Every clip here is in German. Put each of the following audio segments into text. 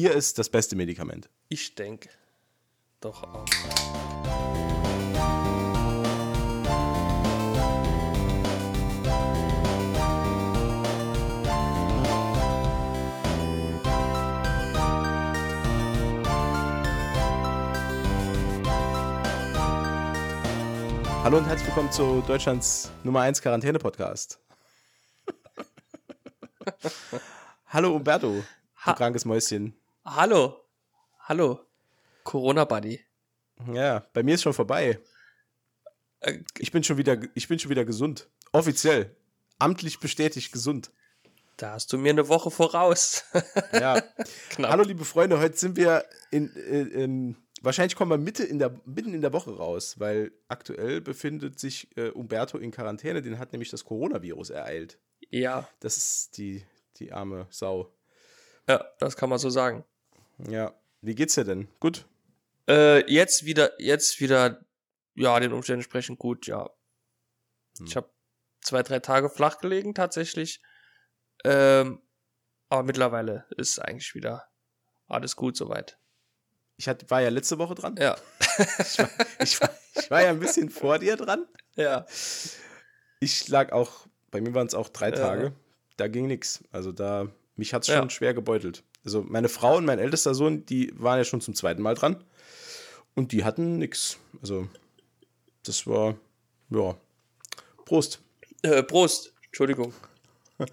Bier ist das beste Medikament. Ich denke. Doch auch. Hallo und herzlich willkommen zu Deutschlands Nummer 1 Quarantäne-Podcast. Hallo Umberto, du Ha- krankes Mäuschen. Hallo. Hallo. Corona-Buddy. Ja, bei mir ist schon vorbei. Äh, Ich bin schon wieder, ich bin schon wieder gesund. Offiziell. Amtlich bestätigt gesund. da hast du mir eine Woche voraus. Ja. Knapp. Hallo liebe Freunde, heute sind wir in, äh, in wahrscheinlich kommen wir Mitte in der, mitten in der Woche raus, weil aktuell befindet sich äh, Umberto in Quarantäne, den hat nämlich das Coronavirus ereilt. Ja, Das ist die, die arme Sau. ja, das kann man so sagen. Ja. Wie geht's dir denn? Gut? Äh, jetzt wieder, jetzt wieder, ja, den Umständen entsprechend gut, ja. Hm. Ich habe zwei, drei Tage flach gelegen, tatsächlich. Ähm, aber mittlerweile ist eigentlich wieder alles gut soweit. Ich hat, war ja letzte Woche dran. Ja. Ich war, ich, war, ich war ja ein bisschen vor dir dran. ja. Ich lag auch, bei mir waren es auch drei Ja. Tage. Da ging nichts. Also da, mich hat es schon Ja. schwer gebeutelt. Also meine Frau und mein ältester Sohn, die waren ja schon zum zweiten Mal dran. Und die hatten nichts. Also das war, ja, Prost. Äh, Prost. Entschuldigung.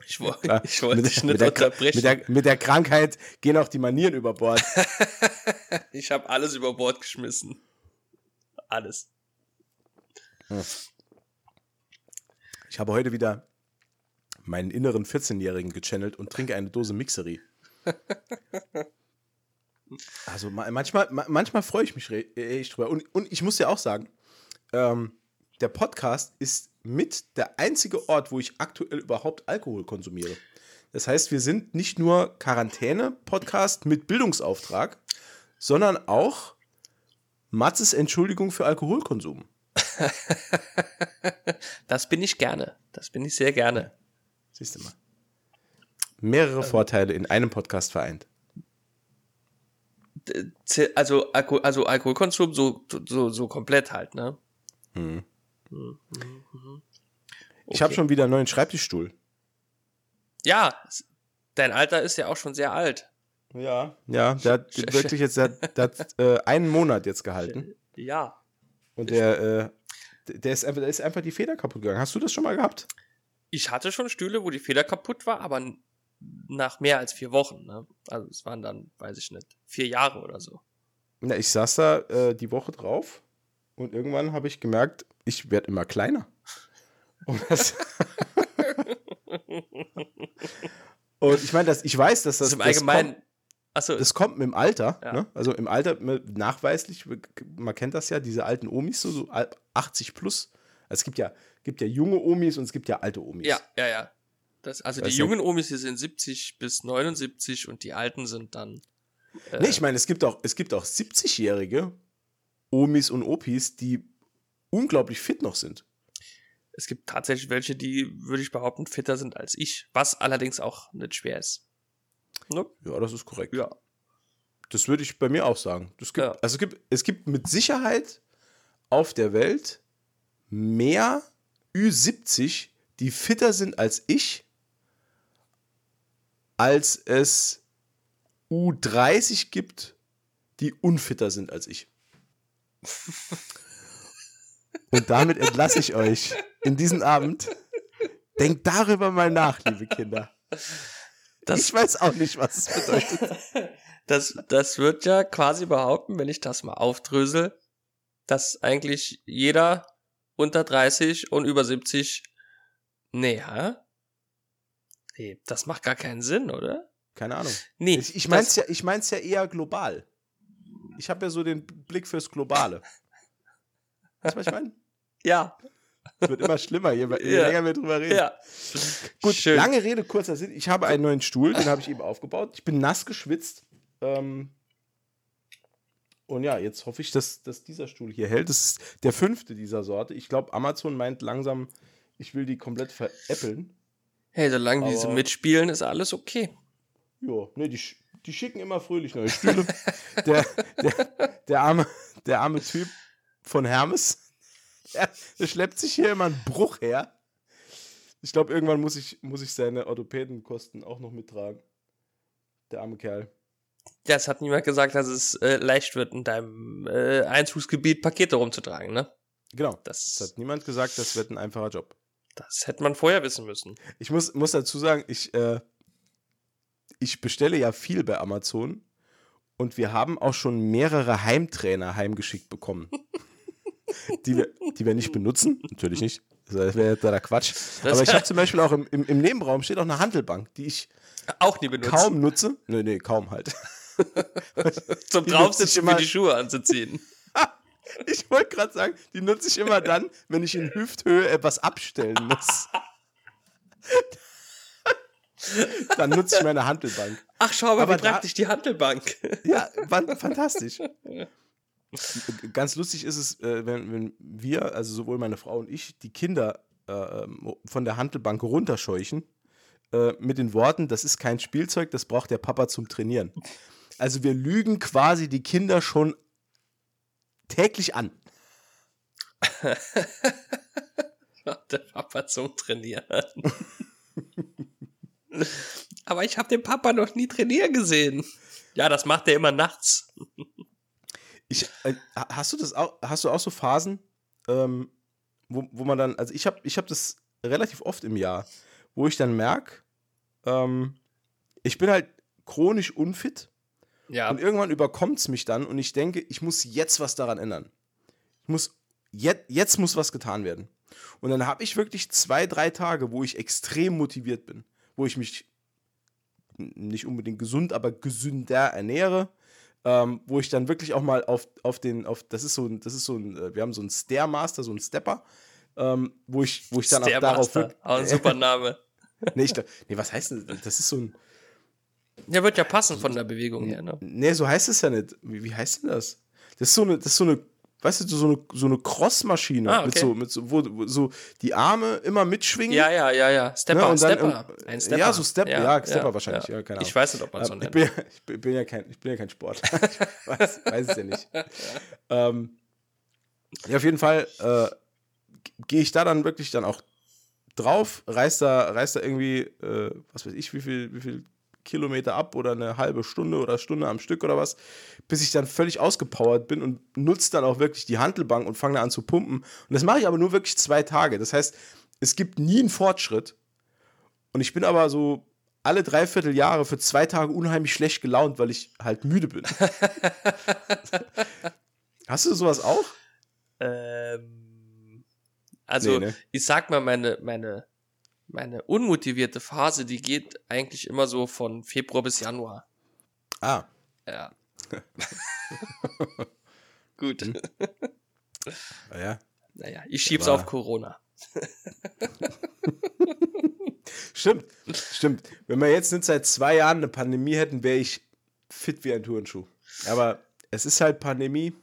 Ich, wo, Ja, ich wollte mit, dich nicht mit, der, unterbrechen. mit, der, mit der Krankheit gehen auch die Manieren über Bord. ich habe alles über Bord geschmissen. Alles. Ich habe heute wieder meinen inneren 14-Jährigen gechannelt und trinke eine Dose Mixery. Also ma manchmal, ma manchmal freue ich mich re- äh, echt drüber. Und, und ich muss ja auch sagen, ähm, der Podcast ist mit der einzige Ort, wo ich aktuell überhaupt Alkohol konsumiere. Das heißt, wir sind nicht nur Quarantäne-Podcast mit Bildungsauftrag, sondern auch Matzes Entschuldigung für Alkoholkonsum. Das bin ich gerne. Das bin ich sehr gerne. Siehst du mal. Mehrere Vorteile in einem Podcast vereint. Also, Alko also Alkoholkonsum so, so, so komplett halt, ne? Ich habe schon wieder einen neuen Schreibtischstuhl. Ja, dein Alter ist ja auch schon sehr alt. Ja. Ja, der hat wirklich jetzt, der, der hat äh, einen Monat jetzt gehalten. Ja. Und der, äh, der, ist einfach, der ist einfach die Feder kaputt gegangen. Hast du das schon mal gehabt? Ich hatte schon Stühle, wo die Feder kaputt war, aber nach mehr als vier Wochen, ne? Also es waren dann, weiß ich nicht, vier Jahre oder so. Na, ich saß da äh, die Woche drauf und irgendwann habe ich gemerkt, ich werde immer kleiner. Und, und ich meine, ich weiß, dass das, im das Allgemeinen. Achso, Das kommt mit dem Alter, Ja. ne? Also im Alter nachweislich, man kennt das ja, diese alten Omis, so, so al- 80 plus. Also es gibt ja, gibt ja junge Omis und es gibt ja alte Omis. ja, ja, ja. Das, also die jungen Omis, die sind 70 bis 79 und die alten sind dann. Äh, Nee, ich meine, es gibt auch, es gibt auch 70-jährige Omis und Opis, die unglaublich fit noch sind. Es gibt tatsächlich welche, die, würde ich behaupten, fitter sind als ich. Was allerdings auch nicht schwer ist. Ne? Ja, das ist korrekt. Ja. Das würde ich bei mir auch sagen. Gibt, Ja. Also es gibt, es gibt mit Sicherheit auf der Welt mehr Ü70, die fitter sind als ich, als es U30 gibt, die unfitter sind als ich. Und damit entlasse ich euch in diesen Abend. Denkt darüber mal nach, liebe Kinder. Das, ich weiß auch nicht, was es bedeutet. das, das wird ja quasi behaupten, wenn ich das mal aufdrösel, dass eigentlich jeder unter 30 und über 70, nee, hä? Nee, das macht gar keinen Sinn, oder? Keine Ahnung. Nee, Ich, ich mein's das- ja, ich mein's ja eher global. Ich habe ja so den Blick fürs Globale. Weißt du, was ich meine? Ja, Es wird immer schlimmer, je, je Ja. länger wir drüber reden. ja. Gut, Schön. lange Rede, kurzer Sinn. Ich habe einen neuen Stuhl, den habe ich eben aufgebaut. Ich bin nass geschwitzt. Ähm, und ja, jetzt hoffe ich, dass, dass dieser Stuhl hier hält. Das ist der fünfte dieser Sorte. Ich glaube, Amazon meint langsam, ich will die komplett veräppeln. Hey, solange diese Aber- mitspielen, ist alles okay. Ja, nee, die, die schicken immer fröhlich neue Stühle. der, der, der, arme, der arme Typ von Hermes, der, der schleppt sich hier immer einen Bruch her. Ich glaube, irgendwann muss ich, muss ich seine Orthopädenkosten auch noch mittragen. Der arme Kerl. Ja, es hat niemand gesagt, dass es äh, leicht wird, in deinem äh, Einzugsgebiet Pakete rumzutragen, ne? Genau. Das, das, hat niemand gesagt, das wird ein einfacher Job. Das hätte man vorher wissen müssen. Ich muss, muss dazu sagen, ich, äh, ich bestelle ja viel bei Amazon und wir haben auch schon mehrere Heimtrainer heimgeschickt bekommen. die, wir, die wir nicht benutzen. Natürlich nicht. Das wäre da Quatsch. Aber ich habe zum Beispiel auch im, im, im, Nebenraum steht auch eine Handelbank, die ich auch nie benutze. Kaum nutze. Nee, nee, kaum halt. Zum Draufsitzen für die Schuhe anzuziehen. ich wollte gerade sagen, die nutze ich immer dann, wenn ich in Hüfthöhe etwas abstellen muss. Dann nutze ich meine Handelbank. Ach, schau mal, Aber wie praktisch die Handelbank. Ja, fantastisch. Ganz lustig ist es, äh, wenn, wenn wir, also sowohl meine Frau und ich, die Kinder äh, von der Handelbank runterscheuchen, äh, mit den Worten, das ist kein Spielzeug, das braucht der Papa zum Trainieren. Also wir lügen quasi die Kinder schon täglich an. der Papa zum Trainieren. Aber ich habe den Papa noch nie trainieren gesehen. Ja, das macht er immer nachts. Ich, äh, hast du das auch, hast du auch so Phasen, ähm, wo, wo man dann, also ich habe ich hab das relativ oft im Jahr, wo ich dann merke, ähm, ich bin halt chronisch unfit. Ja. Und irgendwann überkommt es mich dann und ich denke, ich muss jetzt was daran ändern. Ich muss, jetzt, jetzt muss was getan werden. Und dann habe ich wirklich zwei, drei Tage, wo ich extrem motiviert bin, wo ich mich nicht unbedingt gesund, aber gesünder ernähre, ähm, wo ich dann wirklich auch mal auf, auf den, auf, das ist so ein, das ist so ein, äh, wir haben so einen Stairmaster, so einen Stepper, ähm, wo ich, wo ich dann auch darauf. Wirklich, auch ein super Name. nee, ich, nee, was heißt das? Das ist so ein. Ja, wird ja passen von der Bewegung her, ne? Nee, so heißt es ja nicht. Wie, wie heißt denn das? Das ist so eine, das ist so eine weißt du, so eine, so eine Crossmaschine ah, okay. mit so, mit so, wo, wo, so die Arme immer mitschwingen. Ja, ja, ja, ja. Stepper, ne? und dann, Stepper. Ein Stepper. Ja, so Step, ja, ja Stepper ja, wahrscheinlich, ja. keine Ahnung. Ich weiß nicht, ob man so nennt. Ich bin, ich bin, ja, kein, ich bin ja kein Sport. ich weiß, weiß, es ja nicht. ähm, ja, auf jeden Fall äh, gehe ich da dann wirklich dann auch drauf, reißt da, reißt da irgendwie, äh, was weiß ich, wie viel, wie viel Kilometer ab oder eine halbe Stunde oder Stunde am Stück oder was, bis ich dann völlig ausgepowert bin und nutze dann auch wirklich die Handelbank und fange an zu pumpen. Und das mache ich aber nur wirklich zwei Tage. Das heißt, es gibt nie einen Fortschritt. Und ich bin aber so alle dreiviertel Jahre für zwei Tage unheimlich schlecht gelaunt, weil ich halt müde bin. Hast du sowas auch? Ähm, also, nee, ne? ich sag mal, meine, meine meine unmotivierte Phase, die geht eigentlich immer so von Februar bis Januar. Ah. Ja. Gut. Hm. Naja. Naja, ich schieb's Aber auf Corona. stimmt, stimmt. Wenn wir jetzt nicht seit zwei Jahren eine Pandemie hätten, wäre ich fit wie ein Turnschuh. Aber es ist halt Pandemie.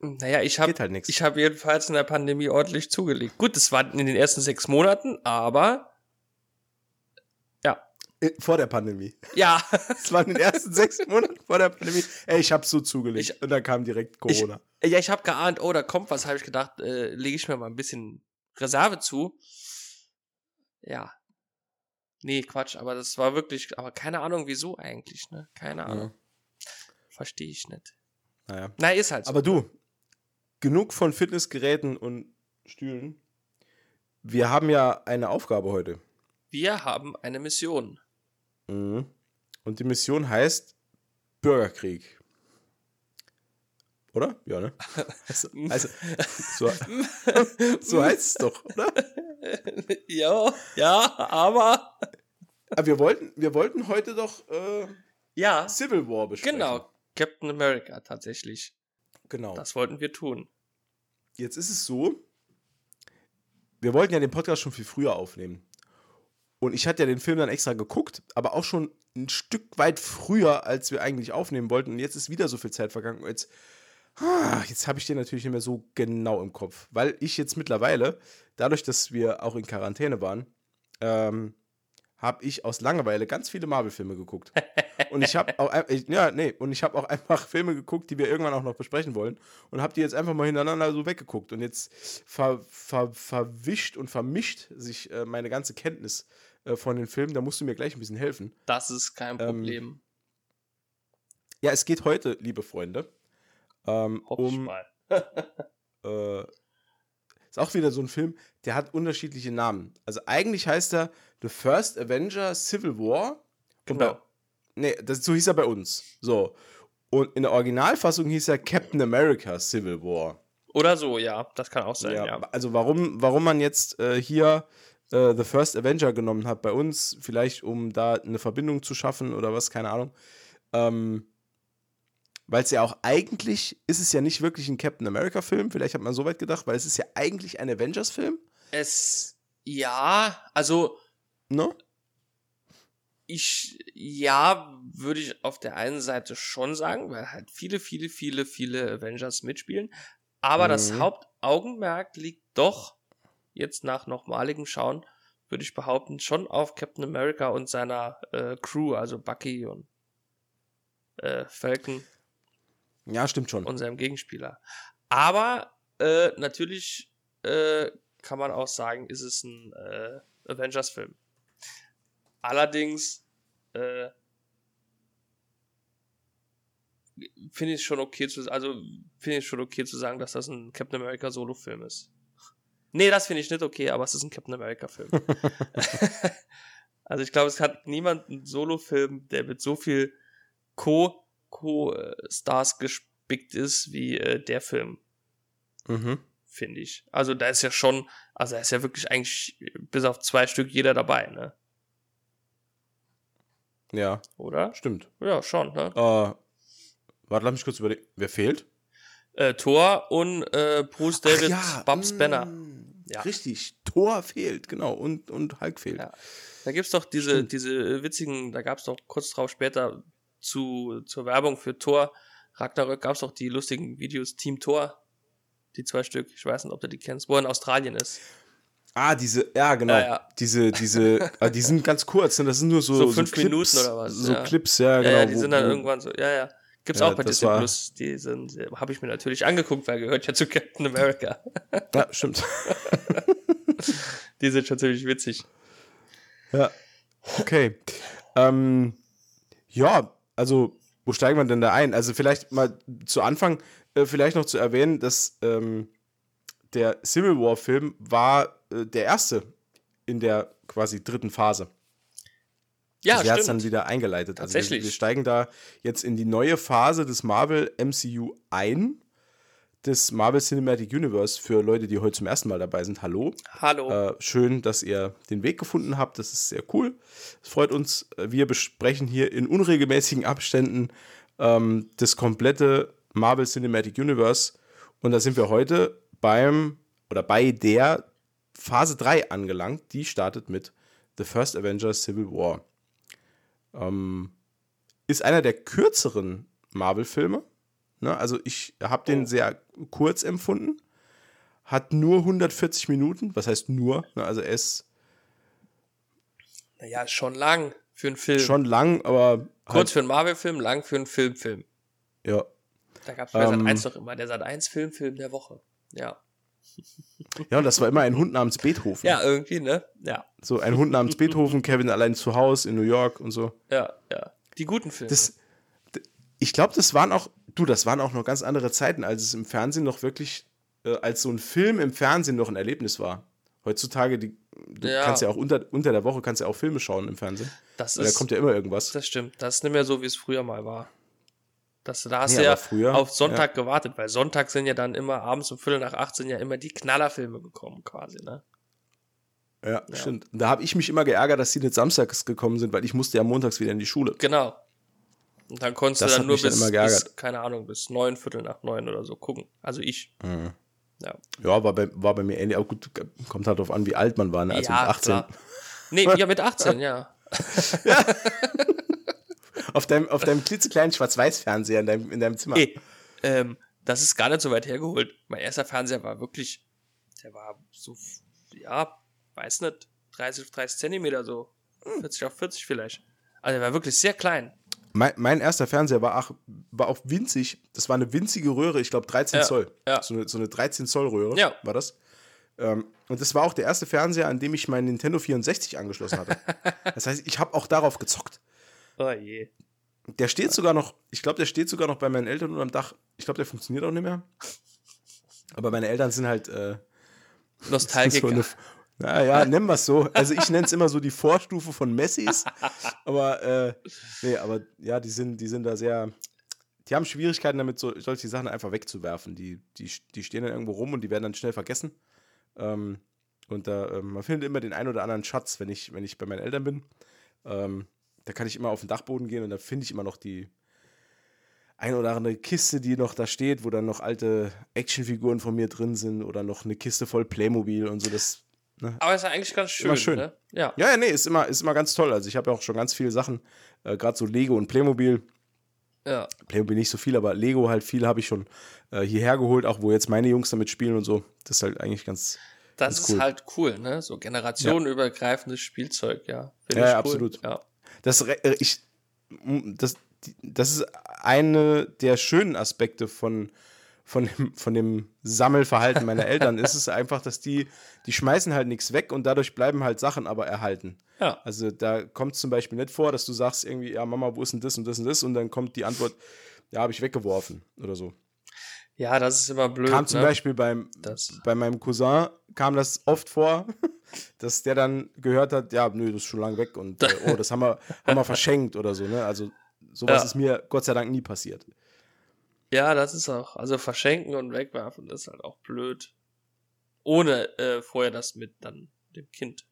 Naja, ich habe halt ich hab jedenfalls in der Pandemie ordentlich zugelegt. Gut, das war in den ersten sechs Monaten, aber ja. Äh, vor der Pandemie. Ja. Es waren in den ersten sechs Monaten vor der Pandemie. Ey, ich habe so zugelegt ich, und dann kam direkt Corona. Ich, ja, ich habe geahnt, oh, da kommt was, habe ich gedacht, äh, lege ich mir mal ein bisschen Reserve zu. Ja. Nee, Quatsch, aber das war wirklich, aber keine Ahnung, wieso eigentlich, ne? Keine Ahnung. Ja. Verstehe ich nicht. Naja. Na, ist halt so. Aber du, genug von Fitnessgeräten und Stühlen. Wir haben ja eine Aufgabe heute. Wir haben eine Mission. Mhm. Und die Mission heißt Bürgerkrieg. Oder? Ja, ne? Also, also so, so heißt es doch, oder? Ja, ja, aber. Aber wir wollten, wir wollten heute doch äh, ja, Civil War besprechen. Genau, Captain America tatsächlich. Genau. Das wollten wir tun. Jetzt ist es so, wir wollten ja den Podcast schon viel früher aufnehmen. Und ich hatte ja den Film dann extra geguckt, aber auch schon ein Stück weit früher, als wir eigentlich aufnehmen wollten. Und jetzt ist wieder so viel Zeit vergangen. Und jetzt, ah, jetzt habe ich den natürlich nicht mehr so genau im Kopf. Weil ich jetzt mittlerweile, dadurch, dass wir auch in Quarantäne waren, ähm, habe ich aus Langeweile ganz viele Marvel-Filme geguckt. Und ich habe auch, ja, nee, und ich habe auch einfach Filme geguckt, die wir irgendwann auch noch besprechen wollen. Und habe die jetzt einfach mal hintereinander so weggeguckt. Und jetzt ver, ver, verwischt und vermischt sich äh, meine ganze Kenntnis äh, von den Filmen. Da musst du mir gleich ein bisschen helfen. Das ist kein Problem. Ähm, ja, es geht heute, liebe Freunde, ähm, um. äh, ist auch wieder so ein Film, der hat unterschiedliche Namen. Also eigentlich heißt er The First Avenger Civil War. Genau. Bei, nee, das, so hieß er bei uns. So. Und in der Originalfassung hieß er Captain America Civil War. Oder so, ja, das kann auch sein, ja. ja. Also warum, warum man jetzt äh, hier äh, The First Avenger genommen hat bei uns, vielleicht um da eine Verbindung zu schaffen oder was, keine Ahnung. Ähm, weil es ja auch eigentlich ist es ja nicht wirklich ein Captain America Film, vielleicht hat man so weit gedacht, weil es ist ja eigentlich ein Avengers Film. Es ja, also no? Ich ja, würde ich auf der einen Seite schon sagen, weil halt viele viele viele viele Avengers mitspielen, aber mhm. das Hauptaugenmerk liegt doch jetzt nach nochmaligem Schauen, würde ich behaupten, schon auf Captain America und seiner äh, Crew, also Bucky und äh, Falcon. Ja, stimmt schon. Und seinem Gegenspieler. Aber äh, natürlich äh, kann man auch sagen, ist es ein äh, Avengers-Film. Allerdings äh, finde ich schon okay zu, also finde ich schon okay zu sagen, dass das ein Captain America Solo-Film ist. Nee, das finde ich nicht okay, aber es ist ein Captain America-Film. also ich glaube, es hat niemand einen Solo-Film, der mit so viel Co- Co-Stars gespickt ist wie äh, der Film. Mhm. Finde ich. Also da ist ja schon, also da ist ja wirklich eigentlich bis auf zwei Stück jeder dabei, ne? Ja. Oder? Stimmt. Ja, schon, ne? Äh, warte, lass mich kurz überlegen. Wer fehlt? Äh, Thor und äh, Bruce David ja, mm, Banner. Ja. Richtig, Thor fehlt, genau, und, und Hulk fehlt. Ja. Da gibt's doch diese, diese witzigen, da gab's doch kurz drauf später zu, zur Werbung für Thor Ragnarök gab's doch die lustigen Videos Team Thor. Die zwei Stück, ich weiß nicht, ob du die kennst, wo er in Australien ist. Ah, diese, ja, genau. Ja, ja. Diese, diese, ah, die sind ganz kurz, ne? das sind nur so, so fünf so Minuten oder was. So ja. Clips, ja, genau. Ja, die wo, sind dann wo, irgendwann so, ja, ja. Gibt's auch bei Disney Plus. Die sind, habe ich mir natürlich angeguckt, weil gehört ja zu Captain America. ja, stimmt. die sind schon ziemlich witzig. Ja. Okay. Ähm, ja, also, wo steigen wir denn da ein? Also, vielleicht mal zu Anfang, äh, vielleicht noch zu erwähnen, dass ähm, der Civil War-Film war äh, der erste in der quasi dritten Phase. Ja, also hat es dann wieder eingeleitet. Tatsächlich. Also wir, wir, steigen da jetzt in die neue Phase des Marvel MCU ein. Des Marvel Cinematic Universe für Leute, die heute zum ersten Mal dabei sind. Hallo. Hallo. Äh, schön, dass ihr den Weg gefunden habt. Das ist sehr cool. Es freut uns. Wir besprechen hier in unregelmäßigen Abständen ähm, das komplette Marvel Cinematic Universe. Und da sind wir heute beim oder bei der Phase 3 angelangt. Die startet mit The First Avengers Civil War. Ähm, ist einer der kürzeren Marvel-Filme. Ne? Also ich habe den oh. sehr kurz empfunden. Hat nur 140 Minuten. Was heißt nur? Ne? Also er ist. Naja, schon lang für einen Film. Schon lang, aber. Kurz halt für einen Marvel-Film, lang für einen Filmfilm. Ja. Da gab es bei ähm, Sat 1 doch immer der Sat 1 Filmfilm der Woche. Ja. Ja, und das war immer ein Hund namens Beethoven. Ja, irgendwie, ne? Ja. So ein Hund namens Beethoven, Kevin allein zu Hause in New York und so. Ja, ja. Die guten Filme. Das, ich glaube, das waren auch, du, das waren auch noch ganz andere Zeiten, als es im Fernsehen noch wirklich, äh, als so ein Film im Fernsehen noch ein Erlebnis war. Heutzutage, die, du ja. kannst ja auch unter, unter der Woche kannst ja auch Filme schauen im Fernsehen. Das ist, da kommt ja immer irgendwas. Das stimmt. Das ist nicht mehr so, wie es früher mal war. Das, da hast du ja früher, auf Sonntag ja. gewartet, weil Sonntag sind ja dann immer abends um Viertel nach acht sind ja immer die Knallerfilme gekommen quasi, ne? Ja, ja. stimmt. Da habe ich mich immer geärgert, dass sie nicht samstags gekommen sind, weil ich musste ja montags wieder in die Schule. Genau. Und dann konntest das du dann nur bis, dann bis, keine Ahnung, bis neun, Viertel nach neun oder so gucken. Also ich. Mhm. Ja. ja, war bei, war bei mir ähnlich. Auch gut, kommt halt darauf an, wie alt man war, ne? Also ja, mit 18. Klar. Nee, ja, mit 18, ja. ja. auf deinem, auf deinem klitzekleinen Schwarz-Weiß-Fernseher in deinem, in deinem Zimmer. Hey, ähm, das ist gar nicht so weit hergeholt. Mein erster Fernseher war wirklich, der war so, ja, weiß nicht, 30, 30 Zentimeter so 40 auf 40 vielleicht. Also er war wirklich sehr klein. Mein, mein erster Fernseher war auch, war auch winzig. Das war eine winzige Röhre, ich glaube 13 Ja, Zoll. ja. So, eine, so eine 13 Zoll Röhre Ja. war das. Ähm, und das war auch der erste Fernseher, an dem ich meinen Nintendo 64 angeschlossen hatte. das heißt, ich habe auch darauf gezockt. Oh je. Der steht sogar noch, ich glaube, der steht sogar noch bei meinen Eltern unterm Dach. Ich glaube, der funktioniert auch nicht mehr. Aber meine Eltern sind halt äh, Nostalgiker. so eine, naja, nennen wir es so. Also ich nenne es immer so die Vorstufe von Messis. Aber äh, nee, aber ja, die sind, die sind da sehr. Die haben Schwierigkeiten damit, so, solche Sachen einfach wegzuwerfen. Die, die, die stehen dann irgendwo rum und die werden dann schnell vergessen. Ähm, und da, ähm, man findet immer den einen oder anderen Schatz, wenn ich, wenn ich bei meinen Eltern bin. Ähm, da kann ich immer auf den Dachboden gehen und da finde ich immer noch die ein oder andere Kiste, die noch da steht, wo dann noch alte Actionfiguren von mir drin sind oder noch eine Kiste voll Playmobil und so. Das, Aber ist ja eigentlich ganz schön. Immer schön. Ne? Ja. ja, ja, nee, ist immer, ist immer ganz toll. Also ich habe ja auch schon ganz viele Sachen, äh, gerade so Lego und Playmobil. ja. Playmobil nicht so viel, aber Lego halt viel habe ich schon äh, hierher geholt, auch wo jetzt meine Jungs damit spielen und so. Das ist halt eigentlich ganz. Das Ganz ist cool. halt cool, ne? So generationenübergreifendes Spielzeug, ja. Find Ja, ich ja, cool. absolut. Ja. Das, äh, ich, das, das ist eine der schönen Aspekte von, von, dem, von dem Sammelverhalten meiner Eltern. ist es einfach, dass die, die schmeißen halt nichts weg und dadurch bleiben halt Sachen aber erhalten. ja. Also da kommt es zum Beispiel nicht vor, dass du sagst irgendwie, ja Mama, wo ist denn das und das und das und dann kommt die Antwort, ja, habe ich weggeworfen oder so. Ja, das ist immer blöd. kam zum ne? Beispiel beim, Das- bei meinem Cousin, kam das oft vor, dass der dann gehört hat, ja, nö, das ist schon lange weg und äh, oh, das haben wir, haben wir verschenkt oder so, ne? Also sowas Ja. ist mir Gott sei Dank nie passiert. Ja, das ist auch. Also verschenken und wegwerfen, das ist halt auch blöd. Ohne äh, vorher das mit dann dem Kind.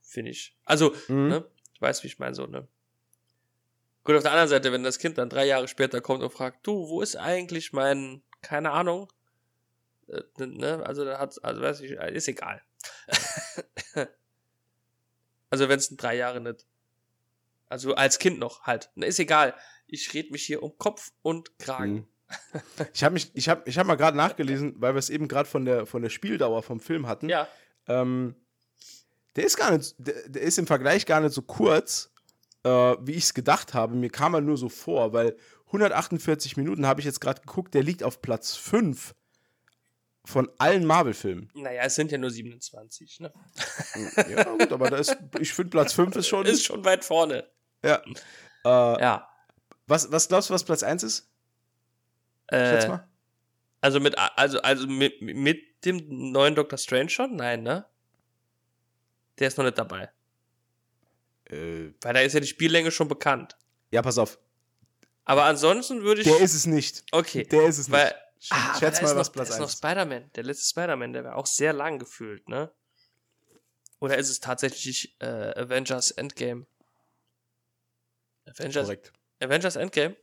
Finde ich. Also, Mhm. ne? Ich weiß, wie ich meine, so, ne? Gut, auf der anderen Seite, wenn das Kind dann drei Jahre später kommt und fragt, du, wo ist eigentlich mein, keine Ahnung, äh, ne? Also, da hat, also weiß ich, ist egal. also, wenn es in drei Jahre nicht. Also, als Kind noch halt. Ne, ist egal. Ich red mich hier um Kopf und Kragen. Mhm. Ich habe mich, ich habe, ich habe mal gerade nachgelesen, weil wir es eben gerade von der von der Spieldauer vom Film hatten. Ja, Ähm, der ist gar nicht, der, der ist im Vergleich gar nicht so kurz, äh, wie ich es gedacht habe. Mir kam er nur so vor, weil 148 Minuten habe ich jetzt gerade geguckt, der liegt auf Platz 5 von allen Marvel-Filmen. naja, es sind ja nur 27, ne? ja, gut, aber da ist, ich finde Platz 5 ist schon. Ist schon weit vorne. ja. Äh, Ja. was, was glaubst du, was Platz 1 ist? Schätz Äh, mal. also mit, also, also mit, mit dem neuen Doctor Strange schon? Nein, ne? Der ist noch nicht dabei. Äh, Weil da ist ja die Spiellänge schon bekannt. ja, pass auf. Aber ansonsten würde ich. Der ist es nicht. okay. Der ist es weil, nicht. Sch- ah, Schätz mal, ist was noch, Platz ist 1 noch ist. Spider-Man. Der letzte Spider-Man, der war auch sehr lang gefühlt, ne? Oder ist es tatsächlich äh, Avengers Endgame? Avengers, Korrekt. Avengers Endgame?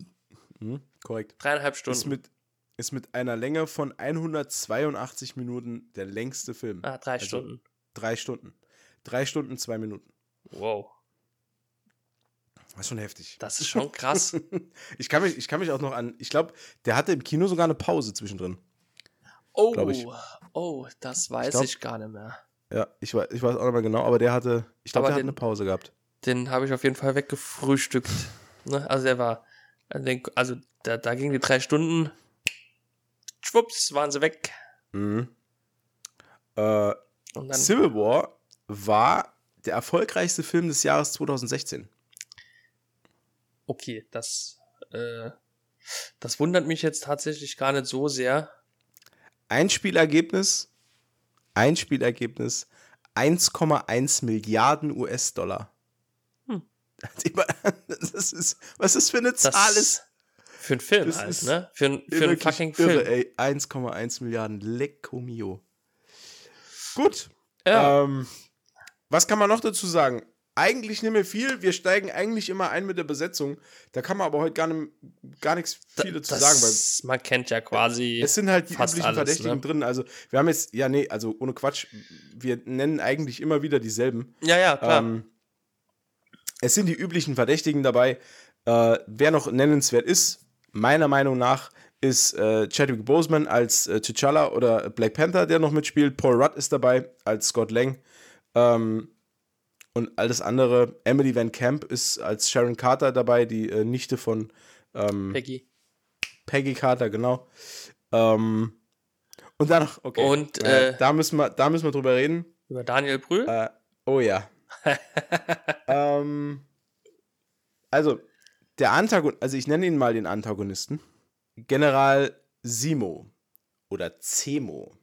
Mhm, korrekt. Dreieinhalb Ist Stunden. mit, ist mit einer Länge von 182 Minuten der längste Film. ah, drei Also Stunden. Drei Stunden. Drei Stunden, zwei Minuten. Wow. Das ist schon heftig. Das ist schon krass. Ich kann mich, ich kann mich auch noch an, ich glaube, der hatte im Kino sogar eine Pause zwischendrin. Oh, ich. oh, das weiß glaub- ich gar nicht mehr. Ja, ich weiß, ich weiß auch nicht mehr genau, aber der hatte, ich glaube, der hat eine Pause gehabt. Den habe ich auf jeden Fall weggefrühstückt. Ne? Also der war, also da, da ging die drei Stunden, schwupps, waren sie weg. Mhm. Äh, Civil War war der erfolgreichste Film des Jahres 2016. okay, das, äh, das wundert mich jetzt tatsächlich gar nicht so sehr. Einspielergebnis, Einspielergebnis 1,1 Milliarden US-Dollar. Hm. Das ist, was ist für eine Das Zahl ist? für einen Film das halt, ist ne? Für, ein- für einen fucking irre, Film. ey. 1,1 Milliarden. Lecco mio. Gut. Ja, Ähm, was kann man noch dazu sagen? Eigentlich nicht mehr viel. Wir steigen eigentlich immer ein mit der Besetzung. Da kann man aber heute gar, nicht, gar nichts viele zu das, sagen, weil man kennt ja quasi. es sind halt die üblichen alles, Verdächtigen ne? drin. Also, wir haben jetzt, ja, nee, also ohne Quatsch, wir nennen eigentlich immer wieder dieselben. ja, ja, klar. Ähm, es sind die üblichen Verdächtigen dabei. Äh, wer noch nennenswert ist, meiner Meinung nach, ist äh, Chadwick Boseman als äh, T'Challa oder Black Panther, der noch mitspielt. Paul Rudd ist dabei als Scott Lang. Ähm, Und alles andere, Emily Van Camp ist als Sharon Carter dabei, die äh, Nichte von ähm, Peggy. Peggy Carter, genau. Ähm, und dann noch, okay. Und, äh, äh, da, müssen wir, da müssen wir drüber reden. Über Daniel Brühl? Äh, oh ja. ähm, also, der Antagonist, also ich nenne ihn mal den Antagonisten. General Simo oder Zemo.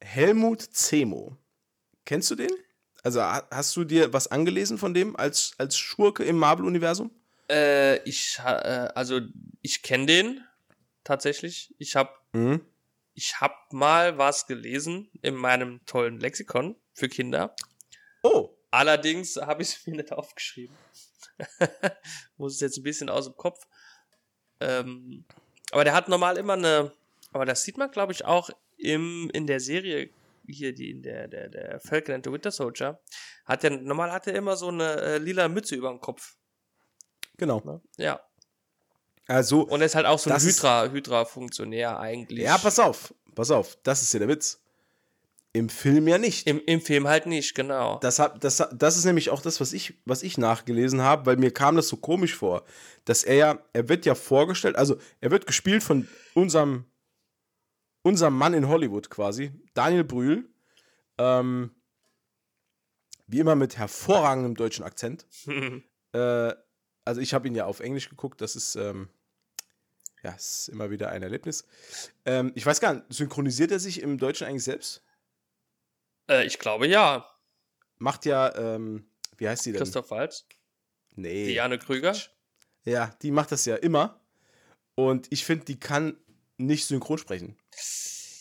Helmut Zemo. Kennst du den? Also ha- hast du dir was angelesen von dem als, als Schurke im Marvel-Universum? Äh, ich, äh, also, ich kenne den tatsächlich. Ich habe Mhm. ich hab mal was gelesen in meinem tollen Lexikon für Kinder. Oh, Allerdings habe ich es mir nicht aufgeschrieben. Muss es jetzt ein bisschen aus dem Kopf. Ähm, aber der hat normal immer eine, aber das sieht man, glaube ich, auch im, in der Serie hier, die der, der, der Falcon and the Winter Soldier, hat der, normal hat er immer so eine äh, lila Mütze über dem Kopf. genau. Ne? Ja. Also, Und er ist halt auch so ein Hydra, Hydra-Funktionär eigentlich. ja, pass auf, pass auf, das ist ja der Witz. Im Film ja nicht. Im, Im Film halt nicht, genau. Das, hab, das, das ist nämlich auch das, was ich, was ich nachgelesen habe, weil mir kam das so komisch vor, dass er ja, er wird ja vorgestellt, also er wird gespielt von unserem, unserem Mann in Hollywood quasi, Daniel Brühl, ähm, wie immer mit hervorragendem deutschen Akzent. Äh, also ich habe ihn ja auf Englisch geguckt, das ist, ähm, ja, ist immer wieder ein Erlebnis. Ähm, ich weiß gar nicht, synchronisiert er sich im Deutschen eigentlich selbst? äh, ich glaube ja. Macht ja, ähm, wie heißt die denn? Christoph Waltz, Nee. Diane Krüger. Ja, die macht das ja immer. Und ich finde, die kann nicht synchron sprechen.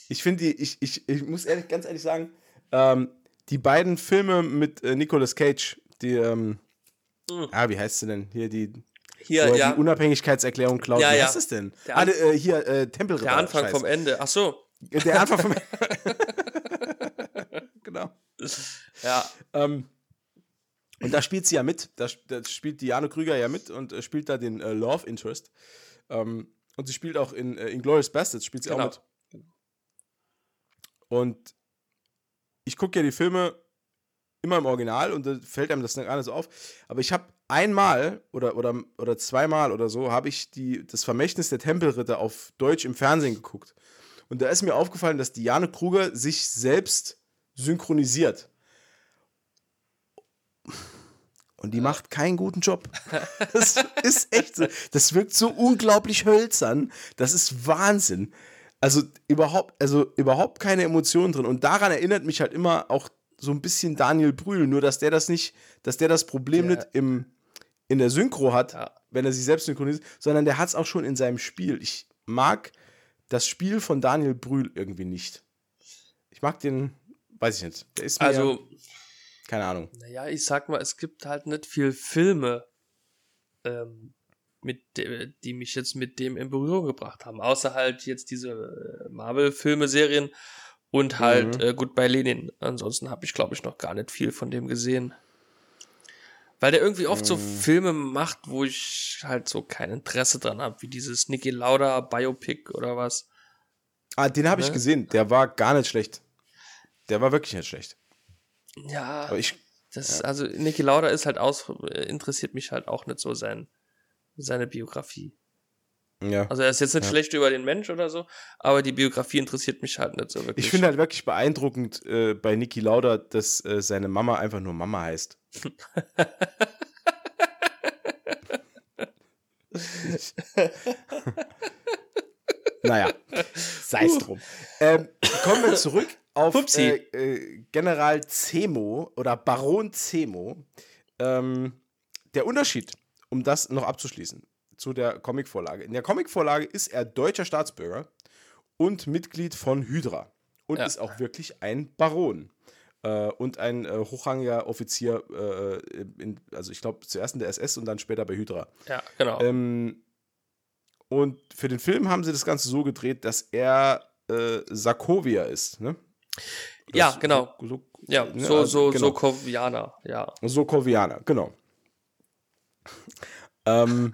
Ich finde die, ich, ich, ich muss ehrlich, ganz ehrlich sagen, ähm, die beiden Filme mit äh, Nicolas Cage, die, ähm, Mhm. ah, wie heißt sie denn? Hier, die, Hier, er ja. die Unabhängigkeitserklärung klaut. Ja, wie ja. heißt es denn? Der ah, äh, hier, äh, Tempelritter. Der Anfang Scheiß. vom Ende. Ach so. Der Anfang vom Genau. Ja. Ähm, und da spielt sie ja mit. Da, da spielt Diane Krüger ja mit und äh, spielt da den äh, Love Interest. Ähm, und sie spielt auch in äh, Inglourious Bastards, spielt sie Genau. auch mit. Und ich gucke ja die Filme immer im Original und da fällt einem das dann gar nicht so auf. Aber ich habe einmal oder, oder, oder zweimal oder so, habe ich die, das Vermächtnis der Tempelritter auf Deutsch im Fernsehen geguckt. Und da ist mir aufgefallen, dass Diane Kruger sich selbst synchronisiert. Und die macht keinen guten Job. Das ist echt so. Das wirkt so unglaublich hölzern. Das ist Wahnsinn. Also überhaupt, also überhaupt keine Emotionen drin. Und daran erinnert mich halt immer auch so ein bisschen Daniel Brühl, nur dass der das nicht, dass der das Problem Der- nicht im, in der Synchro hat, Ja. wenn er sich selbst synchronisiert, sondern der hat es auch schon in seinem Spiel. Ich mag das Spiel von Daniel Brühl irgendwie nicht. Ich mag den, weiß ich nicht. Der ist mir, Also, keine Ahnung. naja, ich sag mal, es gibt halt nicht viel Filme, ähm, mit de- die mich jetzt mit dem in Berührung gebracht haben. Außer halt jetzt diese äh, Marvel-Filme, Serien und halt Mhm. äh, Goodbye Lenin. Ansonsten habe ich, glaube ich, noch gar nicht viel von dem gesehen. Weil der irgendwie oft so Mhm. Filme macht, wo ich halt so kein Interesse dran habe, wie dieses Niki Lauda Biopic oder was. Ah, den habe ich Ne? gesehen. Der war gar nicht schlecht. Der war wirklich nicht schlecht. Ja, Aber ich, Das, also Niki Lauda ist halt aus, äh, interessiert mich halt auch nicht so sein, seine Biografie. ja. Also er ist jetzt nicht Ja. schlecht über den Mensch oder so, aber die Biografie interessiert mich halt nicht so wirklich. Ich finde halt wirklich beeindruckend äh, bei Niki Lauda, dass äh, seine Mama einfach nur Mama heißt. naja, sei es drum. Ähm, kommen wir zurück auf äh, äh, General Zemo oder Baron Zemo. Ähm, der Unterschied, um das noch abzuschließen, zu der Comicvorlage. In der Comicvorlage ist er deutscher Staatsbürger und Mitglied von Hydra und Ja. ist auch wirklich ein Baron. Äh, und ein äh, hochrangiger Offizier, äh, in, also ich glaube zuerst in der SS und dann später bei Hydra. ja, genau. Ähm, und für den Film haben sie das Ganze so gedreht, dass er äh, Sarkovia ist, ne? Ja, Das- genau. So, so, ja, ne, so, also, so, genau. so Kovianer, ja. Sokovianer, genau. ähm,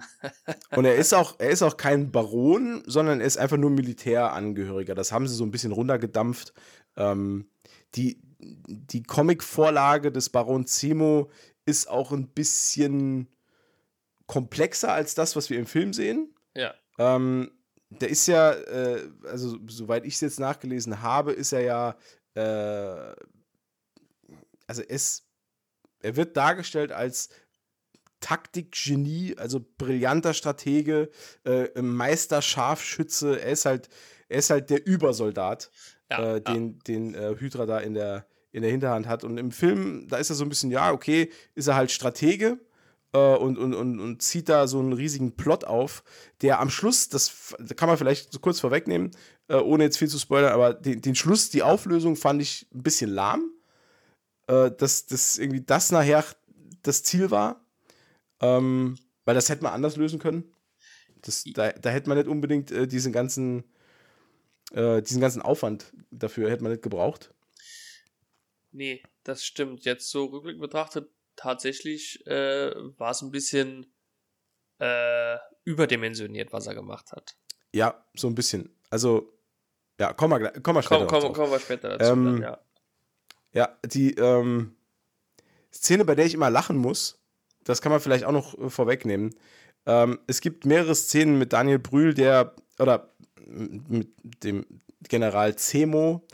und er ist auch, er ist auch kein Baron, sondern er ist einfach nur Militärangehöriger. Das haben sie so ein bisschen runtergedampft. Ähm, die die Comic-Vorlage des Baron Zemo ist auch ein bisschen komplexer als das, was wir im Film sehen. Ja. Ähm, der ist ja, äh, also soweit ich es jetzt nachgelesen habe, ist er ja, äh, also es, er wird dargestellt als Taktikgenie, also brillanter Stratege, äh, Meister-Scharfschütze. Er ist halt, er ist halt der Übersoldat, ja, äh, den, den äh, Hydra da in der, in der Hinterhand hat. Und im Film, da ist er so ein bisschen, ja, okay, ist er halt Stratege und, und, und, und zieht da so einen riesigen Plot auf, der am Schluss, das kann man vielleicht so kurz vorwegnehmen, äh, ohne jetzt viel zu spoilern, aber den, den Schluss, die Auflösung fand ich ein bisschen lahm. Äh, dass, dass irgendwie das nachher das Ziel war. Ähm, weil das hätte man anders lösen können. Das, da, da hätte man nicht unbedingt äh, diesen ganzen äh, diesen ganzen Aufwand dafür hätte man nicht gebraucht. Nee, das stimmt. Jetzt so rückblickend betrachtet, tatsächlich äh, war es ein bisschen äh, überdimensioniert, was er gemacht hat. Ja, so ein bisschen. Also, ja, komm mal, komm mal später. Komm, komm, komm mal später dazu. Ähm, dann, ja. ja, die ähm, Szene, bei der ich immer lachen muss, das kann man vielleicht auch noch äh, vorwegnehmen. Ähm, es gibt mehrere Szenen mit Daniel Brühl, der, oder mit dem General Zemo,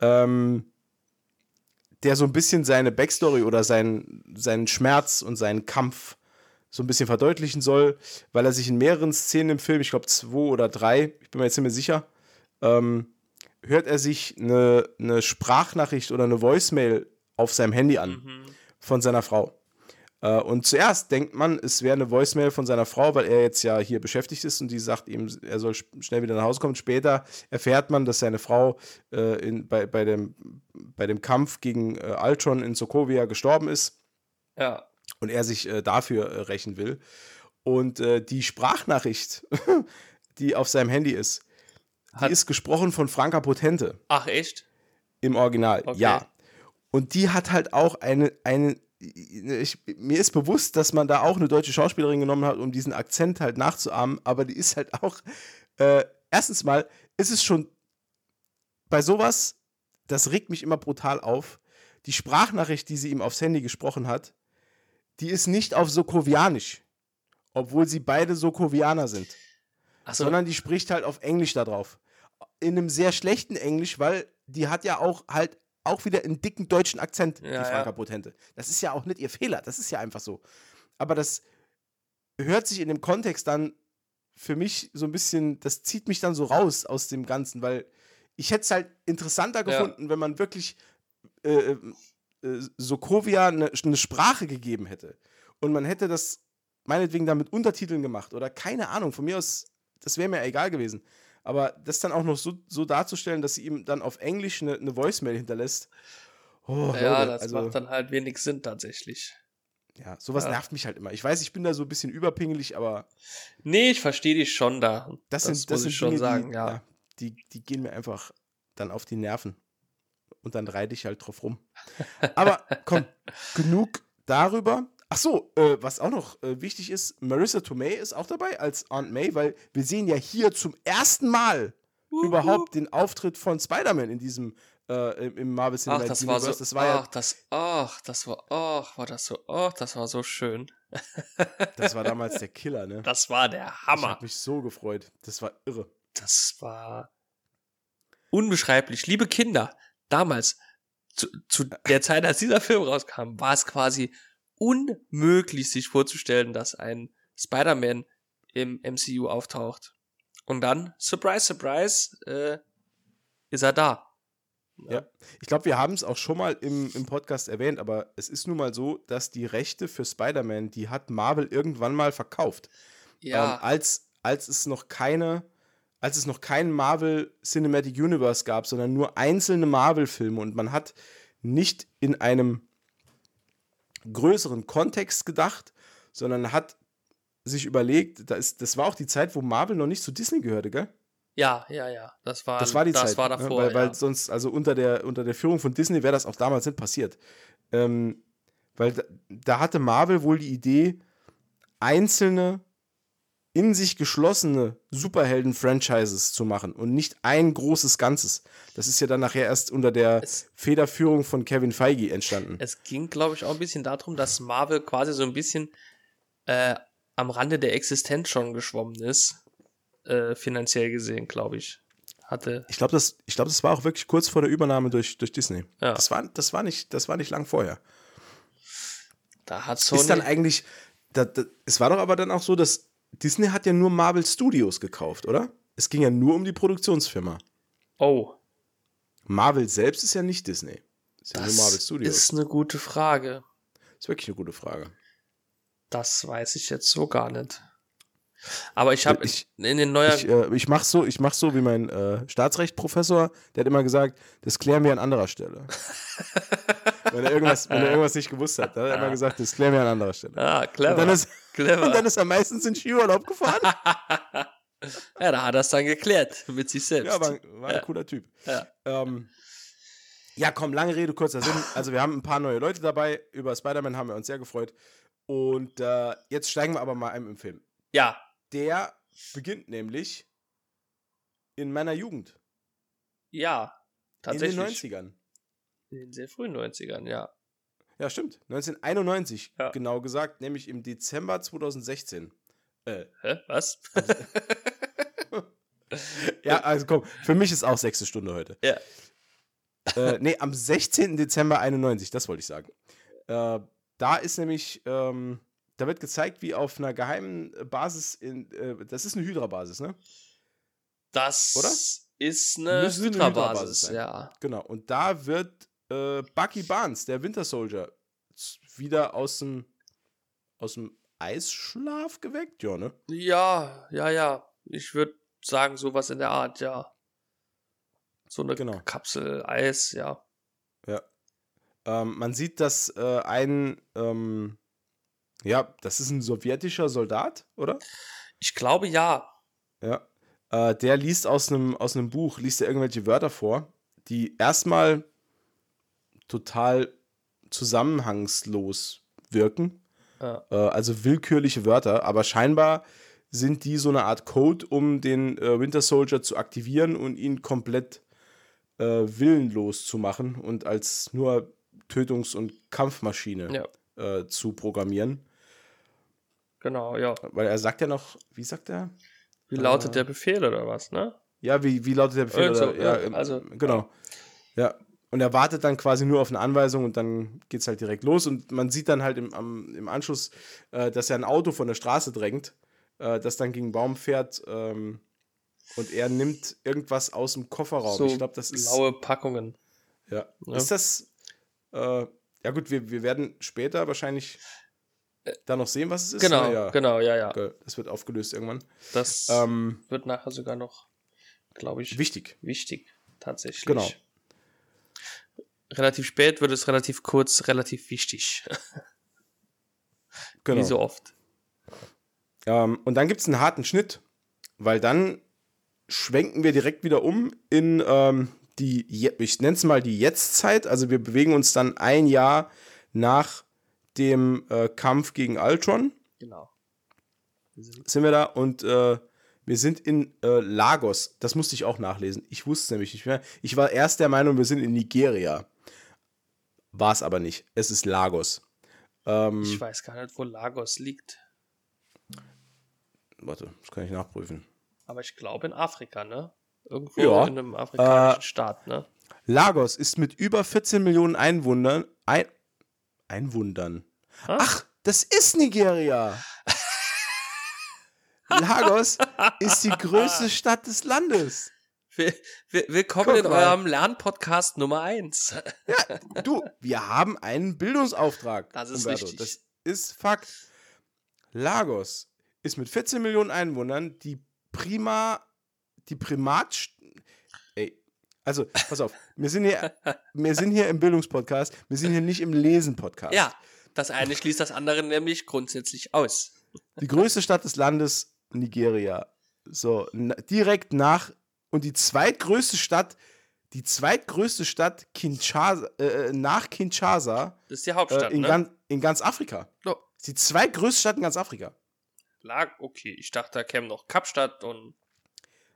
ähm, der so ein bisschen seine Backstory oder seinen, seinen Schmerz und seinen Kampf so ein bisschen verdeutlichen soll, weil er sich in mehreren Szenen im Film, ich glaube zwei oder drei, ich bin mir jetzt nicht mehr sicher, ähm, hört er sich eine, eine Sprachnachricht oder eine Voicemail auf seinem Handy an mhm. von seiner Frau. Äh, und zuerst denkt man, es wäre eine Voicemail von seiner Frau, weil er jetzt ja hier beschäftigt ist und die sagt ihm, er soll schnell wieder nach Hause kommen. Später erfährt man, dass seine Frau äh, in, bei, bei, dem, bei dem Kampf gegen äh, Ultron in Sokovia gestorben ist. Ja. Und er sich äh, dafür äh, rächen will. Und äh, die Sprachnachricht, die auf seinem Handy ist, Hat die ist gesprochen von Franka Potente. Ach, echt? Im Original, okay. ja. Und die hat halt auch eine, eine ich, mir ist bewusst, dass man da auch eine deutsche Schauspielerin genommen hat, um diesen Akzent halt nachzuahmen, aber die ist halt auch, äh, erstens mal ist es schon bei sowas, das regt mich immer brutal auf, die Sprachnachricht, die sie ihm aufs Handy gesprochen hat, die ist nicht auf Sokovianisch, obwohl sie beide Sokovianer sind, so. sondern die spricht halt auf Englisch da drauf. In einem sehr schlechten Englisch, weil die hat ja auch halt auch wieder einen dicken deutschen Akzent, ja, die Franka Potente. Das ist ja auch nicht ihr Fehler, das ist ja einfach so. Aber das hört sich in dem Kontext dann für mich so ein bisschen, das zieht mich dann so raus aus dem Ganzen, weil ich hätte es halt interessanter gefunden, ja. wenn man wirklich äh, äh, Sokovia eine, eine Sprache gegeben hätte. Und man hätte das meinetwegen dann mit Untertiteln gemacht oder keine Ahnung, von mir aus, das wäre mir egal gewesen. Aber das dann auch noch so, so darzustellen, dass sie ihm dann auf Englisch eine, eine Voicemail hinterlässt. Oh, ja, Leute, das also, macht dann halt wenig Sinn tatsächlich. Ja, sowas ja. nervt mich halt immer. Ich weiß, ich bin da so ein bisschen überpingelig, aber. Nee, ich verstehe dich schon da. Das, das sind, das sind schon Dinge, sagen, die, ja. ja. Die, die gehen mir einfach dann auf die Nerven. Und dann reite ich halt drauf rum. aber komm, genug darüber. Ach so, äh, was auch noch äh, wichtig ist, Marissa Tomei ist auch dabei als Aunt May, weil wir sehen ja hier zum ersten Mal uh -huh. überhaupt den Auftritt von Spider-Man in diesem äh, im Marvel Cinematic ach, das Universe. War so, das war ach, ja, das, ach, das war, ach, war das so, ach, das war so schön. das war damals der Killer, ne? Das war der Hammer. Ich hab mich so gefreut. Das war irre. Das war unbeschreiblich. Liebe Kinder, damals, zu, zu der Zeit, als dieser Film rauskam, war es quasi unmöglich, sich vorzustellen, dass ein Spider-Man im MCU auftaucht. Und dann, surprise, surprise, äh, ist er da. Ja, ja. ich glaube, wir haben es auch schon mal im, im Podcast erwähnt, aber es ist nun mal so, dass die Rechte für Spider-Man, die hat Marvel irgendwann mal verkauft. Ja. Ähm, als, als es noch keine, als es noch keinen Marvel Cinematic Universe gab, sondern nur einzelne Marvel-Filme und man hat nicht in einem größeren Kontext gedacht, sondern hat sich überlegt, das, das war auch die Zeit, wo Marvel noch nicht zu Disney gehörte, gell? Ja, ja, ja. Das war, das war die das Zeit. war ne? davor. weil, weil ja. sonst, also unter der, unter der Führung von Disney wäre das auch damals nicht passiert. Ähm, weil da, da, hatte Marvel wohl die Idee, einzelne in sich geschlossene Superhelden-Franchises zu machen und nicht ein großes Ganzes. Das ist ja dann nachher erst unter der Es- Federführung von Kevin Feige entstanden. Es ging, glaube ich, auch ein bisschen darum, dass Marvel quasi so ein bisschen äh, am Rande der Existenz schon geschwommen ist. Äh, finanziell gesehen, glaube ich. Hatte. Ich glaube, das, ich glaub, das war auch wirklich kurz vor der Übernahme durch, durch Disney. Ja. Das, war, das, war nicht, das war nicht lang vorher. Da hat Sony. Ist dann eigentlich, da, da, es war doch aber dann auch so, dass Disney hat ja nur Marvel Studios gekauft, oder? Es ging ja nur um die Produktionsfirma. oh, Marvel selbst ist ja nicht Disney. Ist ja das nur Marvel Studios. ist eine gute Frage. ist wirklich eine gute Frage. Das weiß ich jetzt so gar nicht. Aber ich habe Ich- in den neueren. Ich, äh, ich mache so, ich mach so wie mein äh, Staatsrechtprofessor, der hat immer gesagt, das klären wir an anderer Stelle. wenn, er irgendwas, wenn er irgendwas nicht gewusst hat, dann hat er immer gesagt, das klären wir an anderer Stelle. ah, Und clever. dann, ist, clever. und dann ist er meistens in Skiurlaub gefahren. ja, da hat er es dann geklärt mit sich selbst. ja, war, war ein Ja. cooler Typ. Ja. Ähm, ja, komm, lange Rede, kurzer Sinn. Also wir haben ein paar neue Leute dabei. Über Spider-Man haben wir uns sehr gefreut. Und äh, jetzt steigen wir aber mal ein im Film. ja, Der beginnt nämlich in meiner Jugend. ja, tatsächlich. In den 90ern. In den sehr frühen 90ern, ja. Ja, stimmt. 1991, Ja. genau gesagt, nämlich im Dezember 2016. Äh, Hä? Was? ja, also komm, für mich ist auch sechste Stunde heute. Ja. Äh, nee, am 16. Dezember 91, das wollte ich sagen. Äh, da ist nämlich, ähm, da wird gezeigt, wie auf einer geheimen Basis in, äh, das ist eine Hydra-Basis, ne? Das Oder? ist eine Hydra-Basis, sein. ja. Genau. Und da wird äh, Bucky Barnes, der Winter Soldier, wieder aus dem, aus dem Eisschlaf geweckt, ja, ne? Ja, ja, ja. Ich würde sagen, sowas in der Art, ja. So eine Genau. Kapsel Eis, ja. Ja. Ähm, man sieht, dass äh, ein, ähm, ja, das ist ein sowjetischer Soldat, oder? Ich glaube ja. Ja. Äh, der liest aus einem aus einem Buch, liest er irgendwelche Wörter vor, die erstmal total zusammenhangslos wirken. Ja. Äh, also willkürliche Wörter, aber scheinbar sind die so eine Art Code, um den äh, Winter Soldier zu aktivieren und ihn komplett äh, willenlos zu machen und als nur Tötungs- und Kampfmaschine Ja, äh, zu programmieren. genau, ja. Weil er sagt ja noch, wie sagt er? Wie lautet Äh, der Befehl oder was, ne? Ja, wie, wie lautet der Befehl? Irgend so, oder, ja, ähm, also- genau. Ja. Und er wartet dann quasi nur auf eine Anweisung und dann geht's halt direkt los. Und man sieht dann halt im, am, im Anschluss, äh, dass er ein Auto von der Straße drängt, äh, das dann gegen einen Baum fährt ähm, und er nimmt irgendwas aus dem Kofferraum. So ich glaube, das ist. blaue Packungen. Ja. Ja. Ist das. Äh, ja, gut, wir, wir werden später wahrscheinlich da noch sehen, was es ist. Genau, ne? ja. genau, ja, ja. Das wird aufgelöst irgendwann. Das Ähm, wird nachher sogar noch, glaube ich, wichtig. wichtig, tatsächlich. Genau. Relativ spät wird es relativ kurz, relativ wichtig. Genau. Wie so oft. Ähm, und dann gibt es einen harten Schnitt, weil dann schwenken wir direkt wieder um in ähm, die, ich nenne es mal die Jetztzeit. Also wir bewegen uns dann ein Jahr nach dem äh, Kampf gegen Ultron, Genau. Wir sind- sind wir da und äh, wir sind in äh, Lagos. Das musste ich auch nachlesen. Ich wusste es nämlich nicht mehr. Ich war erst der Meinung, wir sind in Nigeria. War es aber nicht. Es ist Lagos. Ähm, Ich weiß gar nicht, wo Lagos liegt. warte, das kann ich nachprüfen. Aber ich glaube in Afrika, ne? Irgendwo Ja. in einem afrikanischen Äh, Staat, ne? Lagos ist mit über 14 Millionen Einwohnern. Ein, Einwundern. Ah. Ach, das ist Nigeria. Lagos ist die größte Stadt des Landes. Will- will- Willkommen Guck in mal. eurem Lernpodcast Nummer 1. Du, wir haben einen Bildungsauftrag. Das ist Umberto. richtig. Das ist Fakt. Lagos ist mit 14 Millionen Einwohnern die prima, die Primat. Ey, also, pass auf, wir sind hier, wir sind hier im Bildungspodcast, wir sind hier nicht im Lesen-Podcast. Ja, das eine schließt das andere nämlich grundsätzlich aus. Die größte Stadt des Landes, Nigeria. So, direkt nach. Und die zweitgrößte Stadt, die zweitgrößte Stadt Kinshasa, äh, nach Kinshasa Das ist die Hauptstadt, äh, in, ne? ganz, in ganz Afrika. Oh, Ist die zweitgrößte Stadt in ganz Afrika. Lag, okay. Ich dachte, da käme noch Kapstadt und.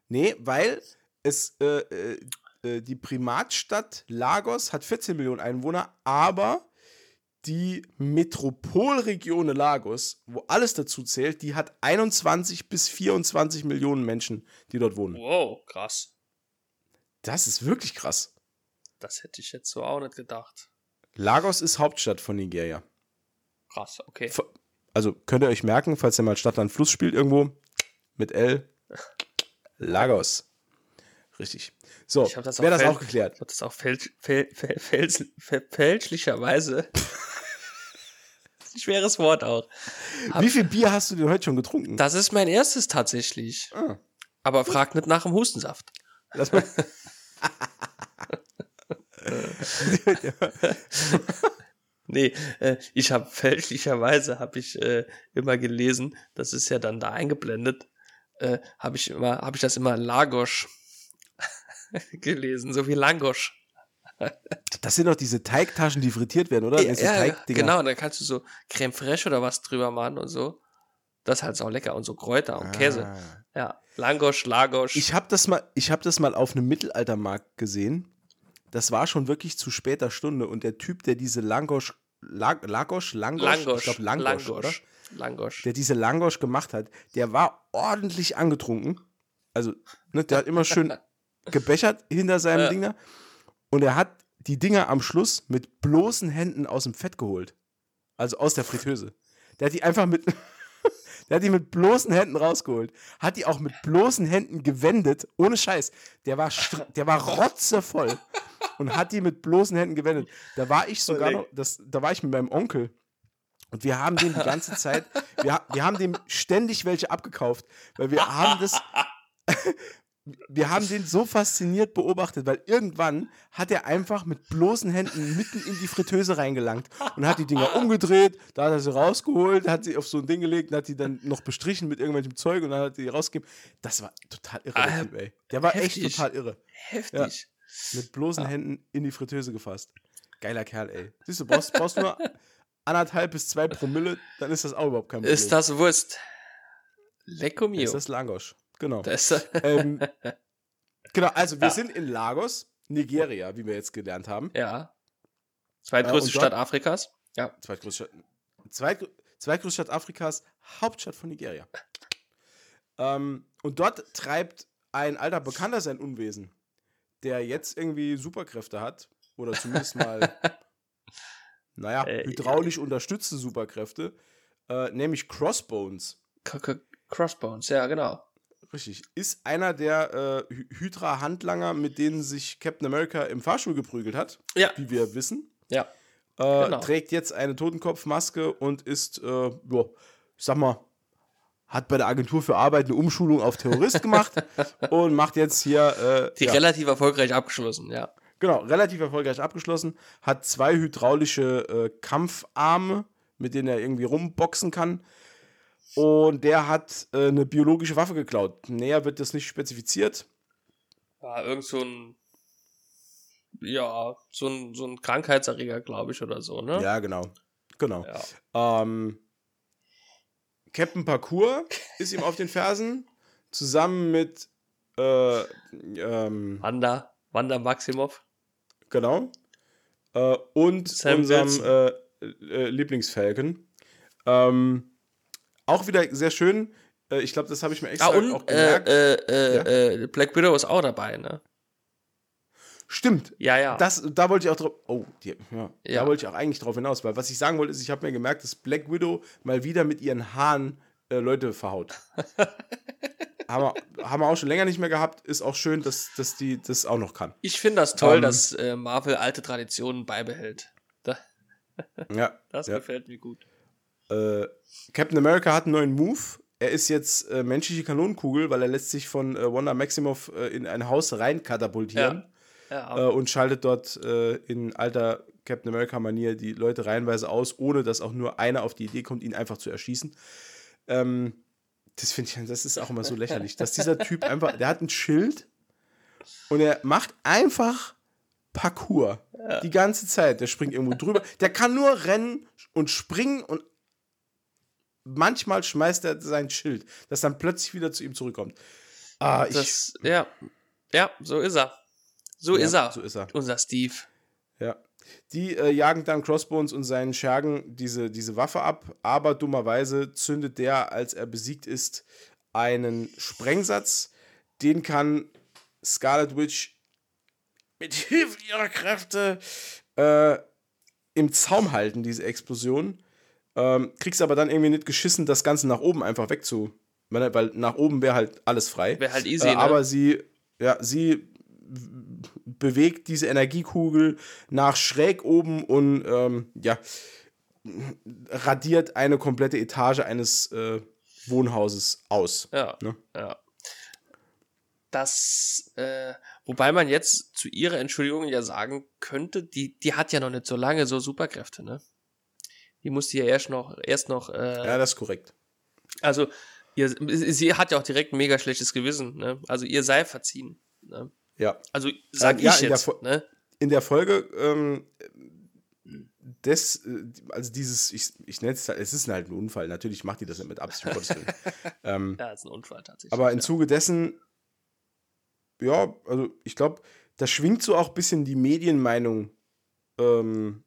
Nee, weil es äh, äh, äh, die Primatstadt Lagos hat 14 Millionen Einwohner, aber die Metropolregion Lagos, wo alles dazu zählt, die hat 21 bis 24 Millionen Menschen, die dort wohnen. Wow, krass. Das ist wirklich krass. Das hätte ich jetzt so auch nicht gedacht. Lagos ist Hauptstadt von Nigeria. Krass, okay. Also könnt ihr euch merken, falls ihr mal Stadt an Fluss spielt irgendwo mit L. Lagos. Richtig. So, Ich hab das wäre auch das auch geklärt. Ich hab das auch fälsch, fäl, fäl, fäls, fäl, fälschlicherweise. Schweres Wort auch. Wie viel Bier hast du denn heute schon getrunken? Das ist mein erstes tatsächlich. Ah, Aber frag nicht nach dem Hustensaft. lass mal. Nee, äh, ich habe fälschlicherweise habe ich äh, immer gelesen, das ist ja dann da eingeblendet, äh, habe ich immer, habe ich das immer Lagos gelesen, so wie Langosch. Das sind doch diese Teigtaschen, die frittiert werden, oder? Ja, Teigdinger. genau, da kannst du so Creme fraiche oder was drüber machen und so. Das ist halt auch lecker und so Kräuter und Käse. Ah. Ja, Langosch, Lagosch. Ich habe das mal, ich habe das mal auf einem Mittelaltermarkt gesehen. Das war schon wirklich zu später Stunde und der Typ, der diese Langosch, Lag, Lagosch, Langosch, Langosch, ich glaube Langosch, oder? Langosch. Der diese Langosch gemacht hat, der war ordentlich angetrunken. Also, ne, der hat immer schön gebechert hinter seinem Ja. Ding da. Und er hat die Dinger am Schluss mit bloßen Händen aus dem Fett geholt. Also aus der Fritteuse. Der hat die einfach mit. Der hat die mit bloßen Händen rausgeholt. Hat die auch mit bloßen Händen gewendet. Ohne Scheiß. Der war, der war rotzevoll. Und hat die mit bloßen Händen gewendet. Da war ich sogar noch, das, da war ich mit meinem Onkel. Und wir haben dem die ganze Zeit, wir, wir haben dem ständig welche abgekauft. Weil wir haben das, wir haben den so fasziniert beobachtet, weil irgendwann hat er einfach mit bloßen Händen mitten in die Fritteuse reingelangt und hat die Dinger umgedreht, da hat er sie rausgeholt, hat sie auf so ein Ding gelegt und hat die dann noch bestrichen mit irgendwelchem Zeug und dann hat er die rausgegeben. Das war total irre, der Ah, Typ, ey. Der war echt heftig. total irre. Heftig. Mit bloßen Ah. Händen in die Fritteuse gefasst. Geiler Kerl, ey. Siehst du, brauchst, brauchst nur anderthalb bis zwei Promille, dann ist das auch überhaupt kein Problem. Ist das Wurst? Lecco mio. ist das Langosch. Genau. Ähm, genau, also wir Ja. sind in Lagos, Nigeria, wie wir jetzt gelernt haben. ja. Zweitgrößte dort- Stadt Afrikas. Ja. Zweitgrößte Stadt, Zweitgrö Zweitgrößte Stadt Afrikas, Hauptstadt von Nigeria. Ähm, und dort treibt ein alter Bekannter sein Unwesen, der jetzt irgendwie Superkräfte hat. Oder zumindest mal, naja, Äh, hydraulisch unterstützte Superkräfte. Äh, nämlich Crossbones. -K Crossbones, ja, genau. Richtig. Ist einer der äh, Hy- Hydra-Handlanger, mit denen sich Captain America im Fahrstuhl geprügelt hat, Ja. wie wir wissen. Ja. Äh, Genau. Trägt jetzt eine Totenkopfmaske und ist, äh, ja, ich sag mal, hat bei der Agentur für Arbeit eine Umschulung auf Terrorist gemacht und macht jetzt hier, äh, Die ja, relativ erfolgreich abgeschlossen, ja. genau, relativ erfolgreich abgeschlossen, hat zwei hydraulische äh, Kampfarme, mit denen er irgendwie rumboxen kann. Und der hat äh, eine biologische Waffe geklaut. Näher wird das nicht spezifiziert. War irgend so ein, ja, so ein, so ein Krankheitserreger, glaube ich, oder so, ne? Ja, genau. Genau. Ja. Ähm, Captain Parkour ist ihm auf den Fersen, zusammen mit, äh, ähm, Wanda, Wanda Maximov. genau, äh, und Sam unserem äh, äh, Lieblingsfalcon. Ähm, auch wieder sehr schön. Äh, ich glaube, das habe ich mir extra Ah, und auch äh, gemerkt. äh, äh, äh, Black Widow ist auch dabei, ne? Stimmt. Ja, ja. Das, da wollte ich auch drauf. Oh, die, ja, Ja. da wollte ich auch eigentlich drauf hinaus, weil was ich sagen wollte, ist, ich habe mir gemerkt, dass Black Widow mal wieder mit ihren Haaren äh, Leute verhaut. haben, wir, haben wir auch schon länger nicht mehr gehabt. Ist auch schön, dass, dass die das auch noch kann. ich finde das toll, Ähm, dass äh, Marvel alte Traditionen beibehält. Da, Ja. das ja. gefällt mir gut. Äh, Captain America hat einen neuen Move. Er ist jetzt äh, menschliche Kanonenkugel, weil er lässt sich von äh, Wanda Maximoff äh, in ein Haus rein katapultieren. Ja, äh, und schaltet dort äh, in alter Captain America-Manier die Leute reihenweise aus, ohne dass auch nur einer auf die Idee kommt, ihn einfach zu erschießen. Ähm, das finde ich, das ist auch immer so lächerlich, dass dieser Typ einfach, der hat ein Schild und er macht einfach Parkour die ganze Zeit. Der springt irgendwo drüber. Der kann nur rennen und springen und manchmal schmeißt er sein Schild, das dann plötzlich wieder zu ihm zurückkommt. Ah, ich, Das, ja, ja, so ist er. So Ja, ist er. so ist er. Unser Steve. Ja. Die äh, jagen dann Crossbones und seinen Schergen diese, diese Waffe ab, aber dummerweise zündet der, als er besiegt ist, einen Sprengsatz. Den kann Scarlet Witch mit Hilfe ihrer Kräfte äh, im Zaum halten, diese Explosion. Ähm, kriegst aber dann irgendwie nicht geschissen, das Ganze nach oben einfach wegzu. Weil nach oben wäre halt alles frei. Wäre halt easy, Äh, ne? aber sie, ja, sie bewegt diese Energiekugel nach schräg oben und ähm, ja, radiert eine komplette Etage eines äh, Wohnhauses aus. Ja, Ne? ja. Das, äh, wobei man jetzt zu ihrer Entschuldigung ja sagen könnte, die, die hat ja noch nicht so lange so Superkräfte, ne? Die musste ja erst noch, erst noch, äh, Ja, das ist korrekt. also, ihr, sie hat ja auch direkt ein mega schlechtes Gewissen, ne? Also ihr sei verziehen, ne? Ja. Also sag ja, ich in der jetzt, Fo- ne? In der Folge ähm, des, äh, also dieses, ich, ich nenne es halt, es ist halt ein Unfall, natürlich macht die das nicht mit Absicht, ähm, Ja, ist ein Unfall tatsächlich. Aber im ja. Zuge dessen, ja, also ich glaube, da schwingt so auch ein bisschen die Medienmeinung ähm,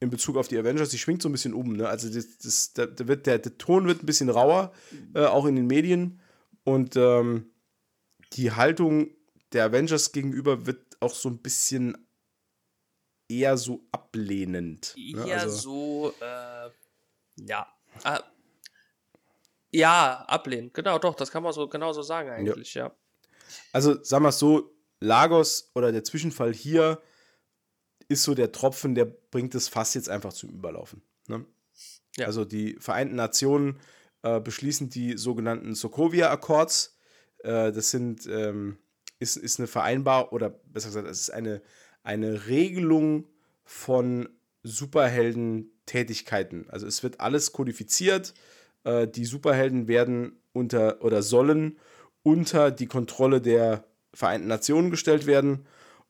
in Bezug auf die Avengers, die schwingt so ein bisschen um. Ne? Also das, das, da, wird, der, der Ton wird ein bisschen rauer, äh, auch in den Medien. Und ähm, die Haltung der Avengers gegenüber wird auch so ein bisschen eher so ablehnend. Ne? Ja, also, so, äh, ja. Ah, ja, ablehnen. Genau, doch, das kann man so genau so sagen eigentlich, ja. Also, sagen wir es so, Lagos oder der Zwischenfall hier ist so der Tropfen, der bringt das Fass jetzt einfach zum Überlaufen. Ne? Ja. Also die Vereinten Nationen äh, beschließen die sogenannten Sokovia-Accords. Äh, das sind, ähm, ist, ist eine Vereinbar oder besser gesagt, es ist eine, eine Regelung von Superhelden-Tätigkeiten. Also es wird alles kodifiziert. Äh, die Superhelden werden unter oder sollen unter die Kontrolle der Vereinten Nationen gestellt werden.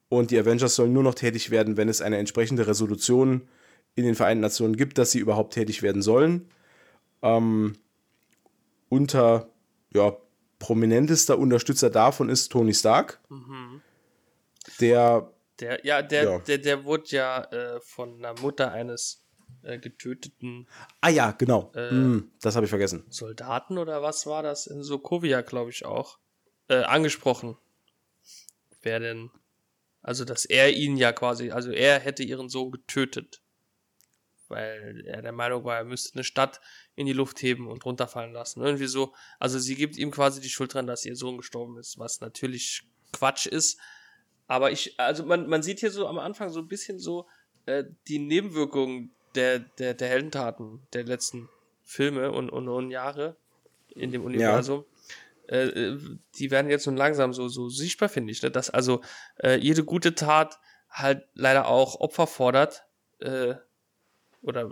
Und die Avengers sollen nur noch tätig werden, wenn es eine entsprechende Resolution in den Vereinten Nationen gibt, dass sie überhaupt tätig werden sollen. Ähm, unter ja, prominentester Unterstützer davon ist Tony Stark, Mhm. der Der, ja, der, Ja. Der, der wurde ja äh, von einer Mutter eines äh, getöteten Ah ja, genau. Äh. Hm, das habe ich vergessen. Soldaten oder was war das? In Sokovia, glaube ich, auch. Äh, angesprochen. Wer denn? Also, dass er ihn ja quasi, also er hätte ihren Sohn getötet. Weil er der Meinung war, er müsste eine Stadt in die Luft heben und runterfallen lassen. Irgendwie so. Also, sie gibt ihm quasi die Schuld dran, dass ihr Sohn gestorben ist, was natürlich Quatsch ist. Aber ich, also man, man sieht hier so am Anfang so ein bisschen so äh, die Nebenwirkungen der, der, der Heldentaten der letzten Filme und, und, und Jahre in dem Universum. Äh, äh, die werden jetzt nun langsam so, so sichtbar, finde ich. Ne? Dass also äh, jede gute Tat halt leider auch Opfer fordert. Äh, oder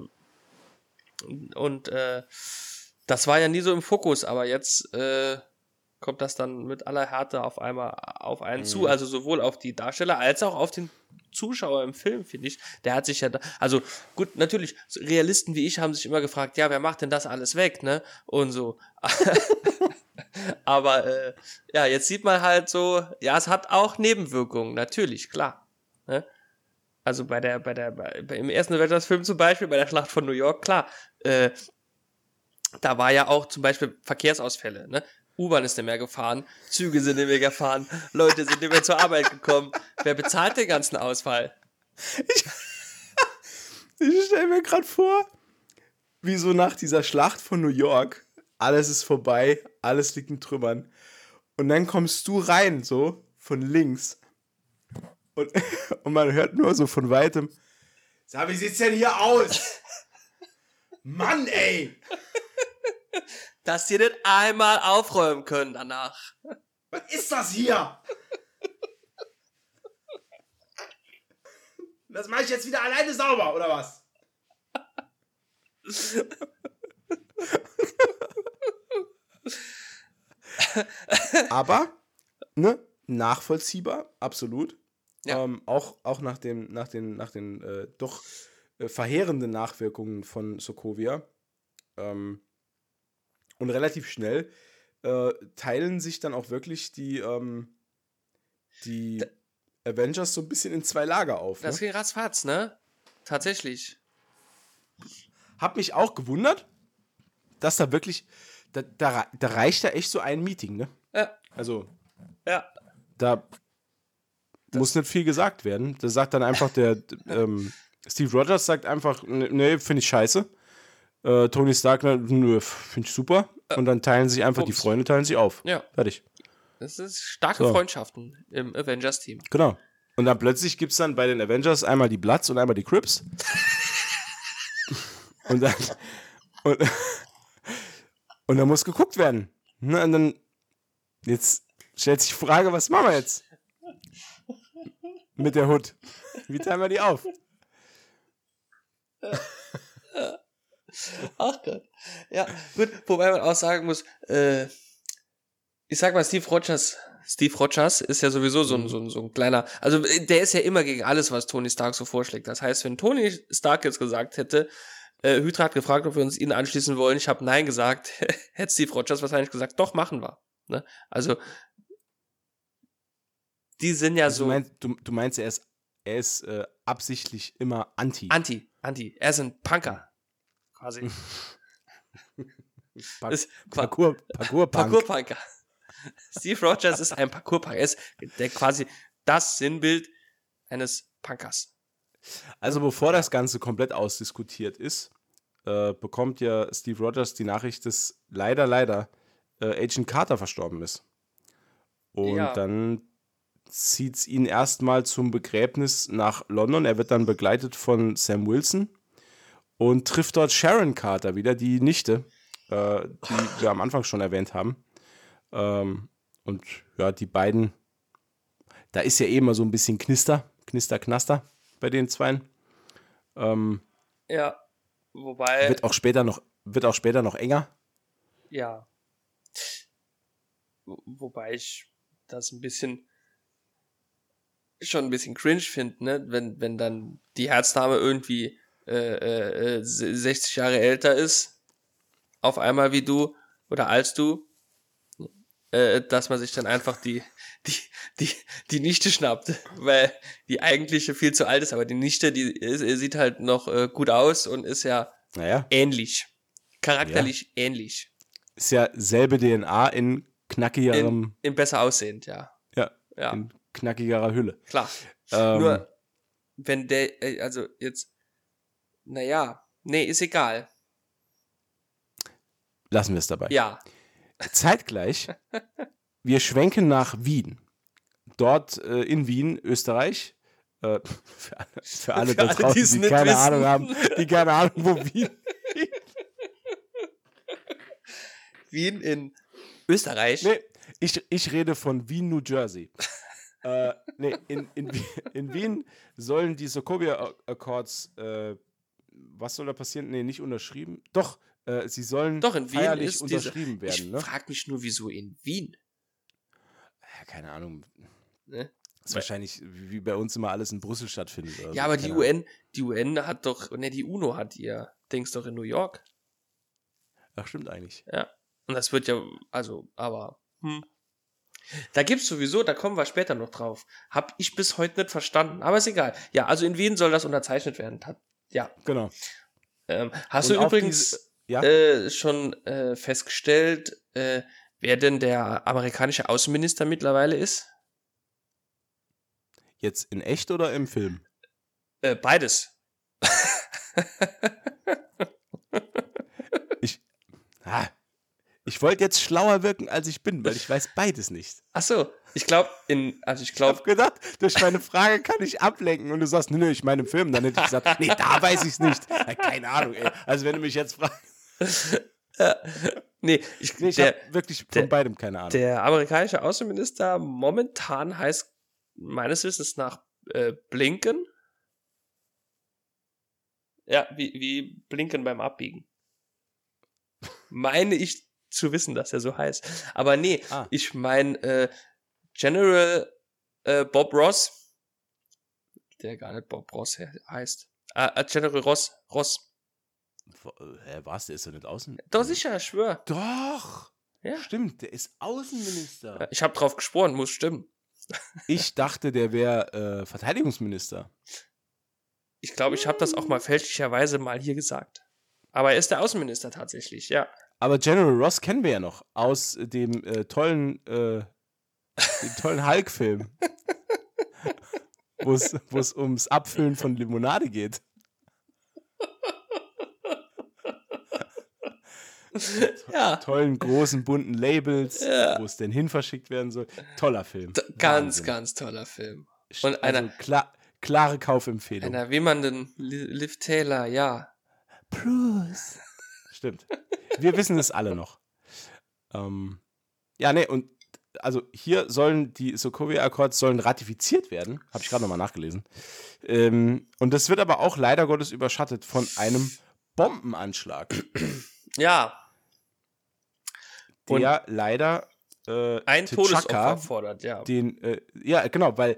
und äh, das war ja nie so im Fokus, aber jetzt äh, kommt das dann mit aller Härte auf einmal auf einen zu, also sowohl auf die Darsteller als auch auf den Zuschauer im Film, finde ich. Der hat sich ja da, also gut, natürlich, Realisten wie ich haben sich immer gefragt, ja, wer macht denn das alles weg, ne? Und so. Aber äh, ja, jetzt sieht man halt so, ja, es hat auch Nebenwirkungen, natürlich, klar. Ne? Also bei der, bei der, bei, im ersten Avengers-Film zum Beispiel, bei der Schlacht von New York, klar, äh, da war ja auch zum Beispiel Verkehrsausfälle, ne? U-Bahn ist nicht mehr gefahren, Züge sind nicht mehr gefahren, Leute sind nicht mehr zur Arbeit gekommen. Wer bezahlt den ganzen Ausfall? Ich stelle mir gerade vor, wie so nach dieser Schlacht von New York, alles ist vorbei, alles liegt in Trümmern. Und dann kommst du rein, so von links. Und, und man hört nur so von weitem: Sag, wie sieht's denn hier aus? Mann, ey! Dass die nicht einmal aufräumen können danach. Was ist das hier? Das mache ich jetzt wieder alleine sauber, oder was? Aber, ne, nachvollziehbar, absolut. Ja. Ähm, auch, auch nach, dem, nach den, nach den äh, doch äh, verheerenden Nachwirkungen von Sokovia. Ähm, Und relativ schnell äh, teilen sich dann auch wirklich die, ähm, die Avengers so ein bisschen in zwei Lager auf. Das Ne? ging ratzfatz, ne? Tatsächlich. Hab mich auch gewundert, dass da wirklich, da, da, da reicht da echt so ein Meeting, ne? Ja, Also, ja. da muss nicht viel gesagt werden. Da sagt dann einfach der ähm, Steve Rogers sagt einfach, "Ne- nee, finde ich scheiße. Äh, Tony Stark, nö, finde ich super. Und dann teilen sich einfach die Bums. Freunde, teilen sich auf. Ja. Fertig. Das ist starke So. Freundschaften im Avengers-Team. Genau. Und dann plötzlich gibt es dann bei den Avengers einmal die Bloods und einmal die Crips. und dann. Und, und dann muss geguckt werden. Ne, und dann. Jetzt stellt sich die Frage, was machen wir jetzt? Mit der Hood. Wie teilen wir die auf? Ach Gott. Ja, gut, wobei man auch sagen muss, äh, ich sag mal, Steve Rogers, Steve Rogers ist ja sowieso so ein, so ein, so ein kleiner, also äh, der ist ja immer gegen alles, was Tony Stark so vorschlägt. Das heißt, wenn Tony Stark jetzt gesagt hätte, äh, Hydra hat gefragt, ob wir uns ihnen anschließen wollen, ich habe Nein gesagt, hätte Steve Rogers wahrscheinlich gesagt, doch, machen wir. Ne? Also, die sind ja Also so du, meinst, du, du meinst, er ist, er ist äh, absichtlich immer anti. anti, anti, er ist ein Punker. Quasi. Pa ist Parkour, Parkour, Parkour-Punker. Steve Rogers ist ein Parkour-Punker. Er ist der quasi das Sinnbild eines Punkers. Also bevor das Ganze komplett ausdiskutiert ist, äh, bekommt ja Steve Rogers die Nachricht, dass leider, leider äh, Agent Carter verstorben ist. Und Ja. dann zieht es ihn erstmal zum Begräbnis nach London. Er wird dann begleitet von Sam Wilson und trifft dort Sharon Carter wieder, die Nichte, äh, die wir am Anfang schon erwähnt haben. Ähm, und ja, die beiden, da ist ja eh immer so ein bisschen Knister, Knister, Knaster bei den Zweien. Ähm, Ja, wobei, wird auch später noch, wird auch später noch enger. ja. Wo- Wobei ich das ein bisschen schon ein bisschen cringe finde, ne? Wenn, wenn dann die Herzdame irgendwie äh, äh, äh, 60 Jahre älter ist, auf einmal wie du oder als du, äh, dass man sich dann einfach die, die, die, die Nichte schnappt, weil die eigentliche viel zu alt ist, aber die Nichte, die ist, sieht halt noch äh, gut aus und ist ja Naja, ähnlich. Charakterlich ähnlich. ist ja selbe DNA in knackigerem, In, in besser aussehend, ja. ja, Ja, in knackigerer Hülle. klar. Ähm, Nur, wenn der, äh, also jetzt, naja, nee, ist egal. lassen wir es dabei. Ja, Zeitgleich, wir schwenken nach Wien. Dort äh, in Wien, Österreich. Äh, für alle, für alle Für da alle, draußen, die's die nicht keine wissen. Ahnung haben, die keine Ahnung, wo Wien. Wien in Österreich. Nee, ich, ich rede von Wien, New Jersey. äh, nee, in, in, in Wien sollen die Sokovia Accords, äh, was soll da passieren? Nee, nicht unterschrieben. Doch, äh, sie sollen Doch, in Wien feierlich ist diese, unterschrieben ich werden. Ne? frag mich nur, wieso in Wien? Ja, keine Ahnung. Ne? ist wahrscheinlich wie bei uns immer alles in Brüssel stattfindet. oder so, Ja, aber die Ahnung. UN, die UN hat doch, ne, die UNO hat ihr Dings doch in New York. Ach, stimmt eigentlich. Ja. Und das wird ja, also, aber, hm. Da gibt's sowieso, da kommen wir später noch drauf. Hab ich bis heute nicht verstanden, aber ist egal. Ja, also in Wien soll das unterzeichnet werden. Ja. Genau. Ähm, hast Und du übrigens diese- ja? äh, schon äh, festgestellt, äh, wer denn der amerikanische Außenminister mittlerweile ist? Jetzt in echt oder im Film? Äh, beides. Ah, ich wollte jetzt schlauer wirken, als ich bin, weil ich weiß beides nicht. Ach so, ich glaube, in, also ich Ich habe glaube, gedacht, durch meine Frage kann ich ablenken und du sagst, nö, nö, ich meine im Film. Dann hätte ich gesagt, nee, da weiß ich es nicht. Keine Ahnung, ey. Also wenn du mich jetzt fragst, nee, ich, nee, ich habe wirklich von der- beidem keine Ahnung. der amerikanische Außenminister momentan heißt meines Wissens nach äh, Blinken. Ja, wie, wie Blinken beim Abbiegen. Meine ich zu wissen, dass er so heißt. Aber nee, Ah. ich meine äh, General äh, Bob Ross, der gar nicht Bob Ross he- heißt. Äh, äh, General Ross, Ross. Hä, was? Der ist doch nicht außen. Doch sicher, ich schwör. Doch! Ja. Stimmt, der ist Außenminister. Ich habe drauf geschworen, muss stimmen. Ich dachte, der wäre äh, Verteidigungsminister. Ich glaube, ich habe das auch mal fälschlicherweise mal hier gesagt. Aber er ist der Außenminister tatsächlich, ja. Aber General Ross kennen wir ja noch aus dem äh, tollen, äh, dem tollen Hulk-Film. wo es ums Abfüllen von Limonade geht. ja. Tollen, großen, bunten Labels, Ja. wo es denn hin verschickt werden soll. Toller Film. D- Ganz, Wahnsinn. ganz toller Film. Und und einer- also klar, klare Kaufempfehlung. Einer wimmernden Li- Liv Taylor, ja. Bruce. Stimmt. Wir wissen es alle noch. Ähm, ja, nee, und also hier sollen die Sokovia-Akkords sollen ratifiziert werden. Habe ich gerade nochmal nachgelesen. Ähm, und das wird aber auch leider Gottes überschattet von einem Bombenanschlag, Ja, Und- der leider äh, ein T'Chaka, Todesopfer fordert, ja. den, äh, ja, genau, weil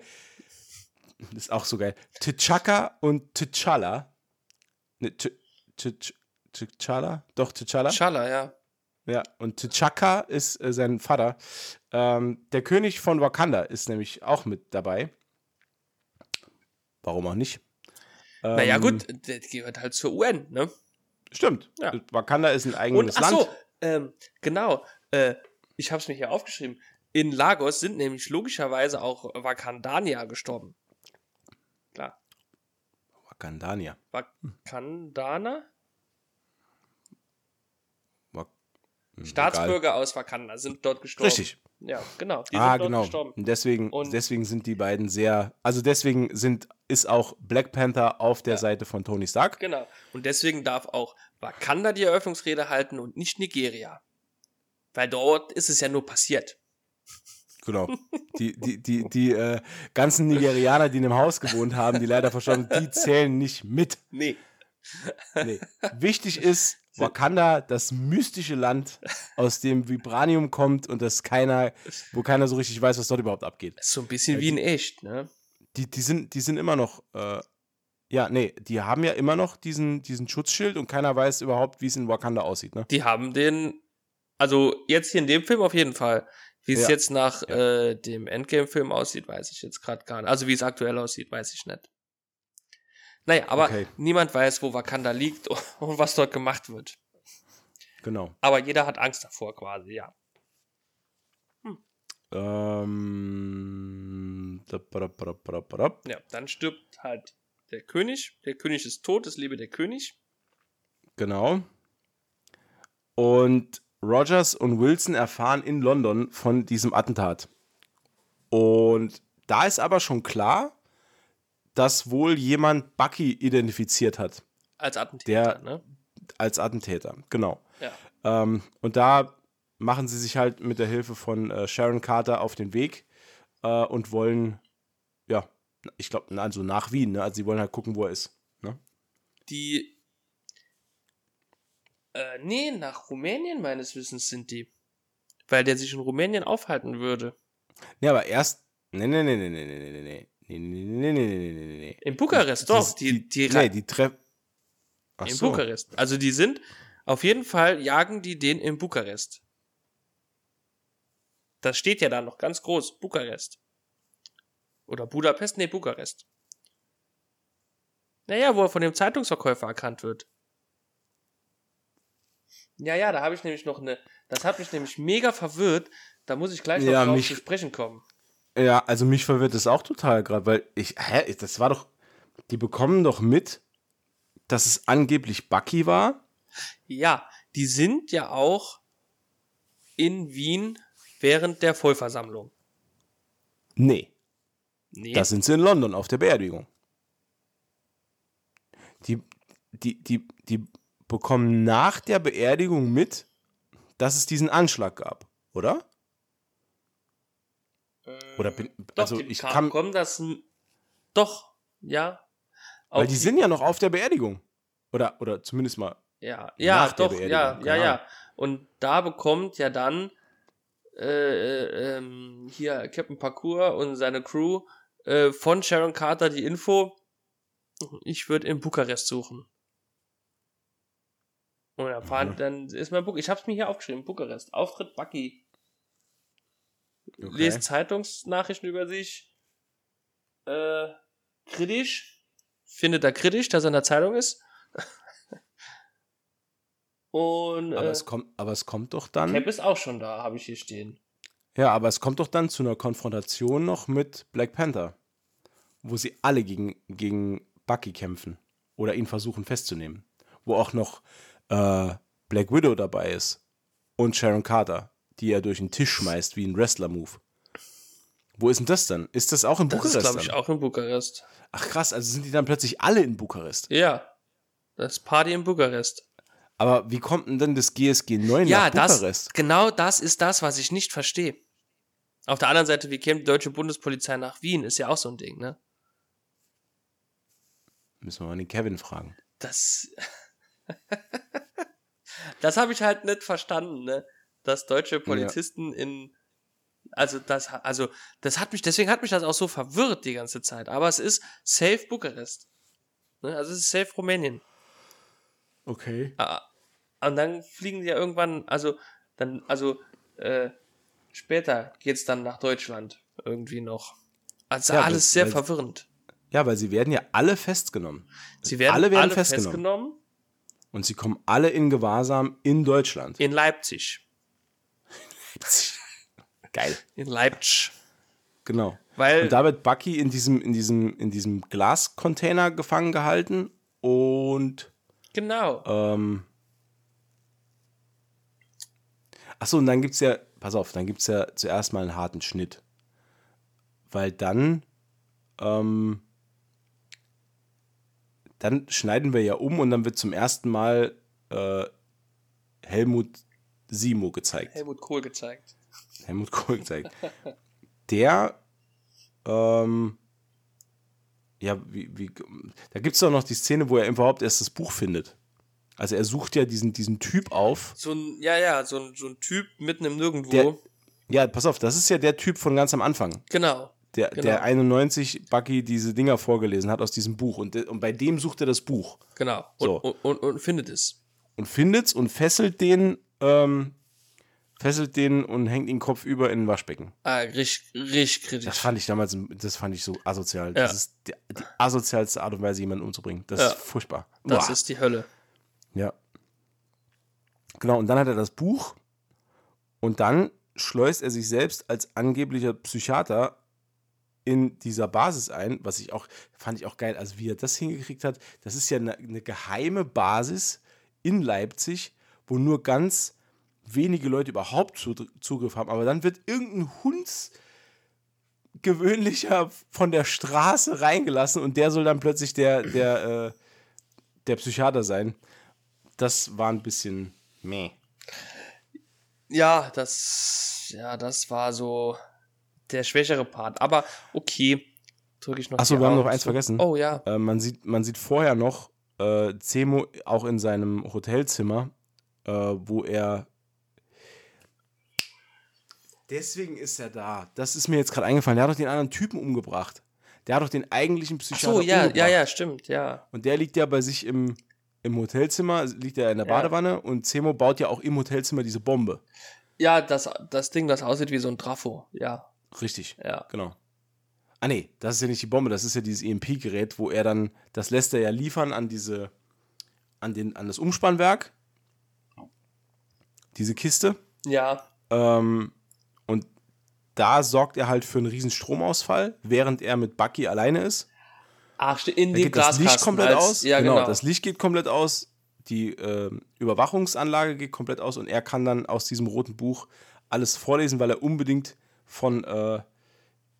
das ist auch so geil. T'Chaka und T'Challa, ne, T'Challa? Doch, T'Challa? Schala, ja. Ja, und T'Chaka ist äh, sein Vater. Ähm, der König von Wakanda ist nämlich auch mit dabei. Warum auch nicht? Ähm, naja, gut, der gehört halt zur UN, ne? Stimmt. Ja. Wakanda ist ein eigenes Und ach Land. so, ähm, genau. Äh, ich habe es mir hier aufgeschrieben. In Lagos sind nämlich logischerweise auch Wakandanier gestorben. Klar. Wakandania. Wakandaner? Wak Hm, Staatsbürger aus Wakanda sind dort egal. gestorben. Richtig. Ja, genau. Die Ah, sind genau. gestorben. Und deswegen, Und- deswegen sind die beiden sehr. Also deswegen sind, ist auch Black Panther auf der Ja. Seite von Tony Stark. Genau. Und deswegen darf auch Wakanda die Eröffnungsrede halten und nicht Nigeria. Weil dort ist es ja nur passiert. Genau. Die, die, die, die äh, ganzen Nigerianer, die in dem Haus gewohnt haben, die leider verstorben sind, die zählen nicht mit. Nee. Nee. Wichtig ist, Wakanda, das mystische Land, aus dem Vibranium kommt und das keiner, wo keiner so richtig weiß, was dort überhaupt abgeht. So ein bisschen wie in echt, ne? Die, die, sind, die sind immer noch, äh, ja, nee, die haben ja immer noch diesen, diesen Schutzschild und keiner weiß überhaupt, wie es in Wakanda aussieht, ne? Die haben den, also jetzt hier in dem Film auf jeden Fall. Wie es Ja. jetzt nach Ja. äh, dem Endgame-Film aussieht, weiß ich jetzt gerade gar nicht. Also wie es aktuell aussieht, weiß ich nicht. Naja, aber Okay. niemand weiß, wo Wakanda liegt und was dort gemacht wird. Genau. Aber jeder hat Angst davor quasi, ja. Ähm, da, ba, ba, ba, ba, ba. Ja, dann stirbt halt der König. Der König ist tot, es lebe der König. Genau. Und Rogers und Wilson erfahren in London von diesem Attentat. Und da ist aber schon klar, dass wohl jemand Bucky identifiziert hat Als Attentäter, Der- ne? als Attentäter. Genau. Ja. Ähm, und da machen sie sich halt mit der Hilfe von äh, Sharon Carter auf den Weg äh, und wollen, ja, ich glaube, also nach Wien. Ne? Also sie wollen halt gucken, wo er ist. Ne? Die. Äh, nee, nach Rumänien meines Wissens sind die. Weil der sich in Rumänien aufhalten würde. Nee, aber erst. Nee, nee, nee, nee, nee, nee, nee, nee. Nee, nee, nee, nee, nee, nee, nee, nee. In Bukarest, doch. Die, die, nee, die treffen. Ach in so. Bukarest. Also die sind, auf jeden Fall jagen die den in Bukarest. Das steht ja da noch ganz groß, Bukarest. Oder Budapest, nee, Bukarest. Naja, wo er von dem Zeitungsverkäufer erkannt wird. Ja, ja, da habe ich nämlich noch eine, das hat mich nämlich mega verwirrt. Da muss ich gleich noch Ja, drauf mich- zu sprechen kommen. Ja, also mich verwirrt das auch total gerade, weil ich. Hä? Das war doch. Die bekommen doch mit, dass es angeblich Bucky war. Ja, die sind ja auch in Wien während der Vollversammlung. Nee. Nee. Da sind sie in London auf der Beerdigung. Die, die, die, die bekommen nach der Beerdigung mit, dass es diesen Anschlag gab, oder? Oder bin, Doch, also die ich kam, kann, kommen das doch, ja. weil Auch die sind ja noch auf der Beerdigung. Oder, oder zumindest mal. ja, ja, nach der doch, Beerdigung, ja, ja, keine ja. Und da bekommt ja dann äh, äh, ähm, hier Captain Parkour und seine Crew äh, von Sharon Carter die Info, ich würde in Bukarest suchen. Und dann, fahren, Mhm. dann ist mein Buch, ich hab's mir hier aufgeschrieben, Bukarest, Auftritt Bucky. Okay. Lest Zeitungsnachrichten über sich. Äh, kritisch. Findet er kritisch, dass er in der Zeitung ist. Und Aber, äh, es kommt, aber es kommt doch dann. Cap ist auch schon da, habe ich hier stehen. Ja, aber es kommt doch dann zu einer Konfrontation noch mit Black Panther, wo sie alle gegen, gegen Bucky kämpfen oder ihn versuchen festzunehmen. Wo auch noch äh, Black Widow dabei ist und Sharon Carter, die er durch den Tisch schmeißt wie ein Wrestler-Move. Wo ist denn das dann? Ist das auch in Das Bukarest? ist, glaube ich, dann? auch in Bukarest. Ach krass, also sind die dann plötzlich alle in Bukarest. Ja. Das Party in Bukarest. Aber wie kommt denn dann das GSG 9 Ja, nach das, Bukarest? genau das ist das, was ich nicht verstehe. Auf der anderen Seite, wie käme die deutsche Bundespolizei nach Wien? Ist ja auch so ein Ding, ne? Müssen wir mal den Kevin fragen. Das. das habe ich halt nicht verstanden, ne? Dass deutsche Polizisten in. Also das, also das hat mich, deswegen hat mich das auch so verwirrt die ganze Zeit. Aber es ist safe Bukarest. Ne? Also es ist safe Rumänien. Okay. Ah, Und dann fliegen die ja irgendwann, also dann, also äh, später geht's dann nach Deutschland irgendwie noch. Also Ja, alles das- sehr weil- verwirrend. Ja, weil sie werden ja alle festgenommen. Sie werden alle alle, werden festgenommen. festgenommen Und sie kommen alle in Gewahrsam in Deutschland. in Leipzig. Geil. In Leipzig. Genau. Weil Und da wird Bucky in diesem, in diesem, in diesem Glascontainer gefangen gehalten und Genau. ähm, Achso, und dann gibt's ja, pass auf, dann gibt's ja zuerst mal einen harten Schnitt. Weil dann, ähm, dann schneiden wir ja um und dann wird zum ersten Mal äh, Helmut Simo gezeigt. Helmut Kohl gezeigt. Helmut Kohl gezeigt. Der, ähm, ja, wie, wie, da gibt es doch noch die Szene, wo er überhaupt erst das Buch findet. Also er sucht ja diesen, diesen Typ auf. So ein, ja, ja, so ein, so ein Typ mitten im Nirgendwo. Der- Ja, pass auf, das ist ja der Typ von ganz am Anfang. genau. Der, Genau. der 91 Bucky diese Dinger vorgelesen hat aus diesem Buch. Und, und bei dem sucht er das Buch. Genau. Und, So. und, und, und findet es. Und findet's und fesselt den, ähm, fesselt den und hängt ihn kopfüber in ein Waschbecken. Ah, richtig, richtig Das kritisch. fand ich damals, das fand ich so asozial. Ja. Das ist die, die asozialste Art und Weise, jemanden umzubringen. Das Ja. ist furchtbar. Das ist die Hölle. ja. Genau, und dann hat er das Buch und dann schleust er sich selbst als angeblicher Psychiater in dieser Basis ein, was ich auch, fand ich auch geil, also wie er das hingekriegt hat. Das ist ja eine, eine geheime Basis in Leipzig, wo nur ganz wenige Leute überhaupt Zugr- Zugriff haben. Aber dann wird irgendein Hunds gewöhnlicher von der Straße reingelassen und der soll dann plötzlich der, der, äh, der Psychiater sein. Das war ein bisschen meh. Ja, das, ja, das war so der schwächere Part. Aber okay, drücke ich noch. Achso, wir haben noch eins vergessen. Oh ja. Äh, man, sieht, man sieht vorher noch äh, Zemo auch in seinem Hotelzimmer, äh, wo er. Deswegen ist er da. Das ist mir jetzt gerade eingefallen. Der hat doch den anderen Typen umgebracht. Der hat doch den eigentlichen Ach Psychiater so, ja, umgebracht. ja, ja, stimmt, ja. Und der liegt ja bei sich im, im Hotelzimmer, liegt er in der Ja. Badewanne und Zemo baut ja auch im Hotelzimmer diese Bombe. Ja, das, das Ding, das aussieht wie so ein Trafo. Ja, Richtig. ja. Genau. Ah nee, das ist ja nicht die Bombe, das ist ja dieses EMP-Gerät, wo er dann, das lässt er ja liefern an diese, an den, an das Umspannwerk. Diese Kiste. Ja, Ähm, und da sorgt er halt für einen riesen Stromausfall, während er mit Bucky alleine ist. ach, in Da dem geht das. Licht komplett als, aus. Ja, genau. Das Licht geht komplett aus. Die ähm, Überwachungsanlage geht komplett aus und er kann dann aus diesem roten Buch alles vorlesen, weil er unbedingt von äh,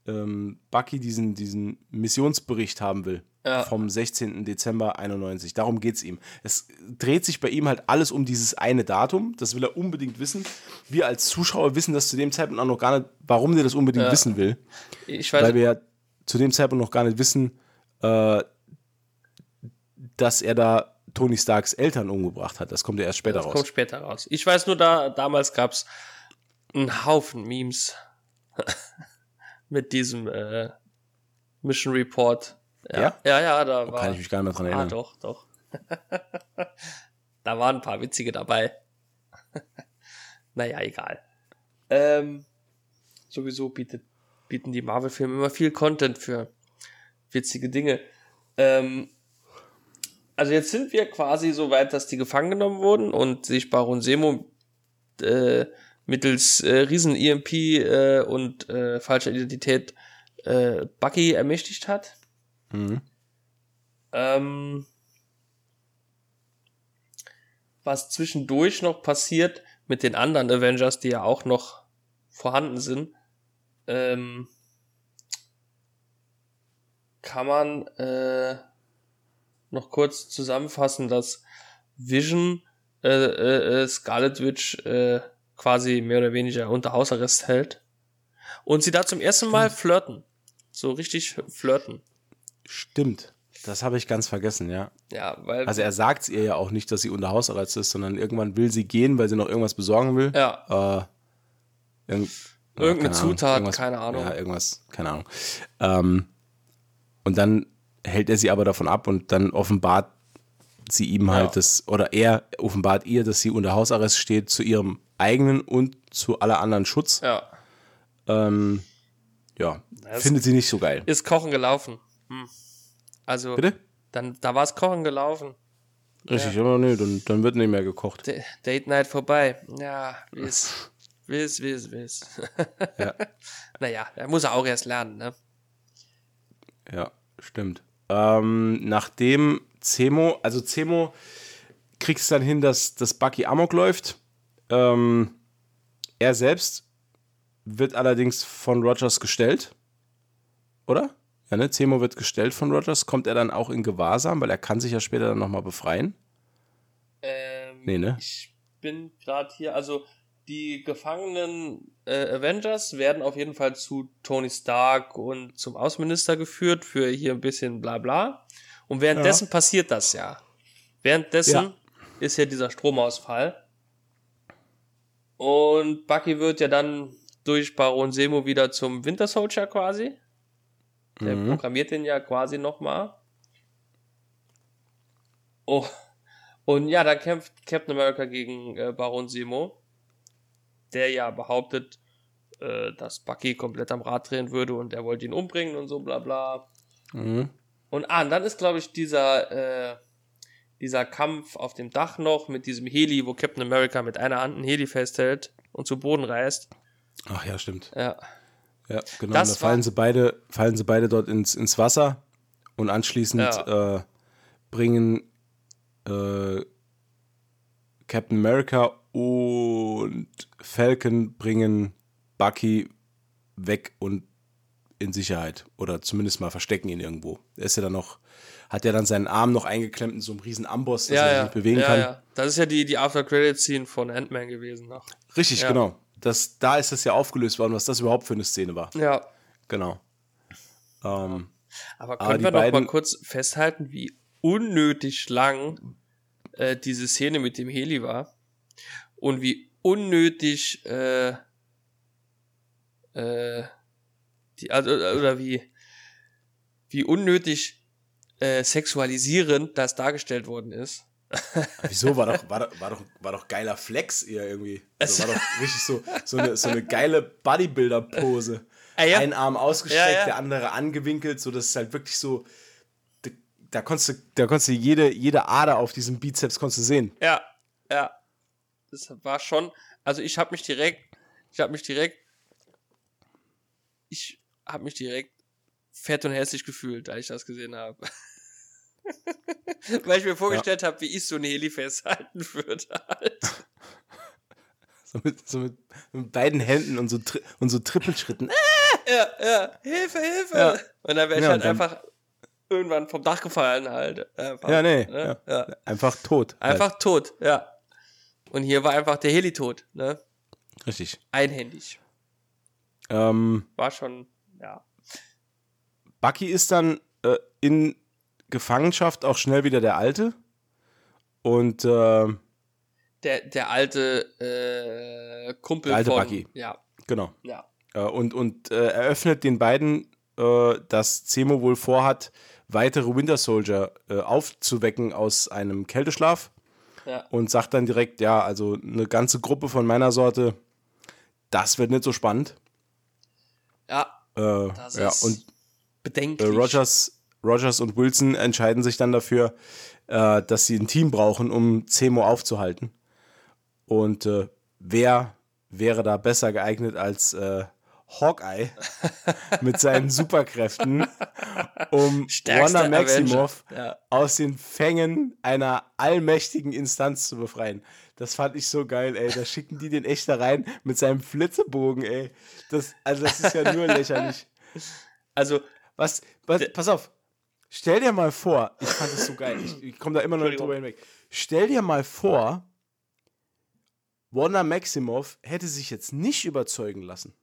ähm, Bucky diesen, diesen Missionsbericht haben will. Ja. Vom 16. Dezember 91. Darum geht es ihm. Es dreht sich bei ihm halt alles um dieses eine Datum. Das will er unbedingt wissen. Wir als Zuschauer wissen das zu dem Zeitpunkt auch noch gar nicht, warum der das unbedingt Ja. wissen will ich weiß, weil wir ja zu dem Zeitpunkt noch gar nicht wissen, äh, dass er da Tony Starks Eltern umgebracht hat. Das kommt ja erst später das raus. kommt später raus. Ich weiß nur, da damals gab es einen Haufen Memes mit diesem äh, Mission Report. Ja, Ja? ja, ja da war. Kann ich mich gar nicht mehr dran ah, erinnern. doch, doch. da waren ein paar witzige dabei. naja, egal. Ähm, sowieso bietet, bieten die Marvel-Filme immer viel Content für witzige Dinge. Ähm, also jetzt sind wir quasi so weit, dass die gefangen genommen wurden und sich Baron Semo äh, mittels äh, Riesen-EMP äh, und äh, falscher Identität äh, Bucky ermächtigt hat. Mhm. Ähm, was zwischendurch noch passiert mit den anderen Avengers, die ja auch noch vorhanden sind, ähm, kann man äh, noch kurz zusammenfassen, dass Vision äh, äh, äh, Scarlet Witch äh, quasi mehr oder weniger unter Hausarrest hält und sie da zum ersten Mal flirten. So richtig flirten. Stimmt. Das habe ich ganz vergessen, ja. Ja, weil. Also er sagt es ihr ja auch nicht, dass sie unter Hausarrest ist, sondern irgendwann will sie gehen, weil sie noch irgendwas besorgen will. Ja. Äh, irgend, Irgendeine keine Ahnung, Zutat, irgendwas- keine Ahnung. Ja, irgendwas, keine Ahnung. Ähm, und dann hält er sie aber davon ab und dann offenbart sie ihm halt Ja. das, oder er offenbart ihr, dass sie unter Hausarrest steht, zu ihrem eigenen und zu aller anderen Schutz. ja. Ähm, ja, Das- findet sie nicht so geil. Ist Kochen gelaufen. Hm. Also, Bitte? dann, da war es Kochen gelaufen. Richtig, aber nee, dann, dann wird nicht mehr gekocht. D Date Night vorbei. Ja, wiss. Wiss, wiss, wiss. Ja. Naja, er muss er auch erst lernen, ne? Ja, stimmt. Ähm, nachdem Zemo, also Zemo kriegt es dann hin, dass, dass Bucky Amok läuft. Ähm, er selbst wird allerdings von Rogers gestellt. Oder? Ja, ne? Zemo wird gestellt von Rogers. Kommt er dann auch in Gewahrsam, weil er kann sich ja später dann nochmal befreien. Ähm, Nee, ne? Ich bin gerade hier, also die gefangenen äh, Avengers werden auf jeden Fall zu Tony Stark und zum Außenminister geführt für hier ein bisschen bla bla. Und währenddessen passiert das ja. Währenddessen Ja. ist ja dieser Stromausfall. Und Bucky wird ja dann durch Baron Semo wieder zum Winter Soldier quasi. Der Mhm. programmiert den ja quasi nochmal. Oh. Und ja, dann kämpft Captain America gegen äh, Baron Semo, der ja behauptet, äh, dass Bucky komplett am Rad drehen würde und er wollte ihn umbringen und so bla bla. Mhm. Und ah, und dann ist, glaube ich, dieser, äh, dieser Kampf auf dem Dach noch mit diesem Heli, wo Captain America mit einer Hand einen Heli festhält und zu Boden reißt. Ach ja, stimmt. Ja. Ja, genau. Das da fallen sie beide, fallen sie beide dort ins, ins Wasser und anschließend äh, bringen äh, Captain America und Falcon bringen Bucky weg und in Sicherheit. Oder zumindest mal verstecken ihn irgendwo. Er ist ja dann noch, hat ja dann seinen Arm noch eingeklemmt in so einem riesen Amboss, dass ja, er sich ja. nicht bewegen ja, kann. Ja. Das ist ja die, die After-Credit-Scene von Ant-Man gewesen noch. Richtig, genau. Das, da ist das ja aufgelöst worden, was das überhaupt für eine Szene war. Ja. Genau. Ähm, Aber Aber können die wir noch mal kurz festhalten, wie unnötig lang äh, diese Szene mit dem Heli war und wie unnötig äh, äh, die, also, oder wie wie unnötig äh, sexualisierend das dargestellt worden ist. Wieso? War doch, war doch, war doch, war doch geiler Flex eher irgendwie. Also war doch richtig so, so, eine, so eine geile Bodybuilder-Pose. Ah, ja. Ein Arm ausgestreckt, Ja, ja. der andere angewinkelt, so dass es halt wirklich so. Da, da konntest du, da konntest du jede, jede Ader auf diesem Bizeps konntest du sehen. Ja, ja. Das war schon, also ich habe mich direkt, ich habe mich direkt, ich habe mich direkt fett und hässlich gefühlt, als ich das gesehen habe. Weil ich mir vorgestellt habe, wie ich so ein Heli festhalten würde. Halt. So mit, so mit, mit beiden Händen und so, und so Trippelschritten. Ja, ja, Hilfe, Hilfe. Ja. Und dann wäre ich Ja, halt einfach irgendwann vom Dach gefallen halt. Einfach, Ja, nee. Ne? Ja. Ja. Einfach tot. halt. Einfach tot, ja. Und hier war einfach der Heli tot, ne? Richtig. Einhändig. Ähm, War schon, ja. Bucky ist dann äh, in Gefangenschaft auch schnell wieder der Alte. Und äh, Der, der alte äh, Kumpel Der alte von. Bucky. Ja, genau. ja. Äh, und und äh, eröffnet den beiden, äh, dass Zemo wohl vorhat, weitere Winter Soldier äh, aufzuwecken aus einem Kälteschlaf. Ja. und sagt dann direkt, ja, also eine ganze Gruppe von meiner Sorte, das wird nicht so spannend. Ja, Äh, das ja, ist und bedenklich. Rogers, Rogers und Wilson entscheiden sich dann dafür, äh, dass sie ein Team brauchen, um Zemo aufzuhalten. Und äh, wer wäre da besser geeignet als äh, Hawkeye mit seinen Superkräften, um Stärkster Wanda Maximoff. Ja. aus den Fängen einer allmächtigen Instanz zu befreien. Das fand ich so geil, ey. Da schicken die den echt da rein mit seinem Flitzebogen, ey. Das, also das ist ja nur lächerlich. Also, Was, was, pass auf. Stell dir mal vor, ich fand das so geil. Ich, ich komme da immer noch nicht drüber hinweg. Stell dir mal vor, Wanda Maximoff hätte sich jetzt nicht überzeugen lassen.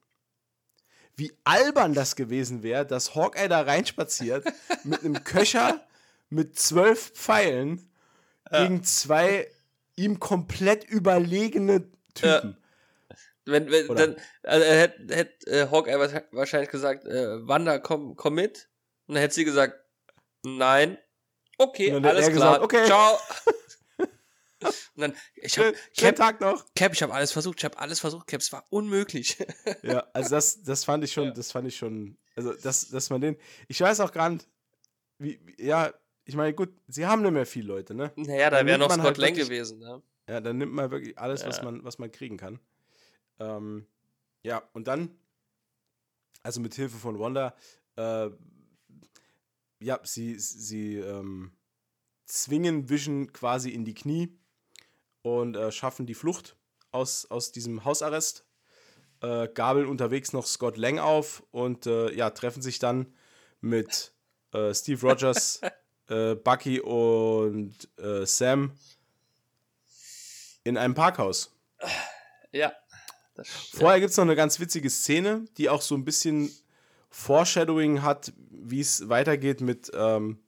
Wie albern das gewesen wäre, dass Hawkeye da reinspaziert mit einem Köcher mit zwölf Pfeilen gegen zwei ihm komplett überlegene Typen. wenn, wenn Oder? dann, also er hätte hätt, äh, Hawkeye wa- wahrscheinlich gesagt, äh, Wanda, komm, komm mit. Und dann hätte sie gesagt, nein. Okay, alles klar. gesagt, okay. Ciao. Und dann, ich hab, Cap, Tag noch. Cap, ich habe alles versucht, ich habe alles versucht, Cap, es war unmöglich. Ja, also das, das fand ich schon, das fand ich schon, also dass, dass man den, ich weiß auch gar nicht, wie, wie- ja, ich meine, gut, sie haben nicht mehr viele Leute, ne? naja, da wäre noch Scott halt Lang gewesen. Ne? Ja, dann nimmt man wirklich alles, was Ja. man, was man kriegen kann. Ähm, ja, und dann, also mit Hilfe von Wanda, äh, ja, sie, sie ähm, zwingen Vision quasi in die Knie und äh, schaffen die Flucht aus, aus diesem Hausarrest, äh, gabeln unterwegs noch Scott Lang auf und äh, ja, treffen sich dann mit äh, Steve Rogers, äh, Bucky und äh, Sam in einem Parkhaus. Ja. Das, ja. Vorher gibt es noch eine ganz witzige Szene, die auch so ein bisschen Foreshadowing hat, wie es weitergeht mit ähm,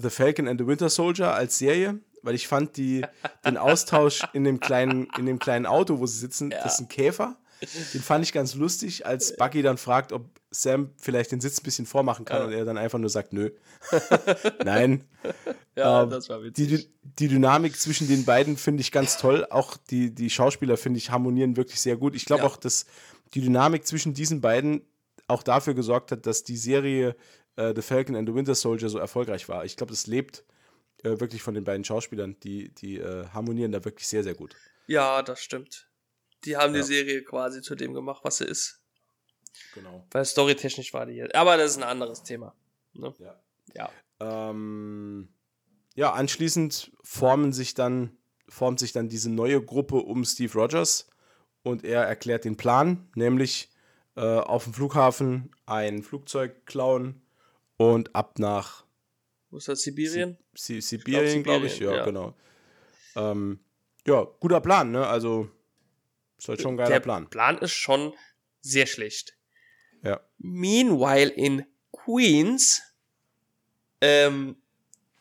The Falcon and the Winter Soldier als Serie, weil ich fand die, den Austausch in dem kleinen, in dem kleinen Auto, wo sie sitzen, Ja. das ist ein Käfer. Den fand ich ganz lustig, als Bucky dann fragt, ob Sam vielleicht den Sitz ein bisschen vormachen kann Ja. und er dann einfach nur sagt, nö. Nein. ja, ähm, das war Die, witzig. Dy- die Dynamik zwischen den beiden finde ich ganz toll. Auch die, die Schauspieler, finde ich, harmonieren wirklich sehr gut. Ich glaube Ja. auch, dass die Dynamik zwischen diesen beiden auch dafür gesorgt hat, dass die Serie äh, The Falcon and the Winter Soldier so erfolgreich war. Ich glaube, das lebt äh, wirklich von den beiden Schauspielern. Die, die äh, harmonieren da wirklich sehr, sehr gut. Ja, das stimmt. Die haben Ja. die Serie quasi zu dem gemacht, was sie ist. Genau. Weil storytechnisch war die jetzt. Aber das ist ein anderes Thema. Ne? Ja. Ja. Ähm, ja, anschließend formen sich dann, formt sich dann diese neue Gruppe um Steve Rogers und er erklärt den Plan, nämlich äh, auf dem Flughafen ein Flugzeug klauen und ab nach Wo ist das? Sibirien? Si Sibirien, glaube ich. Sibirien, Ja, ja. genau. Ähm, ja, guter Plan, ne? Also ist halt schon ein geiler Der Plan. Plan ist schon sehr schlecht. Ja. Meanwhile in Queens, ähm,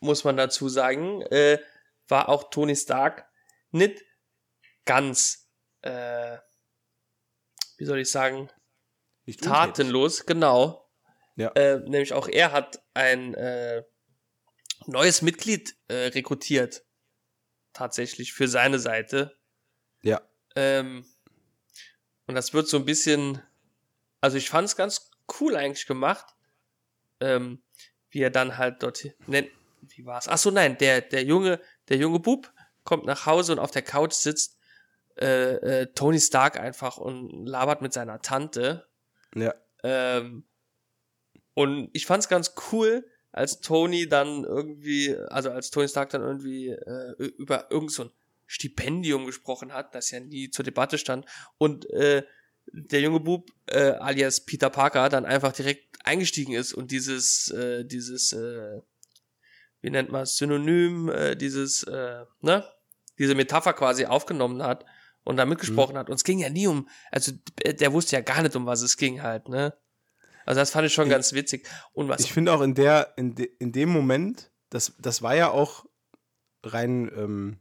muss man dazu sagen, äh, war auch Tony Stark nicht ganz, äh, wie soll ich sagen, Nicht tatenlos, genau. Ja. Äh, nämlich auch er hat ein äh, neues Mitglied äh, rekrutiert. Tatsächlich für seine Seite. Ja. Ähm, und das wird so ein bisschen, also ich fand es ganz cool eigentlich gemacht, ähm, wie er dann halt dort, nennt, wie war's? Ach so, nein, der, der junge, der junge Bub kommt nach Hause und auf der Couch sitzt äh, äh, Tony Stark einfach und labert mit seiner Tante. Ja. Ähm, und ich fand's ganz cool, als Tony dann irgendwie, also als Tony Stark dann irgendwie äh, über irgend so ein Stipendium gesprochen hat, das ja nie zur Debatte stand, und äh, der junge Bub, äh, alias Peter Parker, dann einfach direkt eingestiegen ist und dieses, äh, dieses, äh, wie nennt man es, Synonym, äh, dieses, äh, ne, diese Metapher quasi aufgenommen hat und da mitgesprochen hat. Und es ging ja nie um, also d- der wusste ja gar nicht, um was es ging halt, ne? Also das fand ich schon Ich- ganz witzig. Und was Ich finde auch in der, in, de, in dem Moment, das, das war ja auch rein ähm,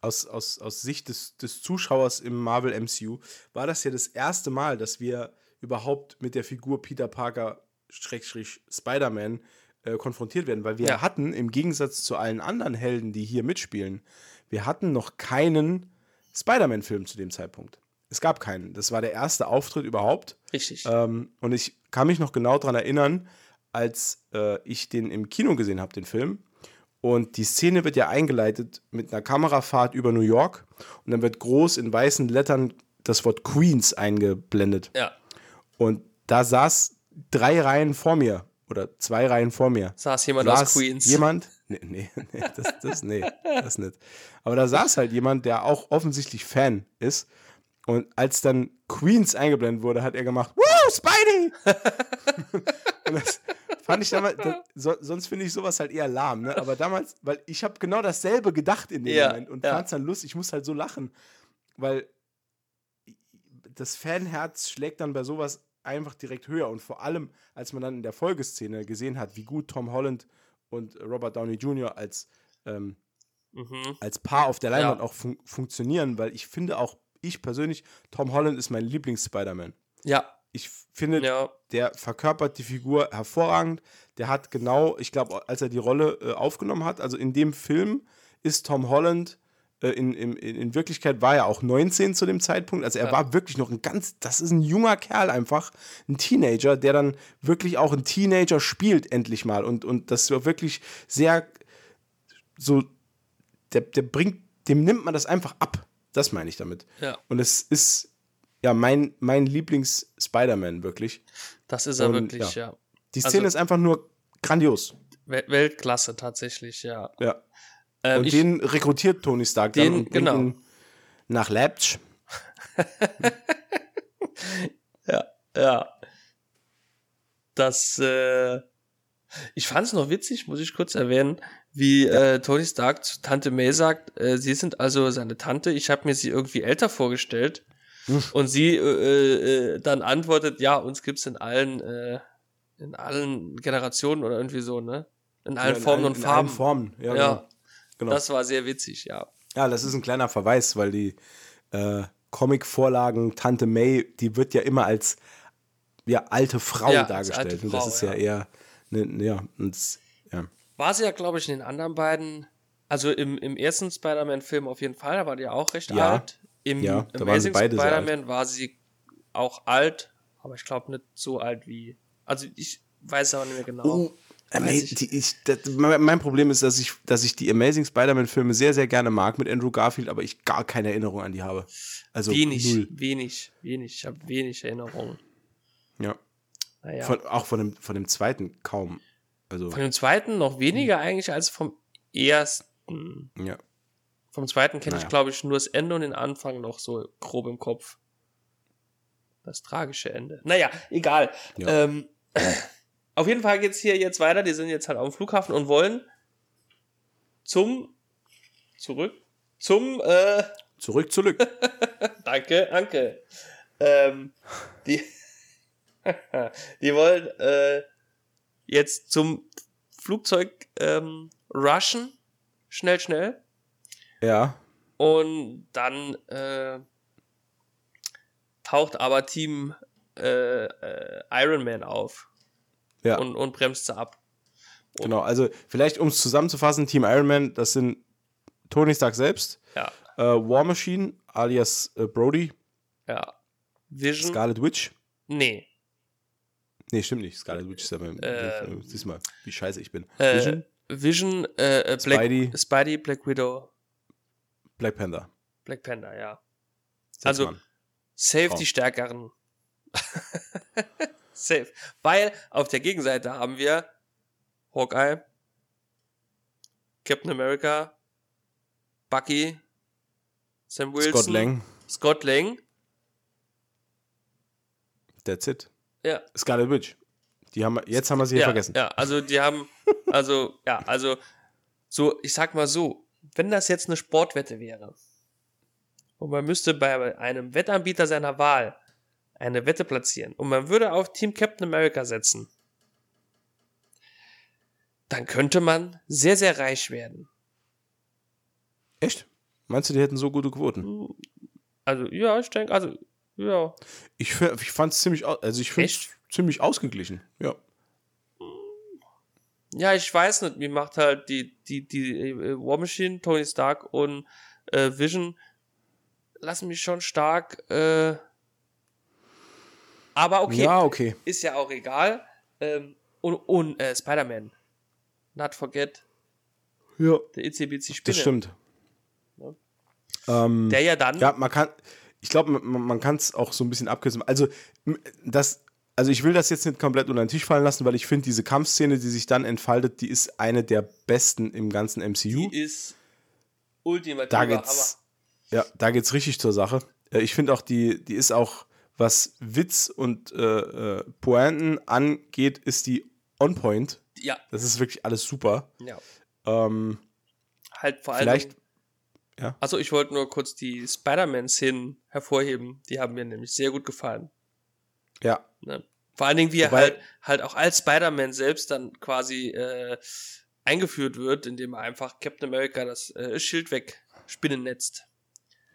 aus, aus, aus Sicht des, des Zuschauers im Marvel MCU, war das ja das erste Mal, dass wir überhaupt mit der Figur Peter Parker Schrägstrich Spider-Man äh, konfrontiert werden, weil wir Ja. hatten, im Gegensatz zu allen anderen Helden, die hier mitspielen, wir hatten noch keinen Spider-Man-Film zu dem Zeitpunkt. Es gab keinen. Das war der erste Auftritt überhaupt. Richtig. Ähm, und ich kann mich noch genau daran erinnern, als äh, ich den im Kino gesehen habe, den Film. Und die Szene wird ja eingeleitet mit einer Kamerafahrt über New York. Und dann wird groß in weißen Lettern das Wort Queens eingeblendet. ja. Und da saß drei Reihen vor mir oder zwei Reihen vor mir. Saß jemand saß aus Queens. Jemand, nee, nee, nee, das, das, nee, das nicht. Aber da saß halt jemand, der auch offensichtlich Fan ist. Und als dann Queens eingeblendet wurde, hat er gemacht, Woo, Spidey! und das fand ich damals, das, so, sonst finde ich sowas halt eher lahm, ne? Aber damals, weil ich habe genau dasselbe gedacht in dem Ja, Moment und ja. fand es dann lustig, ich muss halt so lachen, weil das Fanherz schlägt dann bei sowas einfach direkt höher. Und vor allem, als man dann in der Folgeszene gesehen hat, wie gut Tom Holland und Robert Downey Jr. als, ähm, Mhm. als Paar auf der Leinwand Ja. auch fun funktionieren, weil ich finde auch, ich persönlich, Tom Holland ist mein Lieblings-Spider-Man. Ja, Ich finde, ja. der verkörpert die Figur hervorragend. Der hat genau, ich glaube, als er die Rolle äh, aufgenommen hat, also in dem Film ist Tom Holland, in, in, in Wirklichkeit war er auch 19 zu dem Zeitpunkt. Also er Ja. war wirklich noch ein ganz, das ist ein junger Kerl einfach, ein Teenager, der dann wirklich auch ein Teenager spielt, endlich mal. Und, und das war wirklich sehr so, der, der bringt, dem nimmt man das einfach ab. Das meine ich damit. Ja. Und es ist ja mein, mein Lieblings-Spider-Man, wirklich. Das ist er Und, wirklich, ja. ja. Die Also- Szene ist einfach nur grandios. Wel- Weltklasse tatsächlich, ja. Ja. Ähm, und ich, den rekrutiert Tony Stark Den- dann und genau. nach Leipzig. ja, ja. Das, äh, ich fand es noch witzig, muss ich kurz erwähnen, wie äh, Tony Stark zu Tante May sagt, äh, sie sind also seine Tante, ich habe mir sie irgendwie älter vorgestellt. Hm. Und sie äh, äh, dann antwortet, ja, uns gibt's in allen, äh, in allen Generationen oder irgendwie so, ne? In allen Ja, in Formen allen- und in Farben. allen Formen, ja, ja, genau. Genau. das war sehr witzig, ja. Ja, das ist ein kleiner Verweis, weil die äh, Comic-Vorlagen Tante May, die wird ja immer als ja, alte Frau Ja, dargestellt. alte das Frau, ist ja, ja. eher, ne, ja, und, ja. War sie ja, glaube ich, in den anderen beiden, also im, im ersten Spider-Man-Film auf jeden Fall, da war die ja auch recht Ja. alt. Im Ja, da waren sie Amazing beide sehr Spider-Man war sie auch alt, aber ich glaube nicht so alt wie. Also ich weiß aber nicht mehr genau. Oh, ich. die, ich, das, mein Problem ist, dass ich, dass ich die Amazing Spider-Man-Filme sehr, sehr gerne mag mit Andrew Garfield, aber ich gar keine Erinnerung an die habe. Also wenig, null. wenig, wenig. Ich habe wenig Erinnerungen. Ja. Naja. Von, auch von dem, von dem zweiten kaum. Also, Von dem zweiten noch weniger eigentlich als vom ersten. ja. Vom zweiten kenne ich, Naja. glaube ich, nur das Ende und den Anfang noch so grob im Kopf. Das tragische Ende. Naja, egal. Ja. Ähm, auf jeden Fall geht's hier jetzt weiter. Die sind jetzt halt auf dem Flughafen und wollen zum zurück zum äh, Zurück, zurück. danke, danke. Ähm, die die wollen äh, jetzt zum Flugzeug ähm, rushen. Schnell, schnell. ja. Und dann äh, taucht aber Team äh, äh, Iron Man auf Ja. und, und bremst sie ab. Genau, also vielleicht um es zusammenzufassen, Team Iron Man, das sind Tony Stark selbst, Ja, äh, War Machine alias äh, Brody, ja. Vision? Scarlet Witch. nee. Nee, stimmt nicht. Scarlet Witch ist ja beim. Ähm. siehst mal, wie scheiße ich bin. Äh, Vision, Vision, äh, äh, Black, Spidey. Spidey. Black Widow, Black Panther. Black Panther, ja. Sechs Also- Mann. Save Traum. die Stärkeren. Safe. Weil auf der Gegenseite haben wir Hawkeye, Captain America, Bucky, Sam Wilson, Scott Lang, Scott Lang. that's it. Ja, Scarlet Witch. Die haben jetzt haben wir sie hier ja, vergessen. ja, also die haben, also, ja, also, so, ich sag mal so, wenn das jetzt eine Sportwette wäre und man müsste bei einem Wettanbieter seiner Wahl eine Wette platzieren und man würde auf Team Captain America setzen, dann könnte man sehr, sehr reich werden. Echt? Meinst du, die hätten so gute Quoten? Also, ja, ich denke, also, ja, Ich, ich fand es ziemlich, also ich finde ziemlich ausgeglichen. Ja. ja, ich weiß nicht, mir macht halt die, die, die äh, War Machine, Tony Stark und äh, Vision lassen mich schon stark, äh, aber okay, Ja, okay. ist ja auch egal. Ähm, und und äh, Spider-Man. Not forget, Ja, der ICBC Spinne. das stimmt. Ja. Ähm, Der ja dann, Ja, man kann, ich glaube, man, man kann es auch so ein bisschen abkürzen. Also, das, also ich will das jetzt nicht komplett unter den Tisch fallen lassen, weil ich finde, diese Kampfszene, die sich dann entfaltet, die ist eine der besten im ganzen MCU. die ist ultimativ Da geht's, ja, da geht's richtig zur Sache. Äh, Ich finde auch, die, die ist auch, was Witz und äh, äh, Pointen angeht, ist die on point. Ja, Das ist wirklich alles super. ja. Ähm, Halt vor allem. vielleicht, ja. Also ich wollte nur kurz die Spider-Man-Szenen hervorheben. Die haben mir nämlich sehr gut gefallen. ja, Ne? Vor allen Dingen, wie er Wobei- halt, halt auch als Spider-Man selbst dann quasi äh, eingeführt wird, indem er einfach Captain America das äh, Schild wegspinnennetzt.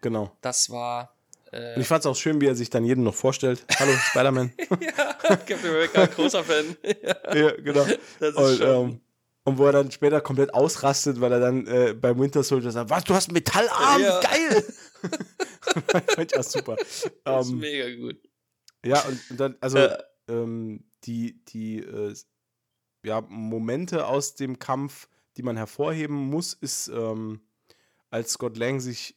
genau. Das war äh, Und ich fand es auch schön, wie er sich dann jedem noch vorstellt. Hallo, Spider-Man. ja, Captain America, großer Fan. ja, ja, genau. das ist Und, ähm, und wo er dann später komplett ausrastet, weil er dann äh, beim Winter Soldier sagt, was, du hast einen Metallarm, Ja. geil! Fand ich auch super. das ist Ähm, mega gut. ja, und, und dann, also Äh. ähm, die, die äh, ja, Momente aus dem Kampf, die man hervorheben muss, ist, ähm, als Scott Lang sich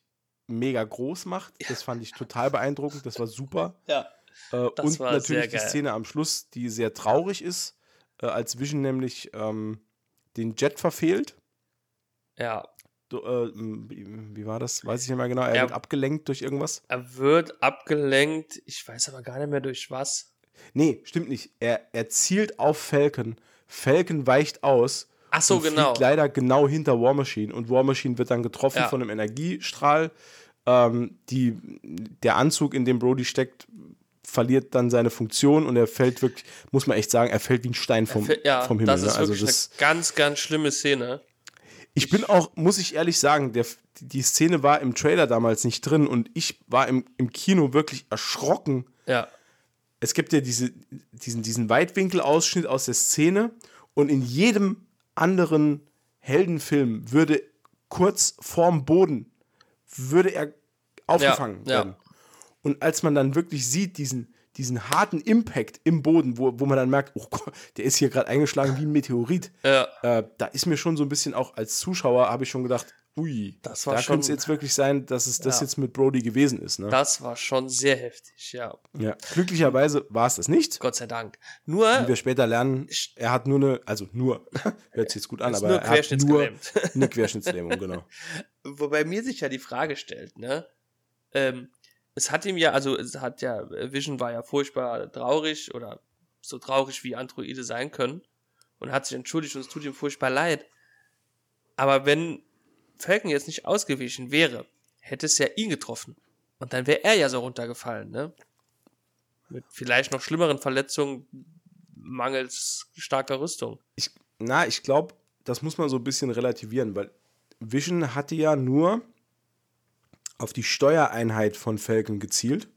mega groß macht. Das fand ich total beeindruckend, das war super. Ja, Äh, Das und war natürlich die. Szene am Schluss, die sehr traurig ist, äh, als Vision nämlich ähm, den Jet verfehlt. ja. Du, äh, wie, war das? Weiß ich nicht mehr genau. Er Ja. wird abgelenkt durch irgendwas. Er wird abgelenkt. Ich weiß aber gar nicht mehr durch was. Nee, stimmt nicht. Er, er zielt auf Falcon. Falcon weicht aus. Ach so, genau. Leider genau hinter War Machine. Und War Machine wird dann getroffen Ja. von einem Energiestrahl. Ähm, die, der Anzug, in dem Brody steckt, verliert dann seine Funktion und er fällt wirklich, muss man echt sagen, er fällt wie ein Stein vom, ja, vom Himmel. das ist ne? Also wirklich das, eine ganz, ganz schlimme Szene. Ich bin auch, muss ich ehrlich sagen, der, die Szene war im Trailer damals nicht drin und ich war im, im Kino wirklich erschrocken. Ja, Es gibt ja diese, diesen, diesen Weitwinkelausschnitt aus der Szene und in jedem anderen Heldenfilm würde kurz vorm Boden würde er aufgefangen Ja, ja. werden. Und als man dann wirklich sieht, diesen, diesen harten Impact im Boden, wo, wo man dann merkt, oh Gott, der ist hier gerade eingeschlagen wie ein Meteorit, ja. äh, da ist mir schon so ein bisschen auch als Zuschauer, habe ich schon gedacht, ui, Das war da schon- könnte es jetzt wirklich sein, dass es das Ja. jetzt mit Brody gewesen ist. Ne? Das war schon sehr heftig, ja. Ja. Glücklicherweise war es das nicht. Gott sei Dank. Nur, Wie wir später lernen, er hat nur eine, also nur, hört sich jetzt gut an, aber nur er hat nur eine Querschnittslähmung, genau. wobei mir sich ja die Frage stellt, ne? Ähm, es hat ihm ja, also es hat ja, Vision war ja furchtbar traurig oder so traurig wie Androide sein können und hat sich entschuldigt und es tut ihm furchtbar leid. Aber wenn Falcon jetzt nicht ausgewichen wäre, hätte es ja ihn getroffen. Und dann wäre er ja so runtergefallen, ne? Mit vielleicht noch schlimmeren Verletzungen mangels starker Rüstung. Ich, na, ich glaube, das muss man so ein bisschen relativieren, weil Vision hatte ja nur auf die Steuereinheit von Falcon gezielt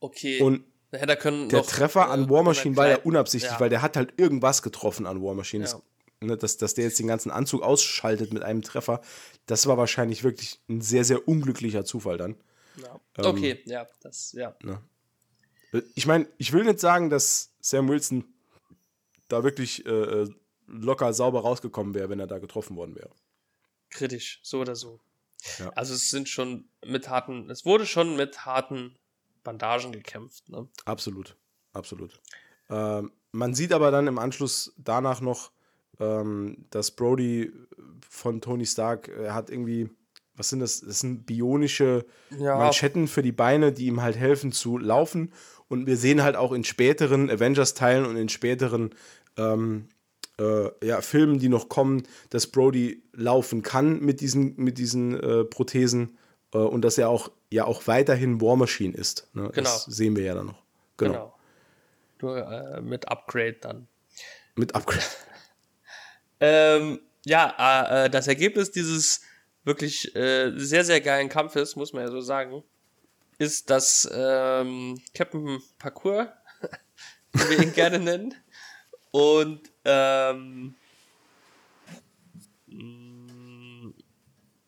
Okay. und da hätte er können der Treffer an äh, War Machine war ja unabsichtlich, ja. weil der hat halt irgendwas getroffen an War Machine. Ja. Das, ne, dass, dass der jetzt den ganzen Anzug ausschaltet mit einem Treffer, das war wahrscheinlich wirklich ein sehr, sehr unglücklicher Zufall dann. Ja. Ähm, Okay, ja, das, ja. Ich meine, ich will nicht sagen, dass Sam Wilson da wirklich äh, äh, locker sauber rausgekommen wäre, wenn er da getroffen worden wäre. Kritisch, so oder so. Ja. Also es sind schon mit harten, es wurde schon mit harten Bandagen gekämpft, ne? Absolut, absolut. Ähm, man sieht aber dann im Anschluss danach noch, ähm, dass Brody von Tony Stark, er hat irgendwie, was sind das? Das sind bionische Ja, Manschetten für die Beine, die ihm halt helfen zu laufen. Und wir sehen halt auch in späteren Avengers-Teilen und in späteren ähm, äh, ja, Filmen, die noch kommen, dass Brody laufen kann mit diesen, mit diesen äh, Prothesen äh, und dass er auch ja auch weiterhin War Machine ist. Ne? Genau. Das sehen wir ja dann noch. Genau. genau. Nur äh, mit Upgrade dann. Mit Upgrade. Ähm, ja, äh, äh, das Ergebnis dieses wirklich äh, sehr, sehr geilen Kampfes, muss man ja so sagen, ist, dass ähm, Captain Parkour, wie wir ihn gerne nennen, Und ähm, mh,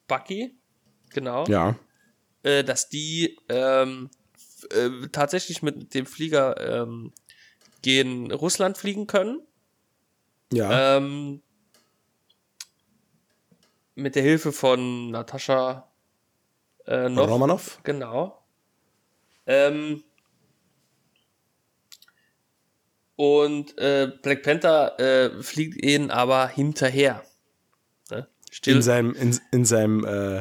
Bucky, genau, Ja. äh, dass die ähm, äh, tatsächlich mit dem Flieger ähm, gegen Russland fliegen können. Ja. Ähm, mit der Hilfe von Natascha äh, noch. Romanov? Genau. Ähm, und äh, Black Panther äh, fliegt ihnen aber hinterher. Ne? Still In seinem, in, in seinem äh,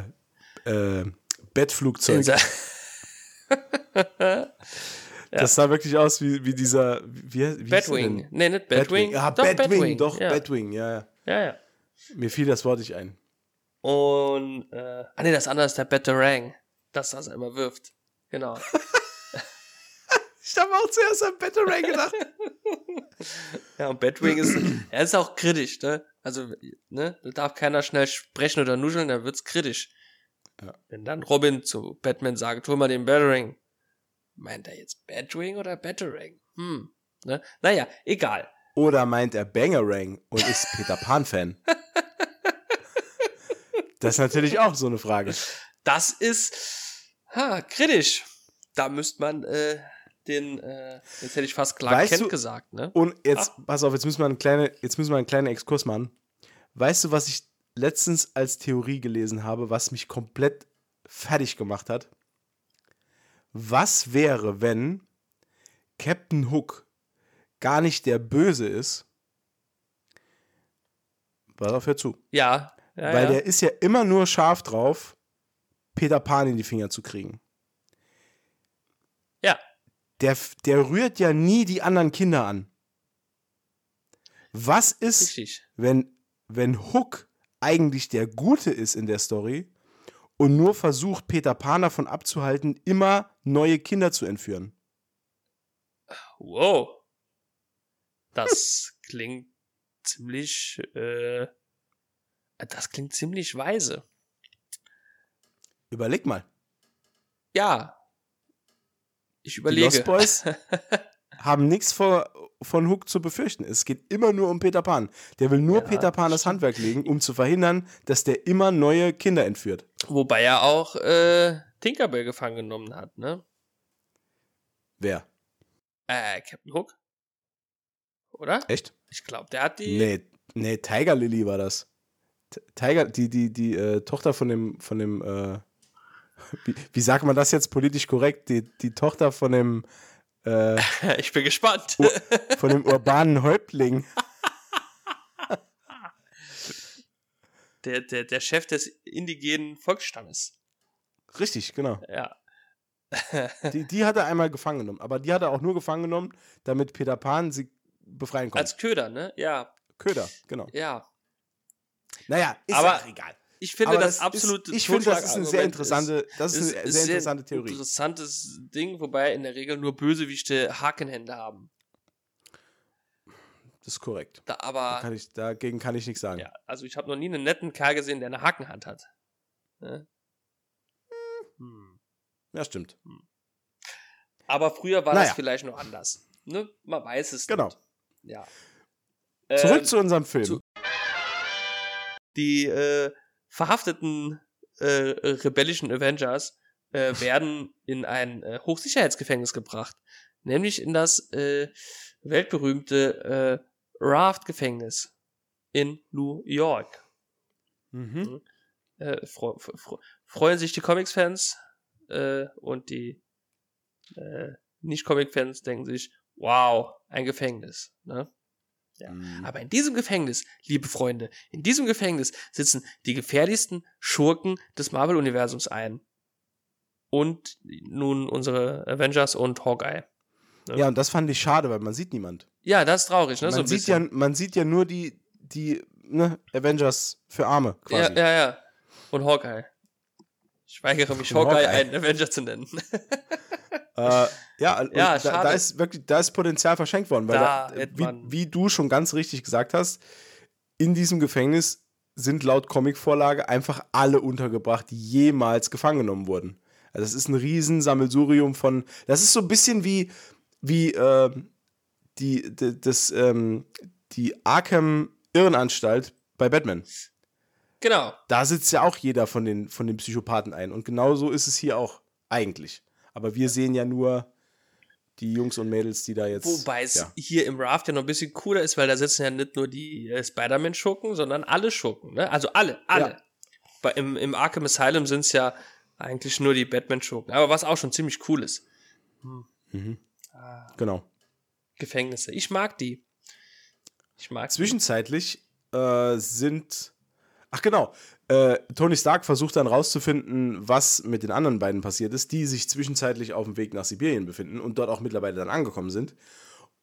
äh, Bettflugzeug. in se- Das sah wirklich aus wie, wie dieser. Wie, wie Batwing. Nee, nicht Batwing. Ja, Doch, Batwing, doch, ja. Batwing, ja, ja. Ja, ja. Mir fiel das Wort nicht ein. Und, äh, ah nee, das andere ist der Batarang. Das, was er immer wirft. Genau. Ich habe auch zuerst an Batarang gedacht. Ja, und Batwing ist, er ist auch kritisch, ne? Also, ne, da darf keiner schnell sprechen oder nuscheln, dann wird's kritisch. Ja. Wenn dann Robin zu Batman sagt, hol mal den Batarang. Meint er jetzt Batwing oder Batarang? Hm, ne? Naja, egal. Oder meint er Bangerang und ist Peter Pan-Fan? das ist natürlich auch so eine Frage. Das ist, ha, kritisch. Da müsste man, äh, den, äh, jetzt hätte ich fast Clark Weißt Kent du- gesagt, ne? Und jetzt, pass auf, jetzt müssen wir einen kleinen, jetzt müssen wir einen kleinen Exkurs machen. Weißt du, was ich letztens als Theorie gelesen habe, was mich komplett fertig gemacht hat? Was wäre, wenn Captain Hook gar nicht der Böse ist? Pass auf, hör zu. Ja, ja, Weil ja. der ist ja immer nur scharf drauf, Peter Pan in die Finger zu kriegen. ja, Der, der rührt ja nie die anderen Kinder an. Was ist, richtig. wenn, wenn Hook eigentlich der Gute ist in der Story und nur versucht, Peter Pan davon abzuhalten, immer neue Kinder zu entführen? Wow. Das klingt ziemlich, äh, das klingt ziemlich weise. Überleg mal. Ja. Ich Die überlege. Lost Boys haben nichts von Hook zu befürchten. Es geht immer nur um Peter Pan. Der will nur Ja, Peter Pan das. Handwerk legen, um zu verhindern, dass der immer neue Kinder entführt. Wobei er auch äh, Tinkerbell gefangen genommen hat, ne? Wer? Äh, Captain Hook? Oder? Echt? Ich glaube, der hat die. Nee, nee, Tiger Lily war das. Tiger, die, die, die äh, Tochter von dem, von dem, äh, wie, wie sagt man das jetzt politisch korrekt? Die, die Tochter von dem, äh, Ich bin gespannt. Ur- von dem urbanen Häuptling. Der, der, der Chef des indigenen Volksstammes. Richtig, genau. Ja. Die, die hat er einmal gefangen genommen. Aber die hat er auch nur gefangen genommen, damit Peter Pan sie befreien konnte. Als Köder, ne? Ja. Köder, genau. Ja. Naja, ist Aber ja egal. Ich finde Aber das, ist- absolute Ich finde, das ist eine sehr interessante, das ist, eine sehr interessante Theorie. interessantes Ding, wobei in der Regel nur Bösewichte Hakenhände haben. Das ist korrekt. Da, Da aber, kann ich, dagegen kann ich nichts sagen. ja, also ich habe noch nie einen netten Kerl gesehen, der eine Hakenhand hat. Ne? Hm. Ja, stimmt. Aber früher war Naja. das vielleicht noch anders. Ne? Man weiß es Genau. nicht. Ja. Zurück Ähm, zu unserem Film. zu- die äh, verhafteten äh, rebellischen Avengers äh, werden in ein äh, Hochsicherheitsgefängnis gebracht, nämlich in das äh, weltberühmte äh, Raft-Gefängnis in New York. mhm. Äh, fro fro freuen sich die Comics-Fans äh, und die äh, Nicht-Comic-Fans denken sich, wow, ein Gefängnis. Ne? Ja. Mhm. Aber in diesem Gefängnis, liebe Freunde, in diesem Gefängnis sitzen die gefährlichsten Schurken des Marvel-Universums ein. Und nun unsere Avengers und Hawkeye. Ja, und das fand ich schade, weil man sieht niemand. Ja, das ist traurig, ne? so man, ein sieht ja, man sieht ja nur die, die ne, Avengers für Arme Ja, quasi. ja, ja. Und Hawkeye. Ich weigere mich, Hawkeye, Hawkeye. einen Avenger zu nennen. Äh, ja, Ja, da, da ist wirklich, da ist Potenzial verschenkt worden, weil Da da, wie, wie du schon ganz richtig gesagt hast, in diesem Gefängnis sind laut Comicvorlage einfach alle untergebracht, die jemals gefangen genommen wurden. Also das ist ein Riesensammelsurium von, das ist so ein bisschen wie, wie ähm, die, d- das, ähm, die Arkham Irrenanstalt bei Batman. Genau. Da sitzt ja auch jeder von den, von den Psychopathen ein. Und genau so ist es hier auch eigentlich. Aber wir sehen ja nur die Jungs und Mädels, die da jetzt. Wobei es ja. hier im Raft ja noch ein bisschen cooler ist, weil da sitzen ja nicht nur die äh, Spider-Man-Schurken, sondern alle Schurken. Ne? Also alle, alle. Ja. Bei, im, Im Arkham Asylum sind es ja eigentlich nur die Batman-Schurken. Aber was auch schon ziemlich cool ist. Genau. Gefängnisse. Ich mag die. Ich mag. Zwischenzeitlich äh, sind. Ach genau. Äh, Tony Stark versucht dann rauszufinden, was mit den anderen beiden passiert ist, die sich zwischenzeitlich auf dem Weg nach Sibirien befinden und dort auch mittlerweile dann angekommen sind.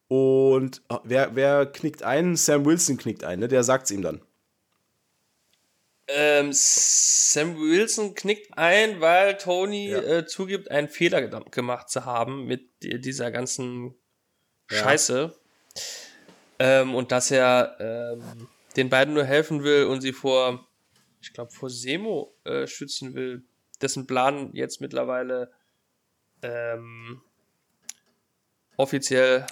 Und äh, wer, wer knickt ein? Sam Wilson knickt ein, ne? Der sagt es ihm dann. Ähm, Sam Wilson knickt ein, weil Tony Ja. äh, zugibt, einen Fehler gemacht zu haben mit di- dieser ganzen Ja. Scheiße. Ähm, und dass er ähm, den beiden nur helfen will und sie vor, ich glaube, vor Semo äh, schützen will, dessen Plan jetzt mittlerweile ähm, offiziell